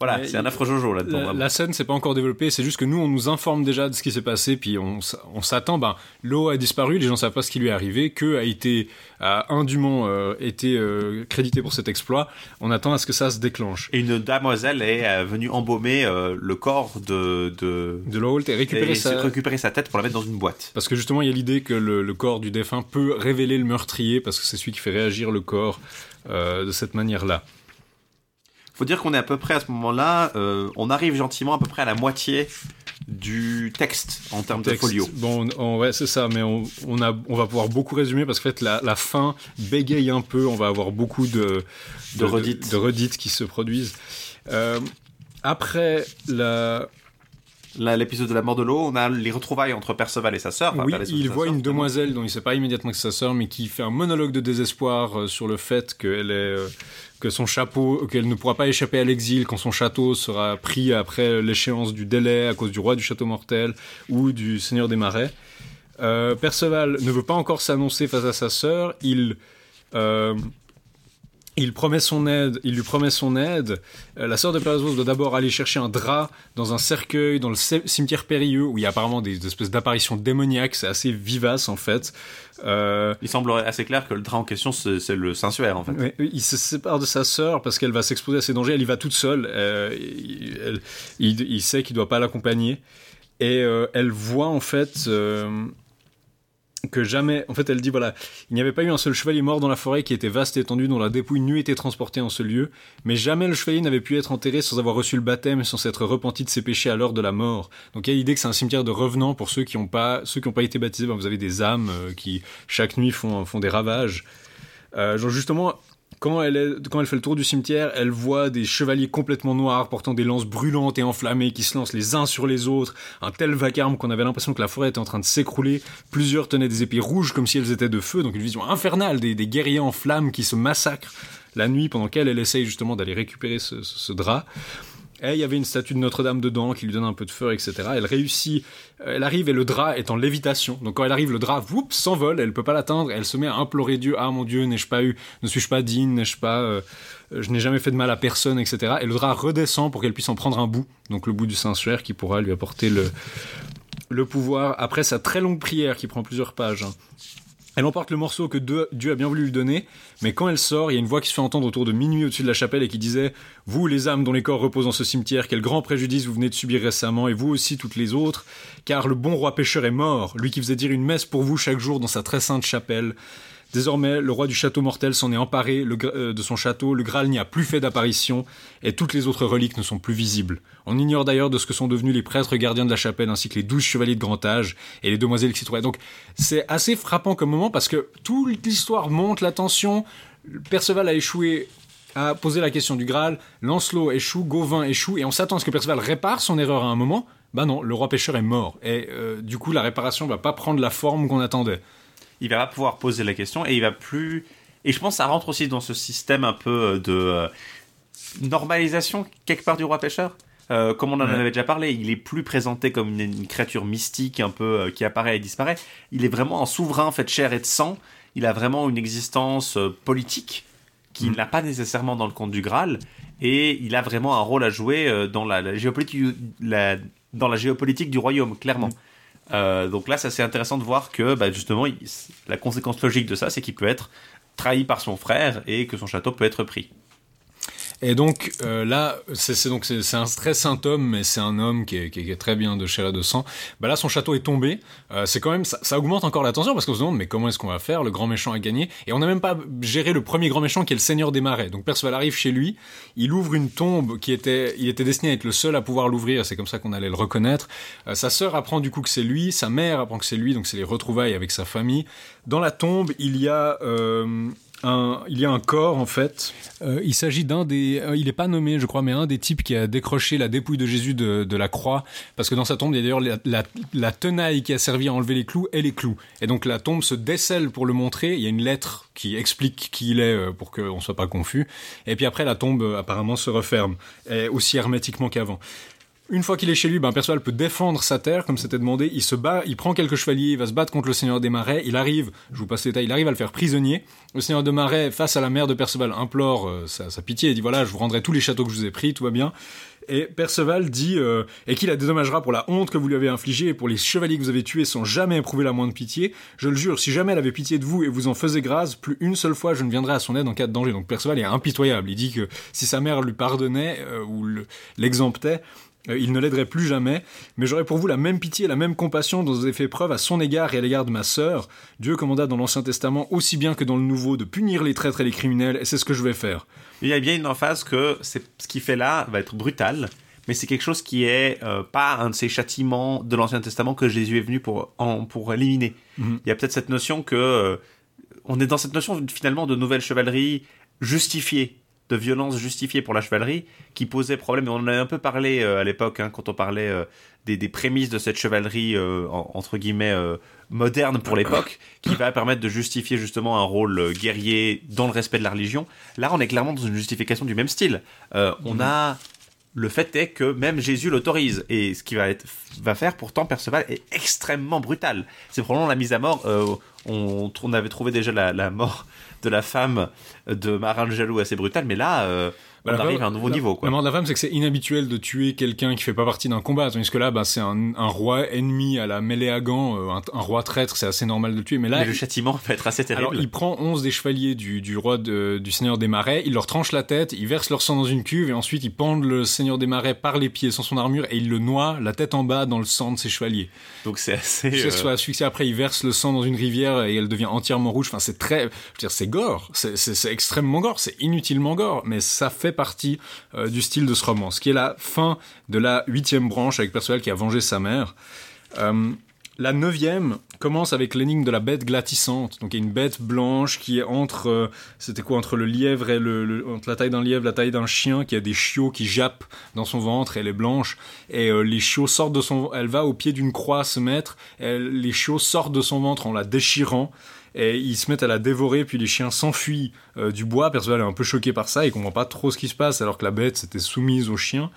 Voilà, c'est un affreux Jojo là-dedans. La, scène s'est pas encore développée, c'est juste que nous on nous informe déjà de ce qui s'est passé, puis on, s'attend. Ben, l'eau a disparu, les gens savent pas ce qui lui est arrivé, que a été a indûment euh, été euh, crédité pour cet exploit. On attend à ce que ça se déclenche. Et une damoiselle est euh, venue embaumer euh, le corps de de De Laolt et récupérer et sa récupérer sa tête pour la mettre dans une boîte. parce que justement il y a l'idée que le, le corps du défunt peut révéler le meurtrier parce que c'est celui qui fait réagir le corps euh, de cette manière-là. Faut dire qu'on est à peu près à ce moment-là, euh, on arrive gentiment à peu près à la moitié du texte en termes de folio. Bon, on, on- ouais, c'est ça, mais on, on, a, on va pouvoir beaucoup résumer parce qu'en fait, la, la fin bégaye un peu. On va avoir beaucoup de, De redites. de, redites qui se produisent. Euh, après la, l'épisode de la mort de l'eau, on a les retrouvailles entre Perceval et sa sœur. enfin, oui, il voit sœur, une demoiselle dont il sait pas immédiatement que c'est sa sœur, mais qui fait un monologue de désespoir euh, sur le fait qu'elle est, euh, que son chapeau, qu'elle ne pourra pas échapper à l'exil quand son château sera pris après l'échéance du délai à cause du roi du château mortel ou du seigneur des marais. Euh, Perceval ne veut pas encore s'annoncer face à sa sœur. Il euh, il promet son aide, il lui promet son aide. Euh, la sœur de Perezos doit d'abord aller chercher un drap dans un cercueil dans le cimetière périlleux où il y a apparemment des espèces d'apparitions démoniaques. C'est assez vivace en fait. Euh, Il semblerait assez clair que le drap en question, c'est le Saint-Suaire, en fait. Ouais, il se sépare de sa sœur parce qu'elle va s'exposer à ses dangers. Elle y va toute seule. Euh, il, elle- il- il sait qu'il doit pas l'accompagner. Et elle voit en fait que jamais. En fait, elle dit voilà, il n'y avait pas eu un seul chevalier mort dans la forêt qui était vaste et étendue, dont la dépouille nue était transportée en ce lieu. Mais jamais le chevalier n'avait pu être enterré sans avoir reçu le baptême et sans s'être repenti de ses péchés à l'heure de la mort. Donc il y a l'idée que c'est un cimetière de revenants pour ceux qui n'ont pas, pas été baptisés. Ben, vous avez des âmes euh, qui chaque nuit font font des ravages. Euh, genre justement, quand elle, fait le tour du cimetière, elle voit des chevaliers complètement noirs portant des lances brûlantes et enflammées qui se lancent les uns sur les autres. Un tel vacarme qu'on avait l'impression que la forêt était en train de s'écrouler. Plusieurs tenaient des épées rouges comme si elles étaient de feu, donc une vision infernale des, guerriers en flammes qui se massacrent la nuit pendant qu'elle elle essaye justement d'aller récupérer ce drap. Et il y avait une statue de Notre-Dame dedans qui lui donne un peu de feu, etc. Elle réussit, euh, elle arrive et le drap est en lévitation. Donc quand elle arrive, le drap, whoop, s'envole, elle peut pas l'atteindre, elle se met à implorer Dieu, ah mon Dieu, n'ai-je pas eu, ne suis-je pas digne, n'ai-je pas, euh, je n'ai jamais fait de mal à personne, etc. Et le drap redescend pour qu'elle puisse en prendre un bout, donc le bout du Saint-Suaire qui pourra lui apporter le, le pouvoir après sa très longue prière qui prend plusieurs pages. hein. Elle emporte le morceau que Dieu a bien voulu lui donner, mais quand elle sort, il y a une voix qui se fait entendre autour de minuit au-dessus de la chapelle et qui disait Vous, les âmes dont les corps reposent dans ce cimetière, quel grand préjudice vous venez de subir récemment, et vous aussi toutes les autres, car le bon roi pécheur est mort, lui qui faisait dire une messe pour vous chaque jour dans sa très sainte chapelle. Désormais, le roi du château mortel s'en est emparé euh, de son château, le Graal n'y a plus fait d'apparition, et toutes les autres reliques ne sont plus visibles. On ignore d'ailleurs de ce que sont devenus les prêtres gardiens de la chapelle, ainsi que les douze chevaliers de grand âge et les demoiselles qui trouvaient. Donc, c'est assez frappant comme moment parce que toute l'histoire monte la tension. Perceval a échoué à poser la question du Graal, Lancelot échoue, Gauvin échoue, et on s'attend à ce que Perceval répare son erreur à un moment. Bah non, le roi pêcheur est mort, et euh, du coup la réparation va pas prendre la forme qu'on attendait. Il va pas pouvoir poser la question et il va plus. Et je pense que ça rentre aussi dans ce système un peu euh, de euh, normalisation quelque part du roi pêcheur. Euh, comme on en Ouais. avait déjà parlé, il est plus présenté comme une, une créature mystique un peu euh, qui apparaît et disparaît. Il est vraiment un souverain fait de chair et de sang. Il a vraiment une existence euh, politique qu'il Mm. n'a pas nécessairement dans le conte du Graal. Et il a vraiment un rôle à jouer dans la, la géopolitique, la- dans la géopolitique du royaume, clairement. Euh, donc là, c'est assez intéressant de voir que bah, justement, la conséquence logique de ça, c'est qu'il peut être trahi par son frère et que son château peut être pris. Et donc euh, là, c'est donc c'est c'est un très saint homme, mais c'est un homme qui est, qui est- qui est très bien de chair et de sang. Bah là, son château est tombé. Euh, c'est quand même ça, ça augmente encore la tension parce qu'on se demande mais comment est-ce qu'on va faire? Le grand méchant a gagné et on n'a même pas géré le premier grand méchant qui est le Seigneur des Marais. Donc Perceval arrive chez lui, il ouvre une tombe qui était, il était destiné à être le seul à pouvoir l'ouvrir. C'est comme ça qu'on allait le reconnaître. Euh, sa sœur apprend du coup que c'est lui, sa mère apprend que c'est lui, donc c'est les retrouvailles avec sa famille. Dans la tombe, il y a euh, il y a un corps en fait. Euh, il s'agit d'un des, euh, il est pas nommé, je crois, mais un des types qui a décroché la dépouille de Jésus de, la croix, parce que dans sa tombe, il y a d'ailleurs la, tenaille qui a servi à enlever les clous et les clous. Et donc la tombe se décèle pour le montrer. Il y a une lettre qui explique qui il est euh, pour qu'on soit pas confus. Et puis après, la tombe apparemment se referme, aussi hermétiquement qu'avant. Une fois qu'il est chez lui, ben Perceval peut défendre sa terre, comme c'était demandé. Il se bat, il prend quelques chevaliers, il va se battre contre le Seigneur des Marais. Il arrive, je vous passe les détails, il arrive à le faire prisonnier. Le Seigneur des Marais, face à la mère de Perceval, implore euh, sa, pitié et dit voilà, je vous rendrai tous les châteaux que je vous ai pris, tout va bien. Et Perceval dit euh, et qu'il la dédommagera pour la honte que vous lui avez infligée et pour les chevaliers que vous avez tués sans jamais éprouver la moindre pitié? Je le jure, si jamais elle avait pitié de vous et vous en faisait grâce, plus une seule fois je ne viendrai à son aide en cas de danger. Donc Perceval est impitoyable. Il dit que si sa mère lui pardonnait euh, ou le- l'exemptait, il ne l'aiderait plus jamais, mais j'aurais pour vous la même pitié et la même compassion dont vous avez fait preuve à son égard et à l'égard de ma sœur. Dieu commanda dans l'Ancien Testament aussi bien que dans le Nouveau de punir les traîtres et les criminels, et c'est ce que je vais faire. Il y a bien une emphase que ce qu'il fait là va être brutal, mais c'est quelque chose qui est euh, pas un de ces châtiments de l'Ancien Testament que Jésus est venu pour en, pour éliminer. Mhm. Il y a peut-être cette notion que euh, on est dans cette notion finalement de nouvelle chevalerie justifiée, de violence justifiée pour la chevalerie, qui posait problème. Et on en a un peu parlé euh, à l'époque hein, quand on parlait euh, des, des prémices de cette chevalerie euh, en- entre guillemets moderne pour l'époque, qui va permettre de justifier justement un rôle guerrier dans le respect de la religion. Là, on est clairement dans une justification du même style. On a le fait est que même Jésus l'autorise et ce qui va être va faire pourtant Perceval est extrêmement brutal. C'est probablement la mise à mort. on, on avait trouvé déjà la, la mort de la femme de Marin jaloux assez brutale, mais là euh, on Bah, la arrive à un nouveau la- niveau. Quoi. La mort de la femme, c'est que c'est inhabituel de tuer quelqu'un qui fait pas partie d'un combat, tandis que là, bah, c'est un, un roi ennemi à la mêlée à gants, euh, un, un roi traître, c'est assez normal de le tuer. Mais là, mais le châtiment va être assez terrible. Alors, il prend 11 des chevaliers du, du roi de- du Seigneur des Marais, il leur tranche la tête, il verse leur sang dans une cuve, et ensuite il pend le Seigneur des Marais par les pieds sans son armure, et il le noie, la tête en bas, dans le sang de ses chevaliers. Donc c'est assez. Euh, soit asphyxié après, il verse le sang dans une rivière, et elle devient entièrement rouge. Enfin, c'est très... Je veux dire, c'est gore, c'est extrêmement gore, c'est inutilement gore, mais ça fait partie euh, du style de ce roman. Ce qui est la fin de la huitième branche, avec Perceval qui a vengé sa mère. Euh, la neuvième commence avec l'énigme de la bête glatissante. Donc il y a une bête blanche qui est entre, euh, c'était quoi, entre le lièvre et le, entre la taille d'un lièvre, la taille d'un chien, qui a des chiots qui jappent dans son ventre. Elle est blanche et les chiots sortent de son, elle va au pied d'une croix se mettre. Les chiots sortent de son ventre en la déchirant. Et ils se mettent à la dévorer, puis les chiens s'enfuient euh, du bois. Perceval est un peu choqué par ça, il comprend pas trop ce qui se passe, alors que la bête s'était soumise aux chiens.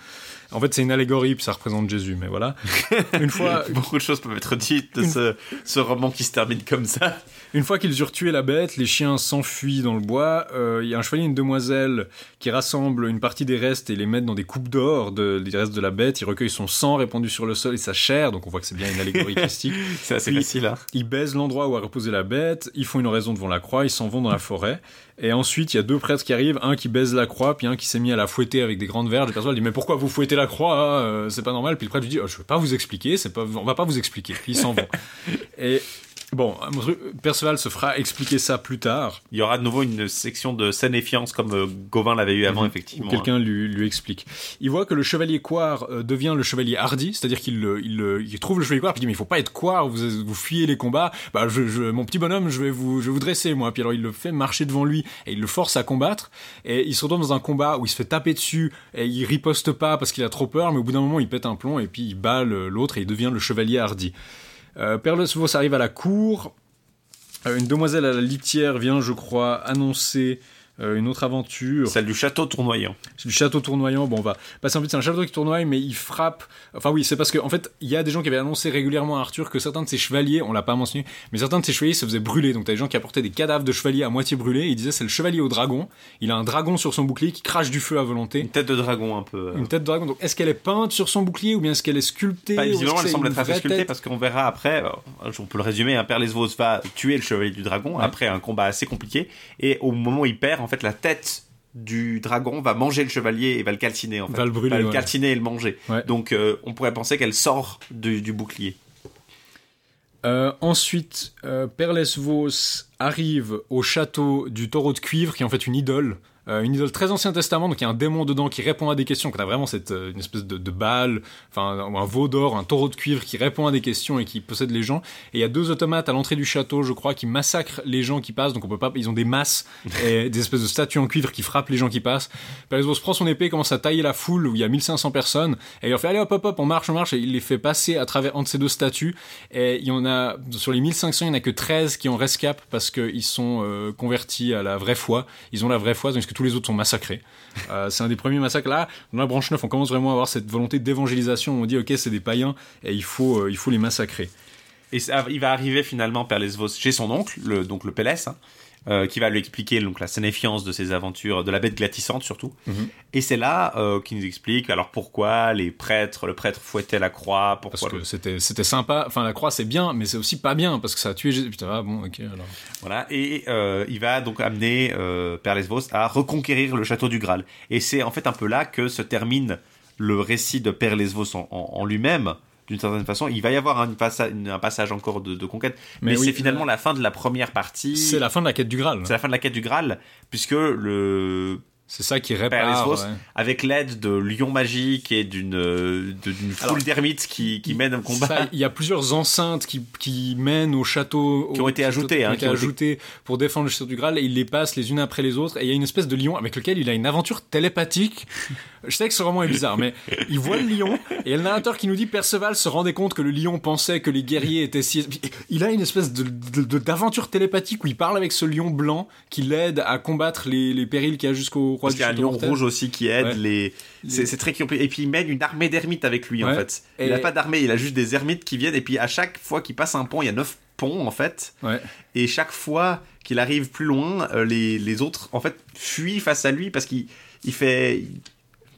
En fait, c'est une allégorie, puis ça représente Jésus, mais voilà. Une fois, Beaucoup de choses peuvent être dites de ce, ce roman qui se termine comme ça. Une fois qu'ils eurent tué la bête, les chiens s'enfuient dans le bois. Euh, Il y a un chevalier et une demoiselle qui rassemblent une partie des restes et les mettent dans des coupes d'or de, des restes de la bête. Ils recueillent son sang répandu sur le sol et sa chair, donc on voit que c'est bien une allégorie christique. C'est assez Puis, facile. Hein. Ils baisent l'endroit où a reposé la bête, ils font une oraison devant la croix, ils s'en vont dans la forêt. Et ensuite, il y a deux prêtres qui arrivent, un qui baise la croix, puis un qui s'est mis à la fouetter avec des grandes verges. Et personne dit, mais pourquoi vous fouettez la croix hein Euh, C'est pas normal. Puis le prêtre lui dit, oh, je vais pas vous expliquer, c'est pas, on va pas vous expliquer. Puis ils s'en vont. Et bon, Perceval se fera expliquer ça plus tard. Il y aura de nouveau une section de sénéfiance comme euh, Gauvin l'avait eu avant, Mhm. effectivement. Quelqu'un lui, lui explique. Il voit que le chevalier Coire euh, devient le chevalier hardi, c'est-à-dire qu'il le- il, il trouve le chevalier Coire, puis il dit mais il faut pas être Coire, vous, vous fuyez les combats. Bah je, je- mon petit bonhomme, je vais vous, je vais vous dresser moi. Puis alors il le fait marcher devant lui et il le force à combattre. Et il se retrouve dans un combat où il se fait taper dessus et il riposte pas parce qu'il a trop peur, mais au bout d'un moment il pète un plomb et puis il bat l'autre et il devient le chevalier hardi. Euh, Perlesvos arrive à la cour. Euh, une demoiselle à la litière vient, je crois, annoncer une autre aventure. Celle du château tournoyant. C'est du château tournoyant. Bon, on va passer en fait, c'est un château qui tournoie, mais il frappe. Enfin, oui, c'est parce qu'en en fait, il y a des gens qui avaient annoncé régulièrement à Arthur que certains de ses chevaliers, on l'a pas mentionné, mais certains de ses chevaliers se faisaient brûler. Donc, t'as des gens qui apportaient des cadavres de chevaliers à moitié brûlés. Ils disaient c'est le chevalier au dragon. Il a un dragon sur son bouclier qui crache du feu à volonté. Une tête de dragon un peu. euh. Une tête de dragon. Donc, est-ce qu'elle est peinte sur son bouclier ou bien est-ce qu'elle est sculptée Pas que elle semble être assez sculptée parce qu'on verra après, euh, on peut le résumer, un Père Lesvos va tuer le chevalier du dragon Ouais. après un combat assez compliqué et au moment où il perd, en fait, la tête du dragon va manger le chevalier et va le calciner en fait. Va le brûler, le ouais. calciner et le manger. Ouais. Donc euh, on pourrait penser qu'elle sort du, du bouclier. Euh, ensuite, euh, Père Lesvos arrive au château du taureau de cuivre, qui est en fait une idole. Euh, une idole très ancien testament, donc il y a un démon dedans qui répond à des questions. Quand a vraiment cette euh, une espèce de, de balle, enfin un, veau d'or, un taureau de cuivre qui répond à des questions et qui possède les gens. Et il y a deux automates à l'entrée du château, je crois, qui massacrent les gens qui passent. Donc on peut pas, ils ont des masses et des espèces de statues en cuivre qui frappent les gens qui passent. Père Lesvos prend son épée, commence à tailler la foule où il y a 1500 personnes et il leur fait allez hop hop hop, on marche, on marche et il les fait passer à travers entre ces deux statues. Et il y en a sur les 1500, il y en a que 13 qui ont rescap parce qu'ils sont euh, convertis à la vraie foi. Ils ont la vraie foi, que tous les autres sont massacrés. Euh, c'est un des premiers massacres là. Dans la branche 9, on commence vraiment à avoir cette volonté d'évangélisation. On dit ok, c'est des païens et il faut euh, il faut les massacrer. Et ça- il va arriver finalement Père Lesvos chez son oncle, le, donc le Pélès, hein, euh, qui va lui expliquer donc la sénéfiance de ses aventures, de la bête glatissante surtout. Mhm. Et c'est là euh, qu'il nous explique alors pourquoi les prêtres, le prêtre fouettait la croix, Parce que le- c'était c'était sympa. Enfin la croix c'est bien, mais c'est aussi pas bien parce que ça a tué Jésus. Putain ah, bon ok alors. Voilà, et euh, il va donc amener euh, Père Lesvos à reconquérir le château du Graal. Et c'est en fait un peu là que se termine le récit de Père Lesvos en, en- en lui-même, d'une certaine façon. Il va y avoir un, passa- un passage encore de, de conquête, mais, Mais oui, c'est finalement la fin de la première partie. C'est la fin de la quête du Graal. C'est la fin de la quête du Graal, puisque le C'est ça qui répare. Lesvos, ouais. avec l'aide de lions magiques et d'une d'une foule d'ermites qui, qui mènent un combat, il y a plusieurs enceintes qui, qui mènent au château. Qui ont été ajoutées, hein, qui ont été- ajoutées pour défendre le château du Graal et il les passe les unes après les autres. Et il y a une espèce de lion avec lequel il a une aventure télépathique. Je sais que ce roman est bizarre, mais il voit le lion et il y a le narrateur qui nous dit Perceval se rendait compte que le lion pensait que les guerriers étaient si. Il a une espèce de, d'aventure télépathique où il parle avec ce lion blanc qui l'aide à combattre les, les périls qu'il y a jusqu'au roi Parce du qu'il y a un lion mortel. rouge aussi qui aide Ouais. les. C'est très compliqué. Et puis il mène une armée d'ermites avec lui en fait. Il Et- n'a pas d'armée, il a juste des ermites qui viennent. Et puis à chaque fois qu'il passe un pont, il y a neuf ponts en fait. Ouais. Et chaque fois qu'il arrive plus loin, euh, les, les autres en fait fuient face à lui parce qu'il il fait.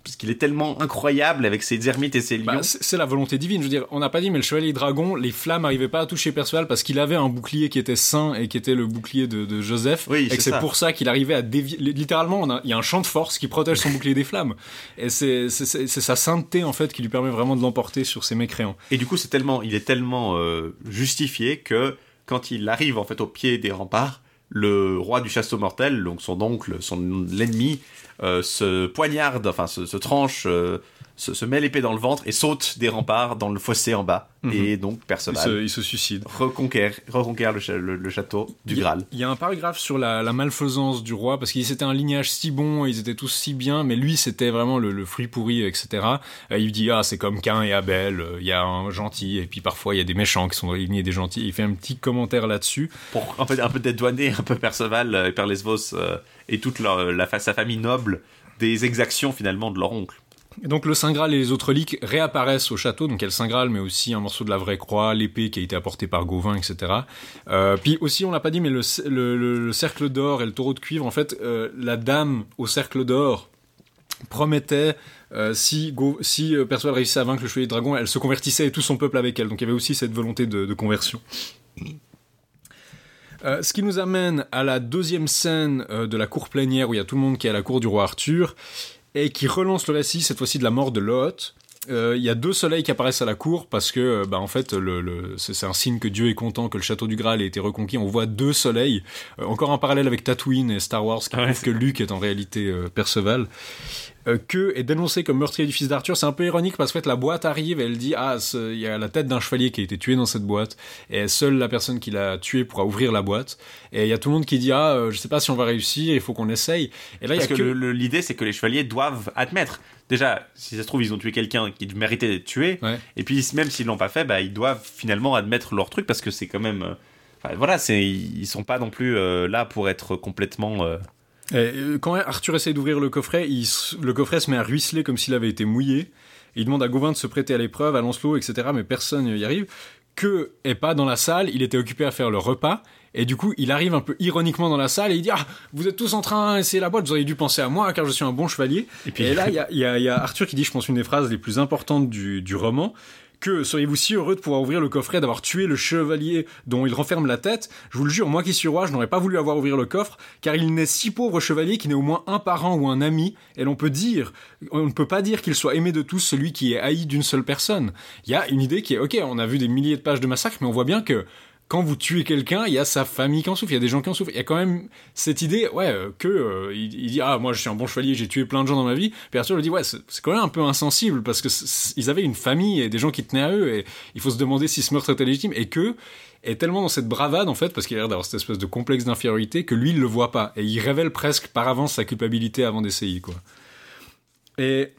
Parce qu'il est tellement incroyable avec ses ermites et ses lions. Bah, c'est c'est la volonté divine. Je veux dire, on n'a pas dit, mais le chevalier dragon, les flammes n'arrivaient pas à toucher Perceval parce qu'il avait un bouclier qui était saint et qui était le bouclier de, de Joseph. Oui, et c'est pour ça qu'il arrivait à dévier. Littéralement, il y a un champ de force qui protège son bouclier des flammes. Et c'est sa sainteté, en fait, qui lui permet vraiment de l'emporter sur ses mécréants. Et du coup, c'est tellement, il est tellement euh, justifié que quand il arrive en fait au pied des remparts, le roi du château mortel, donc son oncle, son l'ennemi, euh, se poignarde, enfin se, se tranche, euh, se, se met l'épée dans le ventre et saute des remparts dans le fossé en bas. Mhm. Et donc Il Perceval se, il se suicide. reconquiert, reconquiert le, cha- le- le château du Il Graal. Il y a un paragraphe sur la, la malfaisance du roi, parce qu'il c'était un lignage si bon, ils étaient tous si bien, mais lui c'était vraiment le, le fruit pourri, etc. Euh, il dit, ah, c'est comme Cain et Abel, euh, il y a un gentil, et puis parfois il y a des méchants qui sont dans lignées des gentils. Il fait un petit commentaire là-dessus. Pour en fait un peu dédouaner un peu Perceval euh, et Père Lesvos euh, et toute leur, la, sa famille noble des exactions finalement de leur oncle. Donc le Saint Graal et les autres reliques réapparaissent au château, donc il y a le Saint Graal, mais aussi un morceau de la vraie croix, l'épée qui a été apportée par Gauvin, etc. Euh, puis aussi, on l'a pas dit, mais le, le- le- le cercle d'or et le taureau de cuivre, en fait, euh, la dame au cercle d'or promettait, euh, si, Gau- si Perceval réussissait à vaincre le chevalier dragon, elle se convertissait et tout son peuple avec elle. Donc il y avait aussi cette volonté de, conversion. Ce qui nous amène à la deuxième scène de la cour plénière où il y a tout le monde qui est à la cour du roi Arthur et qui relance le récit cette fois-ci de la mort de Lot. Euh, Il y a deux soleils qui apparaissent à la cour parce que, euh, bah, en fait, le, le- c'est c'est un signe que Dieu est content que le château du Graal ait été reconquis. On voit deux soleils. Euh, encore un parallèle avec Tatooine et Star Wars qui Ouais, prouve que Luke est en réalité euh, Perceval. Euh, que est dénoncé comme meurtrier du fils d'Arthur. C'est un peu ironique parce qu'en fait la boîte arrive et elle dit ah ce- il y a la tête d'un chevalier qui a été tué dans cette boîte et seule la personne qui l'a tué pourra ouvrir la boîte. Et il y a tout le monde qui dit ah euh, je sais pas si on va réussir, il faut qu'on essaye. Et là il y a Parce que, que l'idée, c'est que les chevaliers doivent admettre. Déjà, si ça se trouve, ils ont tué quelqu'un qui méritait d'être tué. Ouais. Et puis, même s'ils l'ont pas fait, bah, ils doivent finalement admettre leur truc parce que c'est quand même. euh, enfin, voilà, c'est ils sont pas non plus euh, là pour être complètement. Euh, Et euh, quand Arthur essaye d'ouvrir le coffret, il le coffret se met à ruisseler comme s'il avait été mouillé. Il demande à Gauvin de se prêter à l'épreuve, à Lancelot, etc. Mais personne n'y arrive. Que est pas dans la salle, il était occupé à faire le repas. Et du coup, il arrive un peu ironiquement dans la salle et il dit Ah, vous êtes tous en train d'essayer la boîte, vous auriez dû penser à moi car je suis un bon chevalier. Et, puis- là, y y il y a Arthur qui dit, je pense, une des phrases les plus importantes du, du roman. Que seriez-vous si heureux de pouvoir ouvrir le coffret, d'avoir tué le chevalier dont il renferme la tête? Je vous le jure, moi qui suis roi, je n'aurais pas voulu avoir ouvrir le coffre, car il n'est si pauvre chevalier qu'il n'ait au moins un parent ou un ami, et l'on peut dire, on ne peut pas dire qu'il soit aimé de tous celui qui est haï d'une seule personne. Il y a une idée qui est, ok, on a vu des milliers de pages de massacre, mais on voit bien que quand vous tuez quelqu'un, il y a sa famille qui en souffre, il y a des gens qui en souffrent. Il y a quand même cette idée, ouais, euh, que euh, il, dit ah moi je suis un bon chevalier, j'ai tué plein de gens dans ma vie. Puis Arthur lui dit ouais, c'est quand même un peu insensible parce que ils avaient une famille et des gens qui tenaient à eux et il faut se demander si ce meurtre était légitime et que est tellement dans cette bravade en fait parce qu'il a l'air d'avoir cette espèce de complexe d'infériorité que lui il le voit pas et il révèle presque par avance sa culpabilité avant d'essayer quoi. Et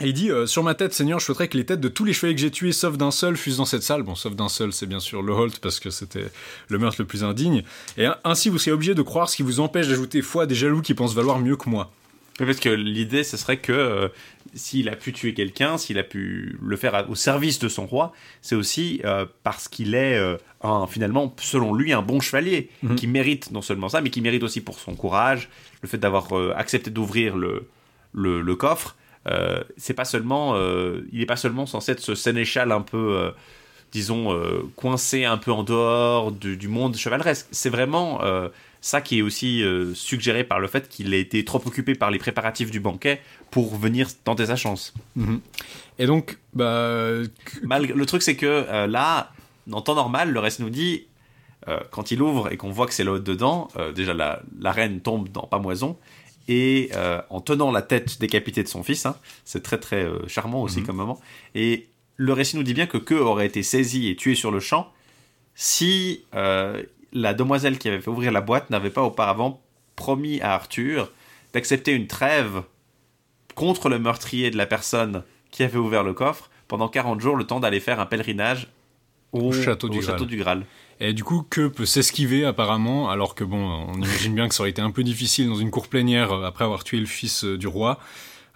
et il dit euh, Sur ma tête, Seigneur, je souhaiterais que les têtes de tous les chevaliers que j'ai tués, sauf d'un seul, fussent dans cette salle. Bon, sauf d'un seul, c'est bien sûr le Holt, parce que c'était le meurtre le plus indigne. Et ainsi, vous serez obligé de croire ce qui vous empêche d'ajouter foi à des jaloux qui pensent valoir mieux que moi. Parce que l'idée, ce serait que euh, s'il a pu tuer quelqu'un, s'il a pu le faire au service de son roi, c'est aussi euh, parce qu'il est un, finalement, selon lui, un bon chevalier, Mhm. qui mérite non seulement ça, mais qui mérite aussi pour son courage, le fait d'avoir accepté d'ouvrir le, le, le coffre. Euh, c'est pas seulement, euh, il est pas seulement censé être ce sénéchal un peu, euh, disons, coincé un peu en dehors du, du monde chevaleresque. C'est vraiment ça qui est aussi suggéré par le fait qu'il ait été trop occupé par les préparatifs du banquet pour venir tenter sa chance. Et donc, bah. Malgré, le truc, c'est que là, en temps normal, le reste nous dit, quand il ouvre et qu'on voit que c'est l'autre dedans, euh, déjà la, la reine tombe dans pamoison. Et euh, en tenant la tête décapitée de son fils, hein, c'est très très euh, charmant aussi comme moment. Et le récit nous dit bien que Que aurait été saisi et tué sur le champ si euh, la demoiselle qui avait fait ouvrir la boîte n'avait pas auparavant promis à Arthur d'accepter une trêve contre le meurtrier de la personne qui avait ouvert le coffre pendant 40 jours, le temps d'aller faire un pèlerinage au, Au château du au château du Graal. Et du coup, que peut s'esquiver apparemment, alors que bon, on imagine bien que ça aurait été un peu difficile dans une cour plénière euh, après avoir tué le fils euh, du roi,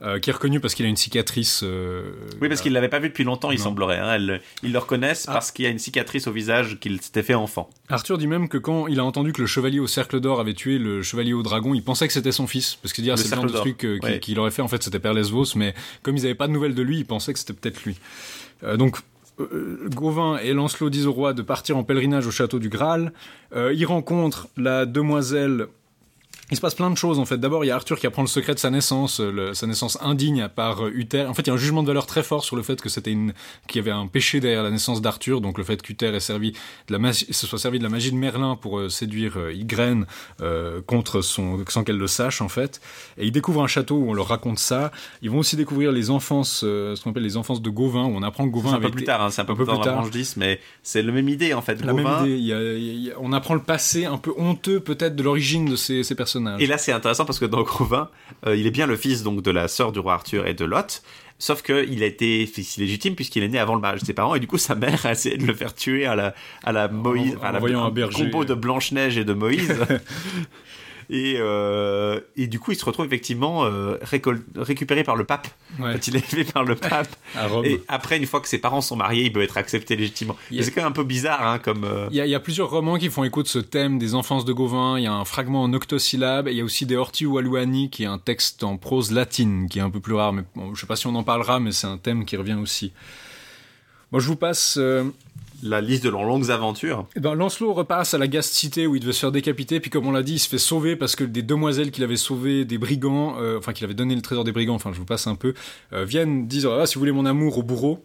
euh, qui est reconnu parce qu'il a une cicatrice. euh, Oui, parce qu'il l'avait pas vu depuis longtemps, il semblerait. hein. Ils le reconnaissent Ah. parce qu'il a une cicatrice au visage qu'il s'était fait enfant. Arthur dit même que quand il a entendu que le chevalier au cercle d'or avait tué le chevalier au dragon, il pensait que c'était son fils. Parce qu'il dit, ah, c'est le genre de truc euh, qu'il Ouais. aurait fait, en fait, c'était Père Lesvos, mais comme ils n'avaient pas de nouvelles de lui, ils pensaient que c'était peut-être lui. Euh, donc, euh, Gauvin et Lancelot disent au roi de partir en pèlerinage au château du Graal. Euh, ils rencontrent la demoiselle. Il se passe plein de choses en fait. D'abord, il y a Arthur qui apprend le secret de sa naissance, euh, le- sa naissance indigne par euh, Uther. En fait, il y a un jugement de valeur très fort sur le fait que c'était une, qu'il y avait un péché derrière la naissance d'Arthur, donc le fait qu'Uther ait servi de la magie, se soit servi de la magie de Merlin pour euh, séduire euh, Ygraine euh, contre son, sans qu'elle le sache en fait. Et ils découvrent un château où on leur raconte ça. Ils vont aussi découvrir les enfances, ce qu'on appelle les enfances de Gauvin, où on apprend que Gauvin C'est un avait peu plus tard, hein, c'est un peu plus tard dans la branche 10, mais c'est la même idée en fait. la Gauvin- même idée. Il y a- il y a- on apprend le passé un peu honteux peut-être de l'origine de ces, ces Et là, c'est intéressant parce que dans Gauvin, euh, il est bien le fils donc de la sœur du roi Arthur et de Lot. Sauf qu'il a été fils illégitime puisqu'il est né avant le mariage de ses parents et du coup sa mère a essayé de le faire tuer à la à la Moïse, en à la un berger. combo de Blanche Neige et de Moïse. et euh, et du coup il se retrouve effectivement euh, récupéré par le pape. Ouais. Quand il est élevé par le pape. À Rome. Et après une fois que ses parents sont mariés, il peut être accepté légitimement. A- c'est quand même un peu bizarre hein, comme. euh, Il y, a, il y a plusieurs romans qui font écho de ce thème des enfances de Gauvin. Il y a un fragment en octosyllabes. et Il y a aussi des Horti Waluani, qui est un texte en prose latine, qui est un peu plus rare. Mais bon, je sais pas si on en parlera, mais c'est un thème qui revient aussi. Bon, je vous passe. La liste de leurs longues aventures. Eh ben, Lancelot repasse à la Gaste-Cité où il devait se faire décapiter, puis comme on l'a dit, il se fait sauver parce que des demoiselles qu'il avait sauvées des brigands, euh, enfin qu'il avait donné le trésor des brigands, enfin je vous passe un peu, euh, viennent, disent ah, si vous voulez mon amour au bourreau,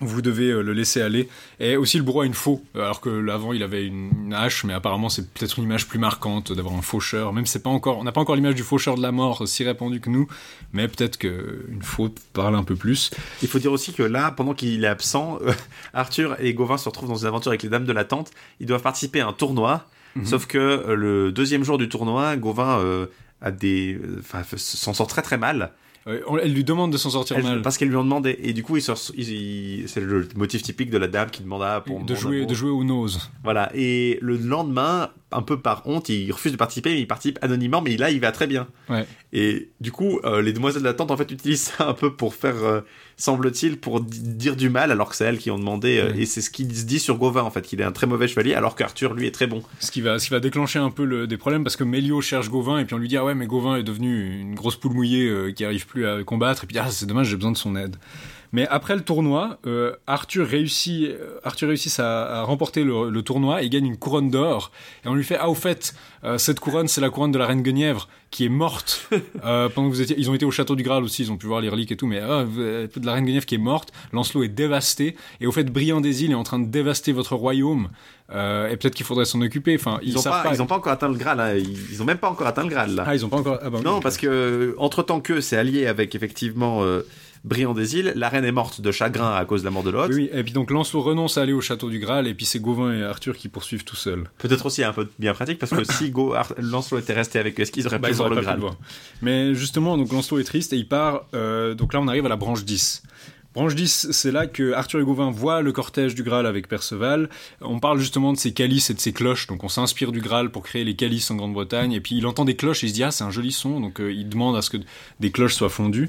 vous devez euh, le laisser aller. Et aussi le bourreau a une faux, alors que l'avant il avait une, hache, mais apparemment c'est peut-être une image plus marquante d'avoir un faucheur. Même c'est pas encore, on n'a pas encore l'image du faucheur de la mort si répandue que nous, mais peut-être que une faux parle un peu plus. Il faut dire aussi que là, pendant qu'il est absent, euh, Arthur et Gauvin se retrouvent dans une aventure avec les dames de la tente. Ils doivent participer à un tournoi. Mhm. Sauf que euh, le deuxième jour du tournoi, Gauvin euh, a des, euh, s'en sort très très mal. Euh, on- elle lui demande de s'en sortir Elle- mal. parce qu'elle lui en demandait. Et du coup, il sort- il- il- c'est le motif typique de la dame qui demanda pour de jouer, de jouer aux noses. Voilà. Et le lendemain, un peu par honte, il refuse de participer, mais il participe anonymement, mais là, il va très bien. Ouais. Et du coup, euh, les demoiselles d'attente, en fait, utilisent ça un peu pour faire, euh, semble-t-il, pour di- dire du mal, alors que c'est elles qui ont demandé. euh, Ouais. Et c'est ce qui se dit sur Gauvin, en fait, qu'il est un très mauvais chevalier, alors qu'Arthur, lui, est très bon. Ce qui va, ce qui va déclencher un peu le- des problèmes parce que Mélio cherche Gauvin et puis on lui dit ah ouais mais Gauvin est devenu une grosse poule mouillée qui arrive plus à combattre et puis ah c'est dommage j'ai besoin de son aide. Mais après le tournoi, euh, Arthur réussit, euh, Arthur réussit à, à remporter le, le tournoi et gagne une couronne d'or et on lui fait ah au fait euh, cette couronne c'est la couronne de la reine Guenièvre qui est morte euh, pendant que vous étiez, ils ont été au château du Graal aussi ils ont pu voir les reliques et tout mais de la reine Guenièvre qui est morte, Lancelot est dévasté et au fait Briand des îles est en train de dévaster votre royaume euh, et peut-être qu'il faudrait s'en occuper. Enfin, ils, Ils ont, savent pas, ils ont pas encore atteint le Graal, hein. ils, ils ont même pas encore atteint le Graal, là. Ah, ils ont pas encore. Ah bah oui. Non, parce que entre temps que c'est allié avec effectivement euh, Briand des Îles, la reine est morte de chagrin à cause de la mort de l'autre. Oui. Et puis donc Lancelot renonce à aller au château du Graal et puis c'est Gauvin et Arthur qui poursuivent tout seuls. Peut-être aussi un peu bien pratique parce que si Go, Ar- Lancelot était resté avec eux, est-ce qu'ils auraient Bah, pu ils voir auraient le Graal? le. Mais justement, donc Lancelot est triste et il part. euh, donc là, on arrive à la branche 10. Branche 10, c'est là que Arthur et Gauvin voient le cortège du Graal avec Perceval. On parle justement de ses calices et de ses cloches, donc on s'inspire du Graal pour créer les calices en Grande-Bretagne. Et puis il entend des cloches et il se dit ah c'est un joli son, donc euh, il demande à ce que des cloches soient fondues.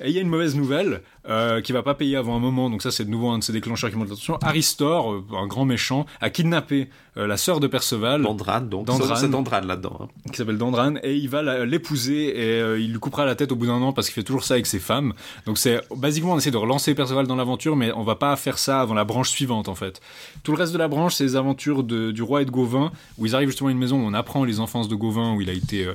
Et il y a une mauvaise nouvelle euh, qui va pas payer avant un moment, donc ça c'est de nouveau un de ces déclencheurs qui monte l'attention. Aristor, euh, un grand méchant, a kidnappé euh, la sœur de Perceval. Dandrane, donc. C'est Dandrane là-dedans. hein. qui s'appelle Dandrane et il va l'épouser et euh, il lui coupera la tête au bout d'un an parce qu'il fait toujours ça avec ses femmes. Donc c'est basiquement on essaie de relancer Perceval dans l'aventure mais on va pas faire ça avant la branche suivante en fait. Tout le reste de la branche c'est les aventures de- du roi et de Gauvin où ils arrivent justement à une maison où on apprend les enfances de Gauvin où il a été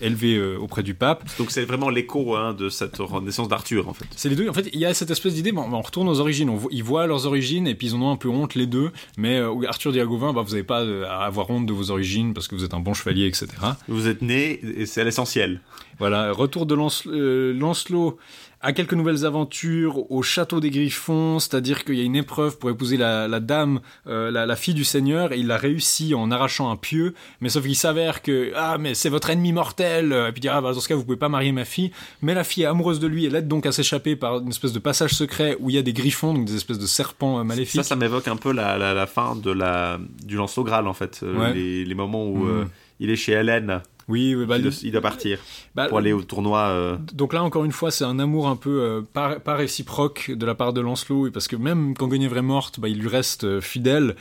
élevé auprès du pape. Donc c'est vraiment l'écho hein, de cette renaissance d'Arthur en fait. C'est les deux. En fait, il y a cette espèce d'idée. Bon, on retourne aux origines. On ils voient leurs origines et puis ils en ont un peu honte les deux. Mais euh, Arthur Gauvin, bah, vous n'avez pas euh, à avoir honte de vos origines parce que vous êtes un bon chevalier, etc. Vous êtes né et c'est l'essentiel. Voilà, retour de Lance- euh, Lancelot à quelques nouvelles aventures au château des Griffons, c'est-à-dire qu'il y a une épreuve pour épouser la, la dame, euh, la, la fille du Seigneur, et il l'a réussi en arrachant un pieu, mais sauf qu'il s'avère que ah mais c'est votre ennemi mortel, et puis il dit ah bah, dans ce cas vous pouvez pas marier ma fille, mais la fille est amoureuse de lui, elle aide donc à s'échapper par une espèce de passage secret où il y a des griffons, donc des espèces de serpents euh, maléfiques. Ça, ça m'évoque un peu la, fin de la, du Lancelot Graal en fait. Euh, Ouais. les, les moments où Mhm. il est chez Hélène, Oui, bah, il, doit, il doit partir bah, pour aller au tournoi. euh, Donc là, encore une fois, c'est un amour un peu euh, pas, pas réciproque de la part de Lancelot, parce que même quand Guenièvre est morte, bah, il lui reste euh, fidèle.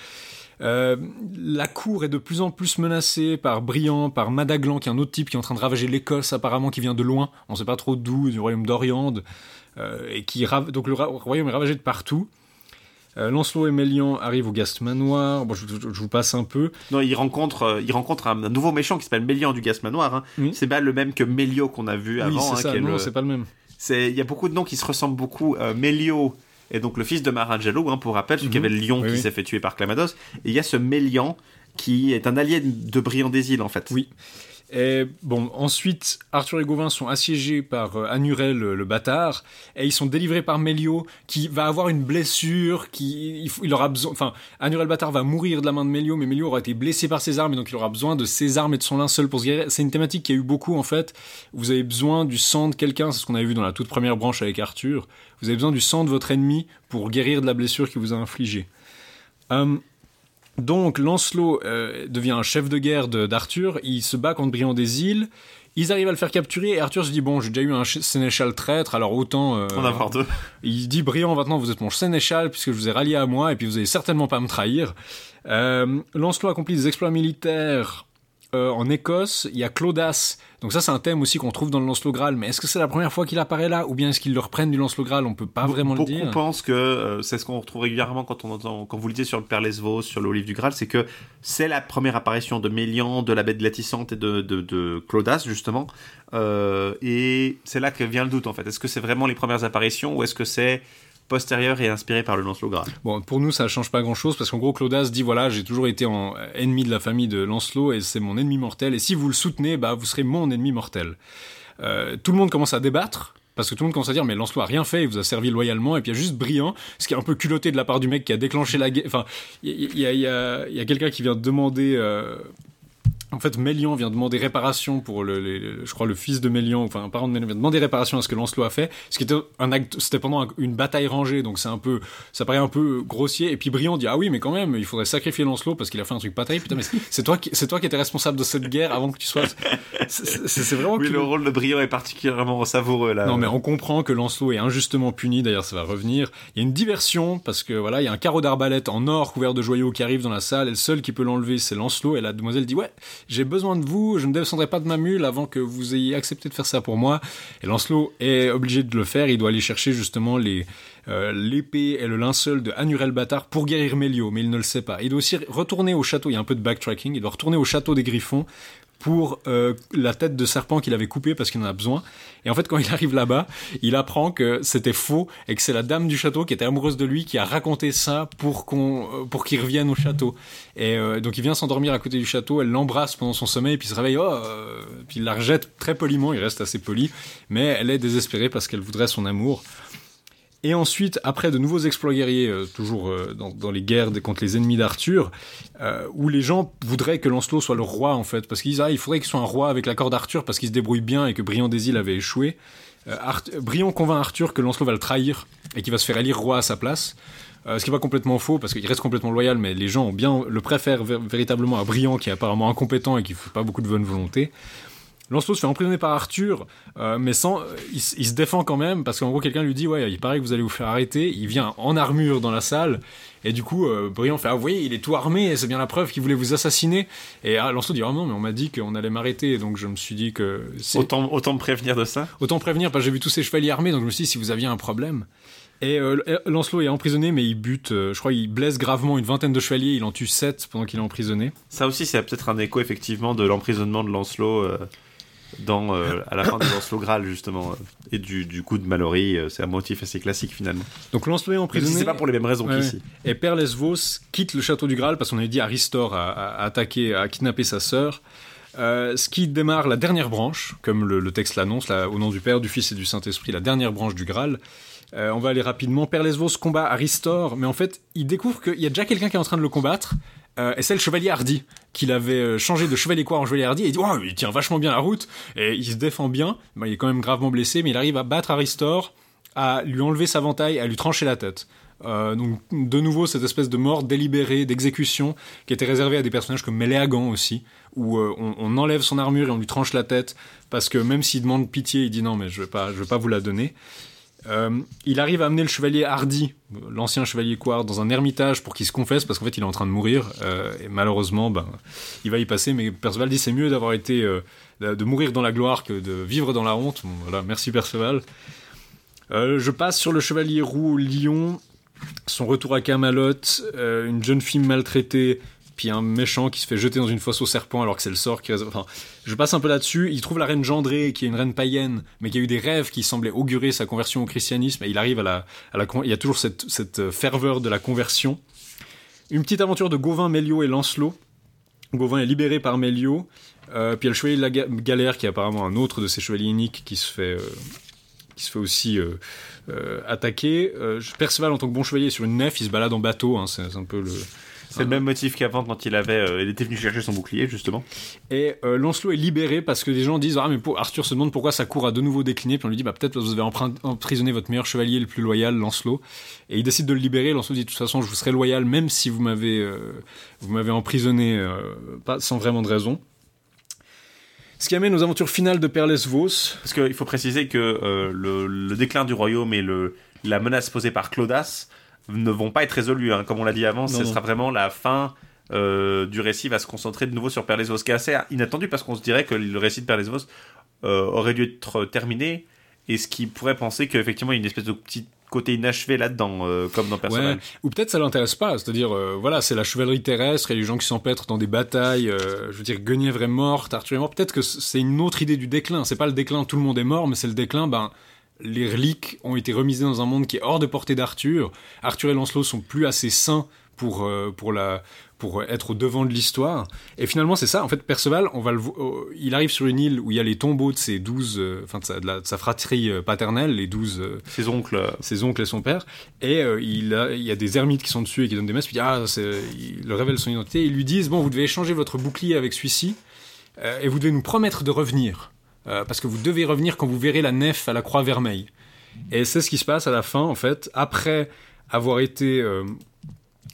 Euh, la cour est de plus en plus menacée par Briand, par Madaglan, qui est un autre type qui est en train de ravager l'Écosse, apparemment, qui vient de loin, on sait pas trop d'où, du royaume d'Oriande, euh, et qui donc le royaume est ravagé de partout. Euh, Lancelot et Mélian arrivent au Gast Manoir. Bon, je, je- je vous passe un peu. Non, il rencontre, euh, il rencontre un, un nouveau méchant qui s'appelle Mélian du Gas Manoir. Hein. C'est pas le même que Mélio qu'on a vu oui, avant. c'est hein, Non, le- c'est pas le même. Il y a beaucoup de noms qui se ressemblent beaucoup. Euh, Mélio est donc le fils de Marangelo, hein, pour rappel, celui qui Mhm. avait le lion Oui, qui oui. s'est fait tuer par Clamados. Et il y a ce Mélian qui est un allié de Briand des Îles en fait. Oui. Et bon, ensuite, Arthur et Gauvin sont assiégés par euh, Anurel, le, bâtard, et ils sont délivrés par Mélio, qui va avoir une blessure, qui il, aura besoin. Enfin, Anurel le bâtard va mourir de la main de Mélio, mais Mélio aura été blessé par ses armes, et donc il aura besoin de ses armes et de son linceul pour se guérir. C'est une thématique qui a eu beaucoup en fait. Vous avez besoin du sang de quelqu'un, c'est ce qu'on avait vu dans la toute première branche avec Arthur. Vous avez besoin du sang de votre ennemi pour guérir de la blessure qu'il vous a infligée. Hum, donc Lancelot euh, devient un chef de guerre de- d'Arthur, il se bat contre Briand des îles, ils arrivent à le faire capturer et Arthur se dit bon j'ai déjà eu un ch- sénéchal traître alors autant... euh, En avoir deux. il dit Briand maintenant vous êtes mon sénéchal puisque je vous ai rallié à moi et puis vous allez certainement pas me trahir. Euh, Lancelot accomplit des exploits militaires euh, en Écosse, il y a Claudas. Donc ça c'est un thème aussi qu'on trouve dans le Lancelot Graal, mais est-ce que c'est la première fois qu'il apparaît là? Ou bien est-ce qu'ils le reprennent du Lancelot Graal? On peut pas vraiment le Beaucoup dire. pensent que euh, c'est ce qu'on retrouve régulièrement quand on entend, quand vous lisez sur le Père Lesvos, sur le Livre du Graal, c'est que c'est la première apparition de Mélian, de la bête Latissante et de, de, de Claudas, justement. Euh, et c'est là que vient le doute, en fait. Est-ce que c'est vraiment les premières apparitions ou est-ce que c'est postérieur et inspiré par le Lancelot Graal Bon, pour nous, ça change pas grand chose parce qu'en gros, Claudas dit voilà, j'ai toujours été en ennemi de la famille de Lancelot et c'est mon ennemi mortel. Et si vous le soutenez, bah, vous serez mon ennemi mortel. Euh, tout le monde commence à débattre. Parce que tout le monde commence à dire, mais Lancelot a rien fait, il vous a servi loyalement, et puis il y a juste Briand, ce qui est un peu culotté de la part du mec qui a déclenché la guerre. Enfin, il y a quelqu'un qui vient demander euh, En fait, Mélian vient demander réparation pour le, le- je crois, le fils de Mélian, enfin un parent de Mélian vient demander réparation à ce que Lancelot a fait, ce qui était un acte, c'était pendant un- une bataille rangée, donc c'est un peu, ça paraît un peu grossier. Et puis Briand dit ah oui, mais quand même, il faudrait sacrifier Lancelot parce qu'il a fait un truc pas terrible. Putain, mais c'est- toi qui, c'est toi qui étais responsable de cette guerre avant que tu sois. C'est vraiment Oui, le rôle de Brillant est particulièrement savoureux là. non, mais on comprend que Lancelot est injustement puni, d'ailleurs ça va revenir. Il y a une diversion, parce que voilà, il y a un carreau d'arbalète en or couvert de joyaux qui arrive dans la salle, et le seul qui peut l'enlever, c'est Lancelot, et la demoiselle dit, ouais, j'ai besoin de vous, je ne descendrai pas de ma mule avant que vous ayez accepté de faire ça pour moi. Et Lancelot est obligé de le faire, il doit aller chercher justement les euh, l'épée et le linceul de Anurel Bâtard pour guérir Mélio, mais il ne le sait pas. Il doit aussi retourner au château, il y a un peu de backtracking, il doit retourner au château des Griffons pour euh, la tête de serpent qu'il avait coupée parce qu'il en a besoin. Et en fait, quand il arrive là-bas, il apprend que c'était faux et que c'est la dame du château qui était amoureuse de lui qui a raconté ça pour qu'on euh, pour qu'il revienne au château. Et euh, donc il vient s'endormir à côté du château, elle l'embrasse pendant son sommeil, puis il se réveille, oh, euh, puis il la rejette très poliment, il reste assez poli, mais elle est désespérée parce qu'elle voudrait son amour. Et ensuite, après de nouveaux exploits guerriers, euh, toujours euh, dans, les guerres contre les ennemis d'Arthur, euh, où les gens voudraient que Lancelot soit le roi en fait, parce qu'ils disent ah il faudrait qu'il soit un roi avec l'accord d'Arthur parce qu'il se débrouille bien et que Briand des Îles avait échoué. Briand convainc Arthur que Lancelot va le trahir et qu'il va se faire élire roi à sa place. Ce qui est pas complètement faux parce qu'il reste complètement loyal, mais les gens bien le préfèrent véritablement à Briand qui est apparemment incompétent et qui fait pas beaucoup de bonne volonté. Lancelot se fait emprisonner par Arthur, euh, mais sans, il, s- il se défend quand même parce qu'en gros quelqu'un lui dit ouais il paraît que vous allez vous faire arrêter. Il vient en armure dans la salle et du coup euh, Briand fait ah vous voyez il est tout armé et c'est bien la preuve qu'il voulait vous assassiner. Et ah, Lancelot dit ah non mais on m'a dit qu'on allait m'arrêter donc je me suis dit que Autant, autant me prévenir de ça. Autant prévenir, parce que j'ai vu tous ces chevaliers armés, donc je me suis dit si vous aviez un problème. Et euh, Lancelot est emprisonné, mais il bute, euh, je crois, il blesse gravement une vingtaine de chevaliers, il en tue sept pendant qu'il est emprisonné. Ça aussi, c'est peut-être un écho effectivement de l'emprisonnement de Lancelot euh, dans, euh, à la fin de Lancelot Graal justement euh, et du, du coup de Mallory. euh, c'est un motif assez classique finalement. Donc Lancelot est si emprisonné. c'est pas pour les mêmes raisons Ouais, qu'ici. Et Père Lesvos quitte le château du Graal parce qu'on avait dit Aristor a, a- a attaqué, a kidnappé sa sœur. Euh, ce qui démarre la dernière branche, comme le, le texte l'annonce, au nom du Père, du Fils et du Saint-Esprit, la dernière branche du Graal. Euh, on va aller rapidement. Père Lesvos combat Aristor, mais en fait, il découvre qu'il y a déjà quelqu'un qui est en train de le combattre. Euh, et c'est le chevalier Hardy, qu'il avait euh, changé de chevalier quoi en chevalier Hardy, et dit oh, il tient vachement bien la route, et il se défend bien, Bon, il est quand même gravement blessé, mais il arrive à battre Aristor, à lui enlever sa ventaille, à lui trancher la tête. Euh, donc de nouveau cette espèce de mort délibérée, d'exécution, qui était réservée à des personnages comme Méléagan aussi, où on, on enlève son armure et on lui tranche la tête, parce que même s'il demande pitié, il dit non mais je vais pas, je vais pas vous la donner. Euh, il arrive à amener le chevalier Hardy, l'ancien chevalier Quard, dans un ermitage pour qu'il se confesse parce qu'en fait il est en train de mourir euh, et malheureusement ben il va y passer. Mais Perceval dit c'est mieux d'avoir été euh, de mourir dans la gloire que de vivre dans la honte. Voilà, merci Perceval. Je passe sur le chevalier roux Lion, son retour à Camelot, une jeune fille maltraitée, puis un méchant qui se fait jeter dans une fosse au serpent alors que c'est le sort qui. Enfin, je passe un peu là-dessus. Il trouve la reine Gendrée, qui est une reine païenne, mais qui a eu des rêves qui semblaient augurer sa conversion au christianisme. Et il arrive à la, à la, il y a toujours cette, cette euh, ferveur de la conversion. Une petite aventure de Gauvin, Mélio et Lancelot. Gauvin est libéré par Mélio. Euh, puis il y a le chevalier de la Ga- Galère, qui est apparemment un autre de ces chevaliers uniques, qui se fait, euh, qui se fait aussi euh, attaquer. Perceval, en tant que bon chevalier, sur une nef, il se balade en bateau. hein, c'est un peu le. C'est le même motif qu'avant quand il avait, euh, il était venu chercher son bouclier justement. Et euh, Lancelot est libéré parce que les gens disent ah mais pour... Arthur se demande pourquoi sa cour a de nouveau décliné puis on lui dit bah peut-être vous avez emprisonné votre meilleur chevalier le plus loyal Lancelot. Et il décide de le libérer. Lancelot dit de toute façon je vous serai loyal même si vous m'avez euh, vous m'avez emprisonné pas sans vraiment de raison. Ce qui amène aux aventures finales de Père Lesvos Parce qu'il faut préciser que le, le déclin du royaume et le, la menace posée par Claudas ne vont pas être résolus. hein. Comme on l'a dit avant, Non, ce non. sera vraiment la fin euh, du récit va se concentrer de nouveau sur Perlesvos, qui est assez inattendu parce qu'on se dirait que le récit de Perlesvos euh, aurait dû être terminé et ce qui pourrait penser qu'effectivement il y a une espèce de petit côté inachevé là-dedans, euh, comme dans. Ouais. Ou peut-être ça l'intéresse pas, c'est-à-dire euh, voilà, c'est la chevalerie terrestre et les gens qui s'empêtrent dans des batailles. euh, je veux dire, Guenièvre est morte, Arthur est mort. Peut-être que c'est une autre idée du déclin. C'est pas le déclin, tout le monde est mort, mais c'est le déclin. Ben, les reliques ont été remisées dans un monde qui est hors de portée d'Arthur. Arthur et Lancelot sont plus assez sains pour euh, pour la pour être au devant de l'histoire. Et finalement, c'est ça. En fait, Perceval, on va le, euh, il arrive sur une île où il y a les tombeaux de ses douze, euh, enfin de sa, de la- de sa fratrie paternelle, les douze, Ses oncles. ses oncles et son père. Et il, a, il y a des ermites qui sont dessus et qui donnent des messes. Puis ah, il leur révèle son identité. Ils lui disent bon, vous devez échanger votre bouclier avec celui-ci. et vous devez nous promettre de revenir, euh, parce que vous devez revenir quand vous verrez la nef à la croix vermeille. Et c'est ce qui se passe à la fin, en fait, après avoir été... euh,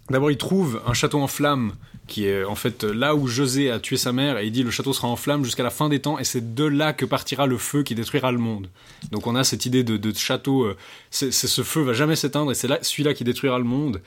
D'abord, il trouve un château en flammes qui est en fait là où José a tué sa mère et il dit le château sera en flammes jusqu'à la fin des temps et c'est de là que partira le feu qui détruira le monde. Donc on a cette idée de, château, euh, c'est ce feu va jamais s'éteindre et c'est là celui-là qui détruira le monde.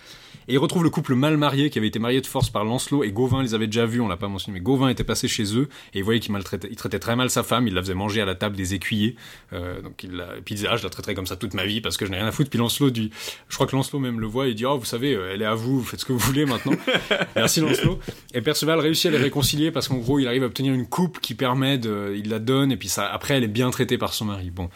Et il retrouve le couple mal marié qui avait été marié de force par Lancelot et Gauvin les avait déjà vus, on l'a pas mentionné, mais Gauvin était passé chez eux et il voyait qu'il maltraitait, il traitait très mal sa femme, il la faisait manger à la table des écuyers. Euh, donc il la, et puis il disait ah je la traiterai comme ça toute ma vie parce que je n'ai rien à foutre. Puis Lancelot dit, je crois que Lancelot même le voit et il dit oh vous savez euh, elle est à vous, vous faites ce que vous voulez maintenant. Merci Lancelot. Et Perceval réussit à les réconcilier parce qu'en gros il arrive à obtenir une coupe qui permet de, il la donne et puis ça après elle est bien traitée par son mari. Bon.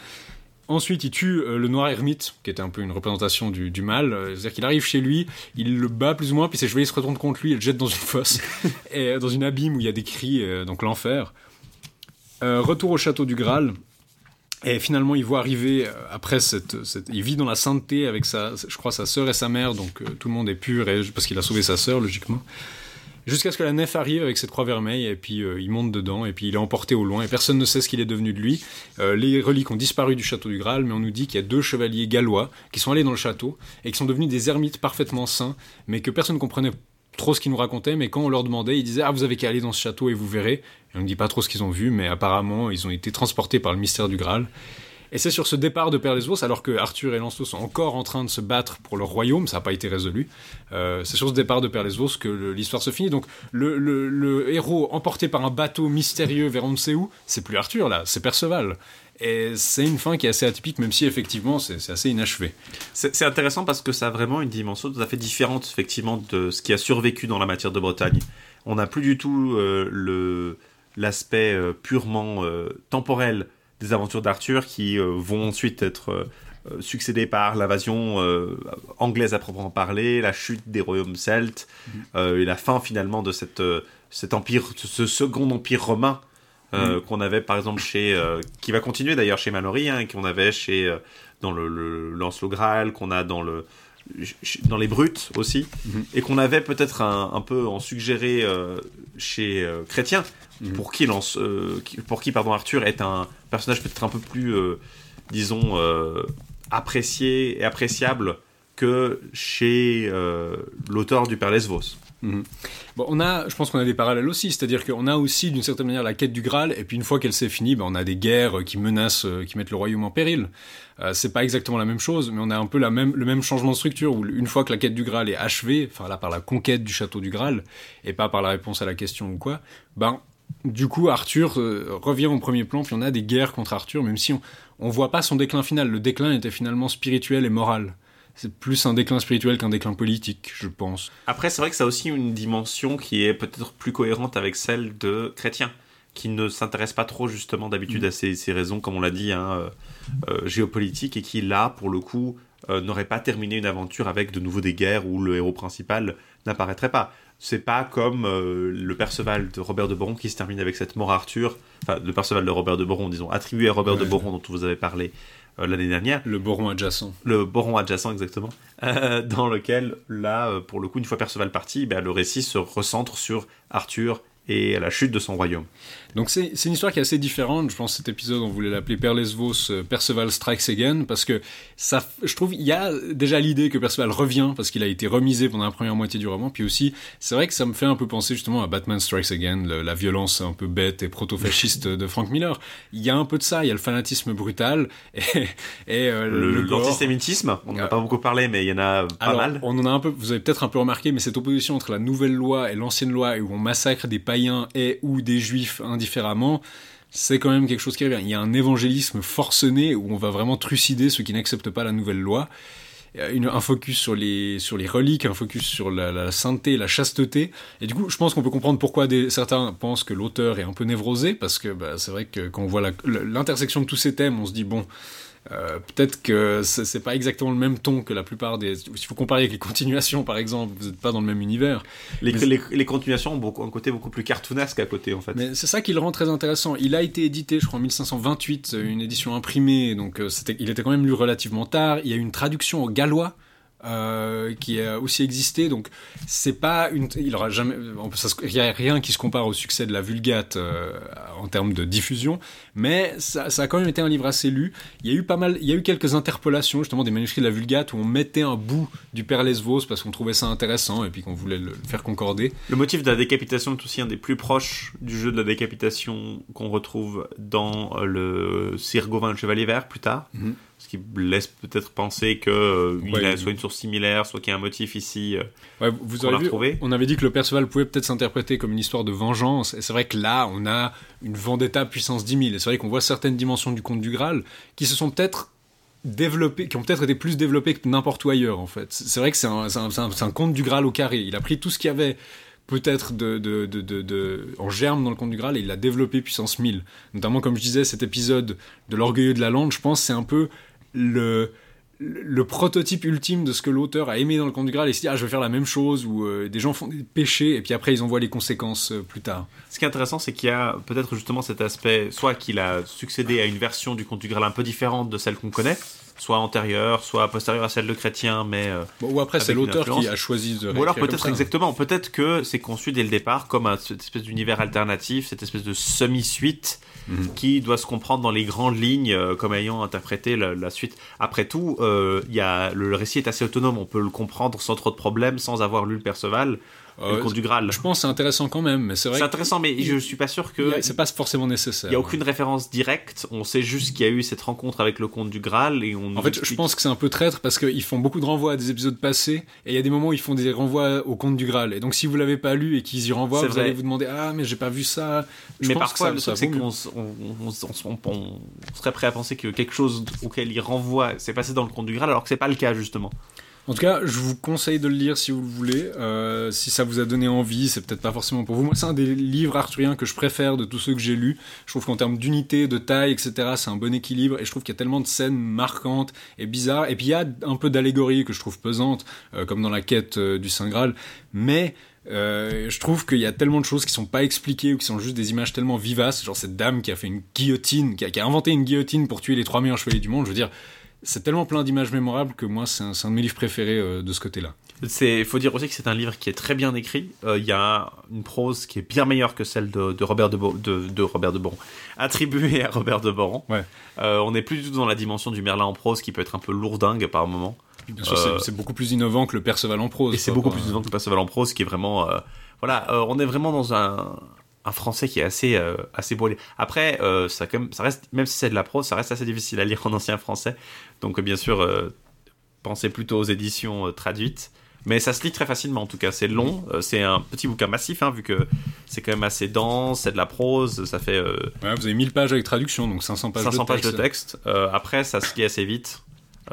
Ensuite, il tue euh, le noir ermite, qui était un peu une représentation du, du mal. Euh, C'est-à-dire qu'il arrive chez lui, il le bat plus ou moins, puis ses chevaliers se retournent contre lui et le jettent dans une fosse, et euh, dans une abîme où il y a des cris, donc l'enfer. Retour au château du Graal. Et finalement, il voit arriver, après cette, cette- Il vit dans la sainteté avec sa, je crois, sa sœur et sa mère, donc tout le monde est pur, et, parce qu'il a sauvé sa sœur, logiquement. Jusqu'à ce que la nef arrive avec cette croix vermeille, et puis euh, il monte dedans, et puis il est emporté au loin, et personne ne sait ce qu'il est devenu de lui. Euh, les reliques ont disparu du château du Graal, mais on nous dit qu'il y a deux chevaliers gallois qui sont allés dans le château, et qui sont devenus des ermites parfaitement saints, mais que personne ne comprenait trop ce qu'ils nous racontaient, mais quand on leur demandait, ils disaient Ah, vous avez qu'à aller dans ce château et vous verrez. On ne dit pas trop ce qu'ils ont vu, mais apparemment, ils ont été transportés par le mystère du Graal. Et c'est sur ce départ de Perlesvos, alors que Arthur et Lancelot sont encore en train de se battre pour leur royaume, ça n'a pas été résolu, euh, c'est sur ce départ de Perlesvos que le- l'histoire se finit. Donc le, héros emporté par un bateau mystérieux vers on ne sait où, c'est plus Arthur là, c'est Perceval. Et c'est une fin qui est assez atypique, même si effectivement c'est assez inachevé. C'est intéressant parce que ça a vraiment une dimension tout à fait différente, effectivement, de ce qui a survécu dans la matière de Bretagne. On n'a plus du tout euh, l'aspect euh, purement temporel des aventures d'Arthur qui euh, vont ensuite être euh, euh, succédées par l'invasion anglaise à proprement parler, la chute des royaumes celtes euh, et la fin finalement de cette, cet empire, ce second empire romain euh, qu'on avait par exemple chez, euh, qui va continuer d'ailleurs chez Mallory, hein, qu'on avait chez euh, dans le, le Lancelot Graal, qu'on a dans le dans les brutes aussi, et qu'on avait peut-être un, un peu en suggéré euh, chez euh, Chrétien, pour qui Lance, euh, qui- pour qui pardon Arthur est un personnage peut-être un peu plus, disons, apprécié et appréciable que chez l'auteur du Père Lesvos. Bon, on a, je pense qu'on a des parallèles aussi, c'est-à-dire qu'on a aussi d'une certaine manière la quête du Graal, et puis une fois qu'elle s'est finie, ben, on a des guerres qui menacent, qui mettent le royaume en péril. Euh, c'est pas exactement la même chose, mais on a un peu le même changement de structure où une fois que la quête du Graal est achevée, enfin là par la conquête du château du Graal, et pas par la réponse à la question ou quoi, ben du coup Arthur euh, revient au premier plan, puis on a des guerres contre Arthur, même si on, on voit pas son déclin final. Le déclin était finalement spirituel et moral. C'est plus un déclin spirituel qu'un déclin politique, je pense. Après, c'est vrai que ça a aussi une dimension qui est peut-être plus cohérente avec celle de Chrétien, qui ne s'intéresse pas trop justement d'habitude à ces, ces raisons, comme on l'a dit, hein, euh, euh, géopolitiques, et qui là, pour le coup, euh, n'aurait pas terminé une aventure avec de nouveau des guerres où le héros principal n'apparaîtrait pas. C'est pas comme euh, le Perceval de Robert de Boron qui se termine avec cette mort à Arthur, enfin le Perceval de Robert de Boron, disons, attribué à Robert de. Boron dont vous avez parlé l'année dernière Le boron adjacent. le Boron adjacent exactement, dans lequel là, pour le coup, une fois Perceval parti, ben, le récit se recentre sur Arthur et la chute de son royaume. Donc c'est une histoire qui est assez différente. Je pense que cet épisode, on voulait l'appeler Perlesvos euh, Perceval Strikes Again, parce que ça, je trouve, il y a déjà l'idée que Perceval revient, parce qu'il a été remisé pendant la première moitié du roman. Puis aussi, c'est vrai que ça me fait un peu penser justement à Batman Strikes Again, le- la violence un peu bête et proto-fasciste de Frank Miller. Il y a un peu de ça, il y a le fanatisme brutal et, et euh, le. L'antisémitisme, on n'en a Euh, pas beaucoup parlé, mais il y en a pas Alors, mal. on en a un peu, vous avez peut-être un peu remarqué, mais cette opposition entre la nouvelle loi et l'ancienne loi, où on massacre des païens et ou des juifs indifféremment, c'est quand même quelque chose qui revient. Il y a un évangélisme forcené où on va vraiment trucider ceux qui n'acceptent pas la nouvelle loi. Un focus sur les, sur les reliques, un focus sur la, sainteté, la chasteté. Et du coup, je pense qu'on peut comprendre pourquoi certains pensent que l'auteur est un peu névrosé, parce que bah, c'est vrai que quand on voit l'intersection de tous ces thèmes, on se dit, bon, euh, peut-être que c'est pas exactement le même ton que la plupart des. S'il faut comparer avec les continuations, par exemple, vous n'êtes pas dans le même univers. Les, mais- les- les continuations ont beaucoup, un côté beaucoup plus cartoonesque à côté, en fait. Mais c'est ça qui le rend très intéressant. Il a été édité, je crois, en 1528, euh, une édition imprimée, donc euh, il était quand même lu relativement tard. Il y a eu une traduction au gallois euh, qui a aussi existé. Donc c'est pas une, il aura jamais, il y a rien qui se compare au succès de la Vulgate euh, en termes de diffusion, mais ça, ça, a quand même été un livre assez lu. Il y a eu pas mal, il y a eu quelques interpolations justement des manuscrits de la Vulgate où on mettait un bout du Père Lesvos parce qu'on trouvait ça intéressant et puis qu'on voulait le faire concorder. Le motif de la décapitation est aussi un des plus proches du jeu de la décapitation qu'on retrouve dans le Sir Gauvin le Chevalier Vert plus tard. Mm -hmm ce qui laisse peut-être penser que euh, il a soit une source similaire, soit qu'il y a un motif ici. Euh, ouais, vous avez vu, retrouvé. On avait dit que le Perceval pouvait peut-être s'interpréter comme une histoire de vengeance, et c'est vrai que là, on a une vendetta puissance 10 000, et c'est vrai qu'on voit certaines dimensions du conte du Graal qui se sont peut-être développées, qui ont peut-être été plus développées que n'importe où ailleurs, en fait. C'est vrai que c'est un, un, un, un conte du Graal au carré. Il a pris tout ce qu'il y avait peut-être de, de, de, de, en germe dans le conte du Graal et il l'a développé puissance 1000. Notamment, comme je disais, cet épisode de l'orgueilleux de la lande, je pense, c'est un peu le, le prototype ultime de ce que l'auteur a aimé dans le Conte du Graal et se dit ah je vais faire la même chose ou euh, des gens font des péchés et puis après ils en voient les conséquences euh, plus tard. Ce qui est intéressant c'est qu'il y a peut-être justement cet aspect soit qu'il a succédé à une version du Conte du Graal un peu différente de celle qu'on connaît soit antérieure, soit postérieure à celle de Chrétien, mais euh, bon, ou après c'est l'auteur qui a choisi de. Ou alors peut-être exactement, peut-être que c'est conçu dès le départ comme un, cette espèce d'univers alternatif, cette espèce de semi-suite -hmm. qui doit se comprendre dans les grandes lignes euh, comme ayant interprété la, la suite. Après tout, euh, y a, le, récit est assez autonome, on peut le comprendre sans trop de problèmes, sans avoir lu le Perceval. Euh, le conte du Graal. Je pense c'est intéressant quand même, mais c'est vrai. C'est intéressant, mais je suis pas sûr que. C'est pas forcément nécessaire. Il y a aucune référence directe. On sait juste qu'il y a eu cette rencontre avec le conte du Graal et on. En fait, explique... je pense que c'est un peu traître parce qu'ils font beaucoup de renvois à des épisodes passés et il y a des moments où ils font des renvois au conte du Graal. Et donc si vous l'avez pas lu et qu'ils y renvoient, vous vrai. allez vous demander ah mais j'ai pas vu ça. Je mais parfois que ça, le truc c'est qu'on on, serait prêt à penser que quelque chose auquel il renvoie s'est passé dans le conte du Graal alors que c'est pas le cas justement. En tout cas, je vous conseille de le lire si vous le voulez. Euh, si ça vous a donné envie, c'est peut-être pas forcément pour vous. Moi, c'est un des livres arthuriens que je préfère de tous ceux que j'ai lus. Je trouve qu'en termes d'unité, de taille, etc., c'est un bon équilibre. Et je trouve qu'il y a tellement de scènes marquantes et bizarres. Et puis il y a un peu d'allégorie que je trouve pesante, euh, comme dans la quête euh, du Saint Graal. Mais euh, je trouve qu'il y a tellement de choses qui sont pas expliquées ou qui sont juste des images tellement vivaces. Genre cette dame qui a fait une guillotine, qui a, qui a inventé une guillotine pour tuer les trois meilleurs chevaliers du monde. Je veux dire c'est tellement plein d'images mémorables que moi, c'est un, un, de mes livres préférés euh, de ce côté-là. Il faut dire aussi que c'est un livre qui est très bien écrit. Il euh, y a une prose qui est bien meilleure que celle de, de Robert de, Bo de, de, Robert de Boron, attribuée à Robert de Boron. Ouais. Euh, on n'est plus du tout dans la dimension du Merlin en prose qui peut être un peu lourdingue par moment. Bien sûr, c'est beaucoup plus innovant que le Perceval en prose. Et c'est beaucoup plus innovant que le Perceval en prose qui est vraiment. voilà, on est vraiment dans un un français qui est assez euh, assez beau. Après, euh, ça quand même, ça reste même si c'est de la prose, ça reste assez difficile à lire en ancien français. Donc bien sûr, euh, pensez plutôt aux éditions traduites. Mais ça se lit très facilement en tout cas. C'est long, c'est un petit bouquin massif hein, vu que c'est quand même assez dense, c'est de la prose, ça fait. Ouais, vous avez 1000 pages avec traduction, donc 500 pages 500 de pages texte. de texte. après, ça se lit assez vite.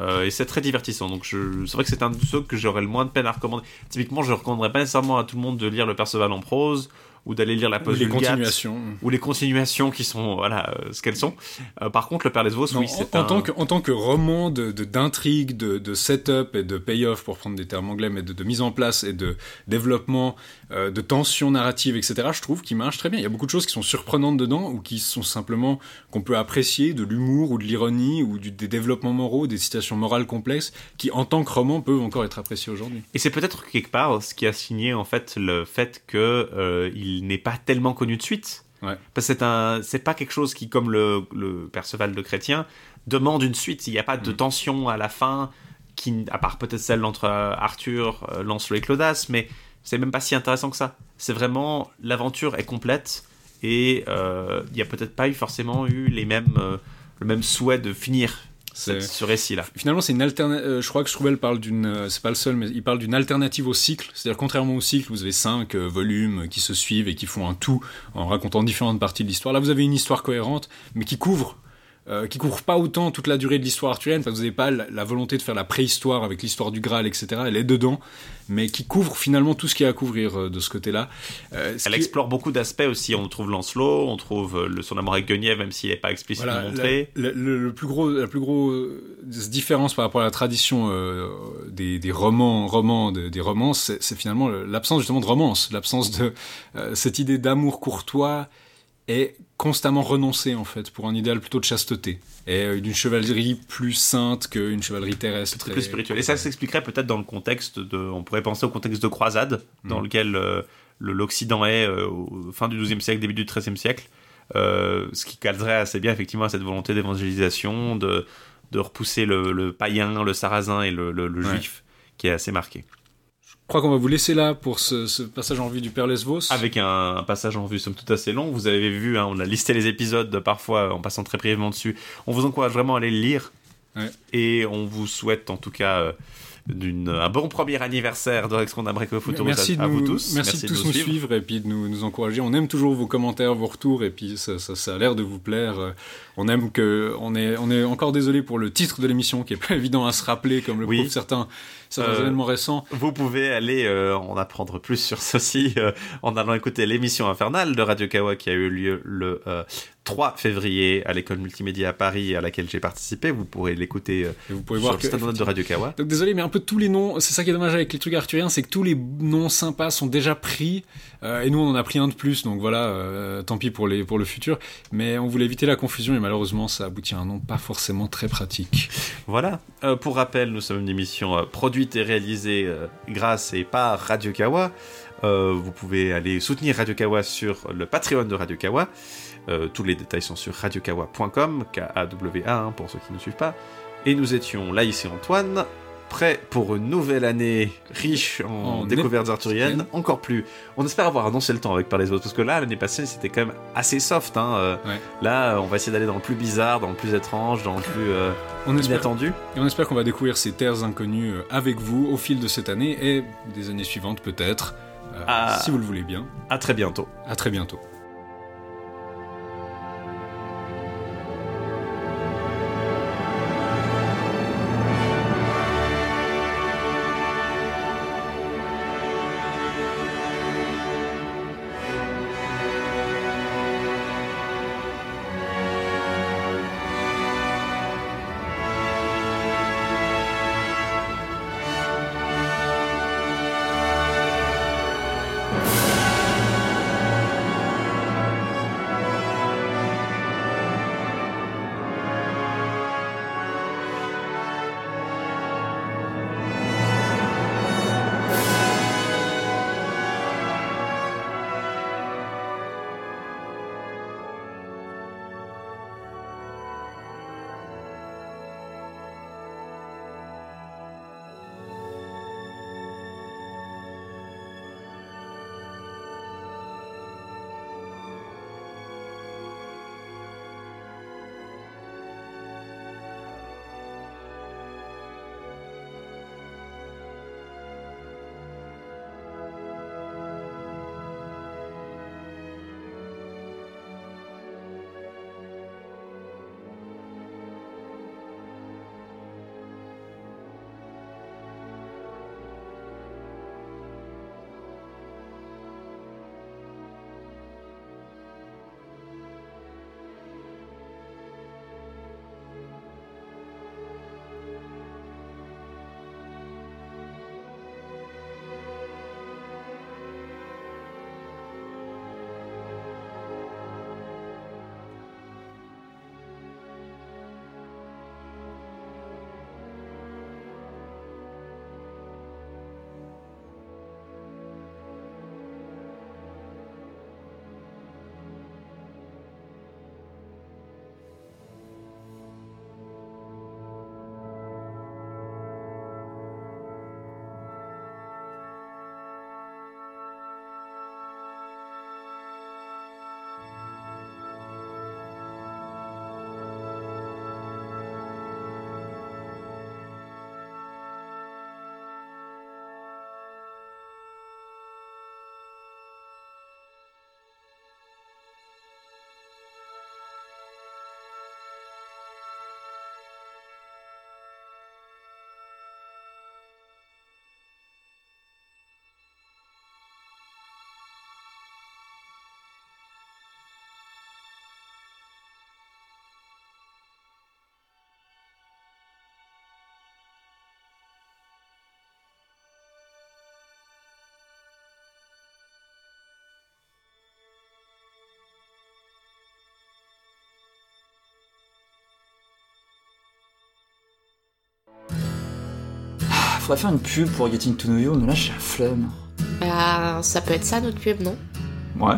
Euh, et c'est très divertissant. Donc, je... c'est vrai que c'est un de ceux que j'aurais le moins de peine à recommander. Typiquement, je recommanderais pas nécessairement à tout le monde de lire le Perceval en prose ou d'aller lire la post les continuations ou les continuations qui sont voilà euh, ce qu'elles sont. Euh, par contre, le Père Lesvos, oui, c'est en, un... tant que en tant que roman de d'intrigue, de, de, de, setup et de payoff pour prendre des termes anglais, mais de, de mise en place et de développement, euh, de tension narrative, etc. Je trouve qu'il marche très bien. Il y a beaucoup de choses qui sont surprenantes dedans ou qui sont simplement qu'on peut apprécier, de l'humour ou de l'ironie ou du, des développements moraux, des situations morales complexes qui, en tant que roman, peuvent encore être appréciés aujourd'hui. Et c'est peut-être quelque part ce qui a signé en fait le fait que euh, il n'est pas tellement connu de suite. Ouais. Parce que c'est un, c'est pas quelque chose qui, comme le, le Perceval de Chrétien, demande une suite. Il n'y a pas de Mm. tension à la fin, qui, à part peut-être celle entre euh, Arthur, euh, Lancelot et Clodas, mais c'est même pas si intéressant que ça. C'est vraiment l'aventure est complète et euh, il y a peut-être pas eu forcément eu les mêmes, euh, le même souhait de finir ce récit-là. Finalement, c'est une alternative. Euh, je crois que Struvel parle d'une. Euh, c'est pas le seul, mais il parle d'une alternative au cycle. C'est-à-dire, contrairement au cycle, vous avez cinq euh, volumes qui se suivent et qui font un tout en racontant différentes parties de l'histoire. Là, vous avez une histoire cohérente, mais qui couvre. Euh, qui couvre pas autant toute la durée de l'histoire arthurienne, parce que vous n'avez pas la, volonté de faire la préhistoire avec l'histoire du Graal, etc. Elle est dedans, mais qui couvre finalement tout ce qu'il y a à couvrir euh, de ce côté-là. Euh, Elle explore beaucoup d'aspects aussi. On trouve Lancelot, on trouve le, son amour avec Guenièvre, même s'il n'est pas explicitement voilà, montré. La, le, le, plus gros, la plus grosse différence par rapport à la tradition euh, des, des, romans, romans de, des romances, c'est finalement l'absence justement de romance, l'absence de euh, cette idée d'amour courtois est constamment renoncé en fait pour un idéal plutôt de chasteté et euh, d'une chevalerie plus sainte qu'une chevalerie terrestre. plus spirituelle. Et ça s'expliquerait peut-être dans le contexte de, on pourrait penser au contexte de croisade, dans Mm. lequel euh, le- l'Occident est euh, au fin du XIIe siècle, début du XIIIe siècle, euh, ce qui calerait assez bien effectivement à cette volonté d'évangélisation, de, de repousser le, le païen, le sarrasin et le, le- le Ouais. juif, qui est assez marqué. Je crois qu'on va vous laisser là pour ce, ce passage en vue du Père Lesvos. Avec un, un passage en vue somme toute assez long, vous avez vu, hein, on a listé les épisodes parfois en passant très brièvement dessus. On vous encourage vraiment à aller le lire. Ouais. Et on vous souhaite en tout cas euh, d'une- un bon premier anniversaire de Rex Condam Merci de à, à nous, vous tous. Merci, de tous nous suivre. et puis de nous, nous encourager. On aime toujours vos commentaires, vos retours et puis ça, ça, ça a l'air de vous plaire. Euh, On aime que on est on est encore désolé pour le titre de l'émission qui est pas évident à se rappeler comme le Oui. prouvent certains certains Euh, événements récents. Vous pouvez aller euh, en apprendre plus sur ceci euh, en allant écouter l'émission infernale de Radio Kawa qui a eu lieu le euh, 3 février à l'école multimédia à Paris à laquelle j'ai participé. Vous pourrez l'écouter euh, Et vous pouvez sur voir le que de Radio Kawa. Donc désolé, mais un peu tous les noms, c'est ça qui est dommage avec les trucs arthuriens, c'est que tous les noms sympas sont déjà pris, euh, et nous on en a pris un de plus, donc voilà, euh, tant pis pour, les, pour le futur, mais on voulait éviter la confusion, et malheureusement ça aboutit à un nom pas forcément très pratique. Voilà. Pour rappel, nous sommes une émission euh, produite et réalisée euh, grâce et par Radio Kawa. Euh, vous pouvez aller soutenir Radio Kawa sur le Patreon de Radio Kawa. Euh, tous les détails sont sur radiokawa.com, K-A-W-A hein, pour ceux qui ne suivent pas. Et nous étions là ici Antoine, prêts pour une nouvelle année riche en, En découvertes arthuriennes. Encore plus. On espère avoir annoncé le temps avec Par les autres, parce que là, l'année passée, c'était quand même assez soft. Hein. euh, Ouais. Là, on va essayer d'aller dans le plus bizarre, dans le plus étrange, dans le plus euh, On espère, inattendu. et on espère qu'on va découvrir ces terres inconnues euh, avec vous au fil de cette année, et des années suivantes peut-être, euh, Ah. si vous le voulez bien. À très bientôt. À très bientôt. Faudrait faire une pub pour Getting to Know You, mais là j'ai la flemme. Bah, ça peut être ça notre pub, non? Ouais.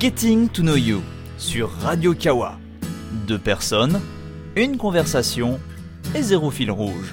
Getting to Know You sur Radio Kawa. Deux personnes, une conversation et zéro fil rouge.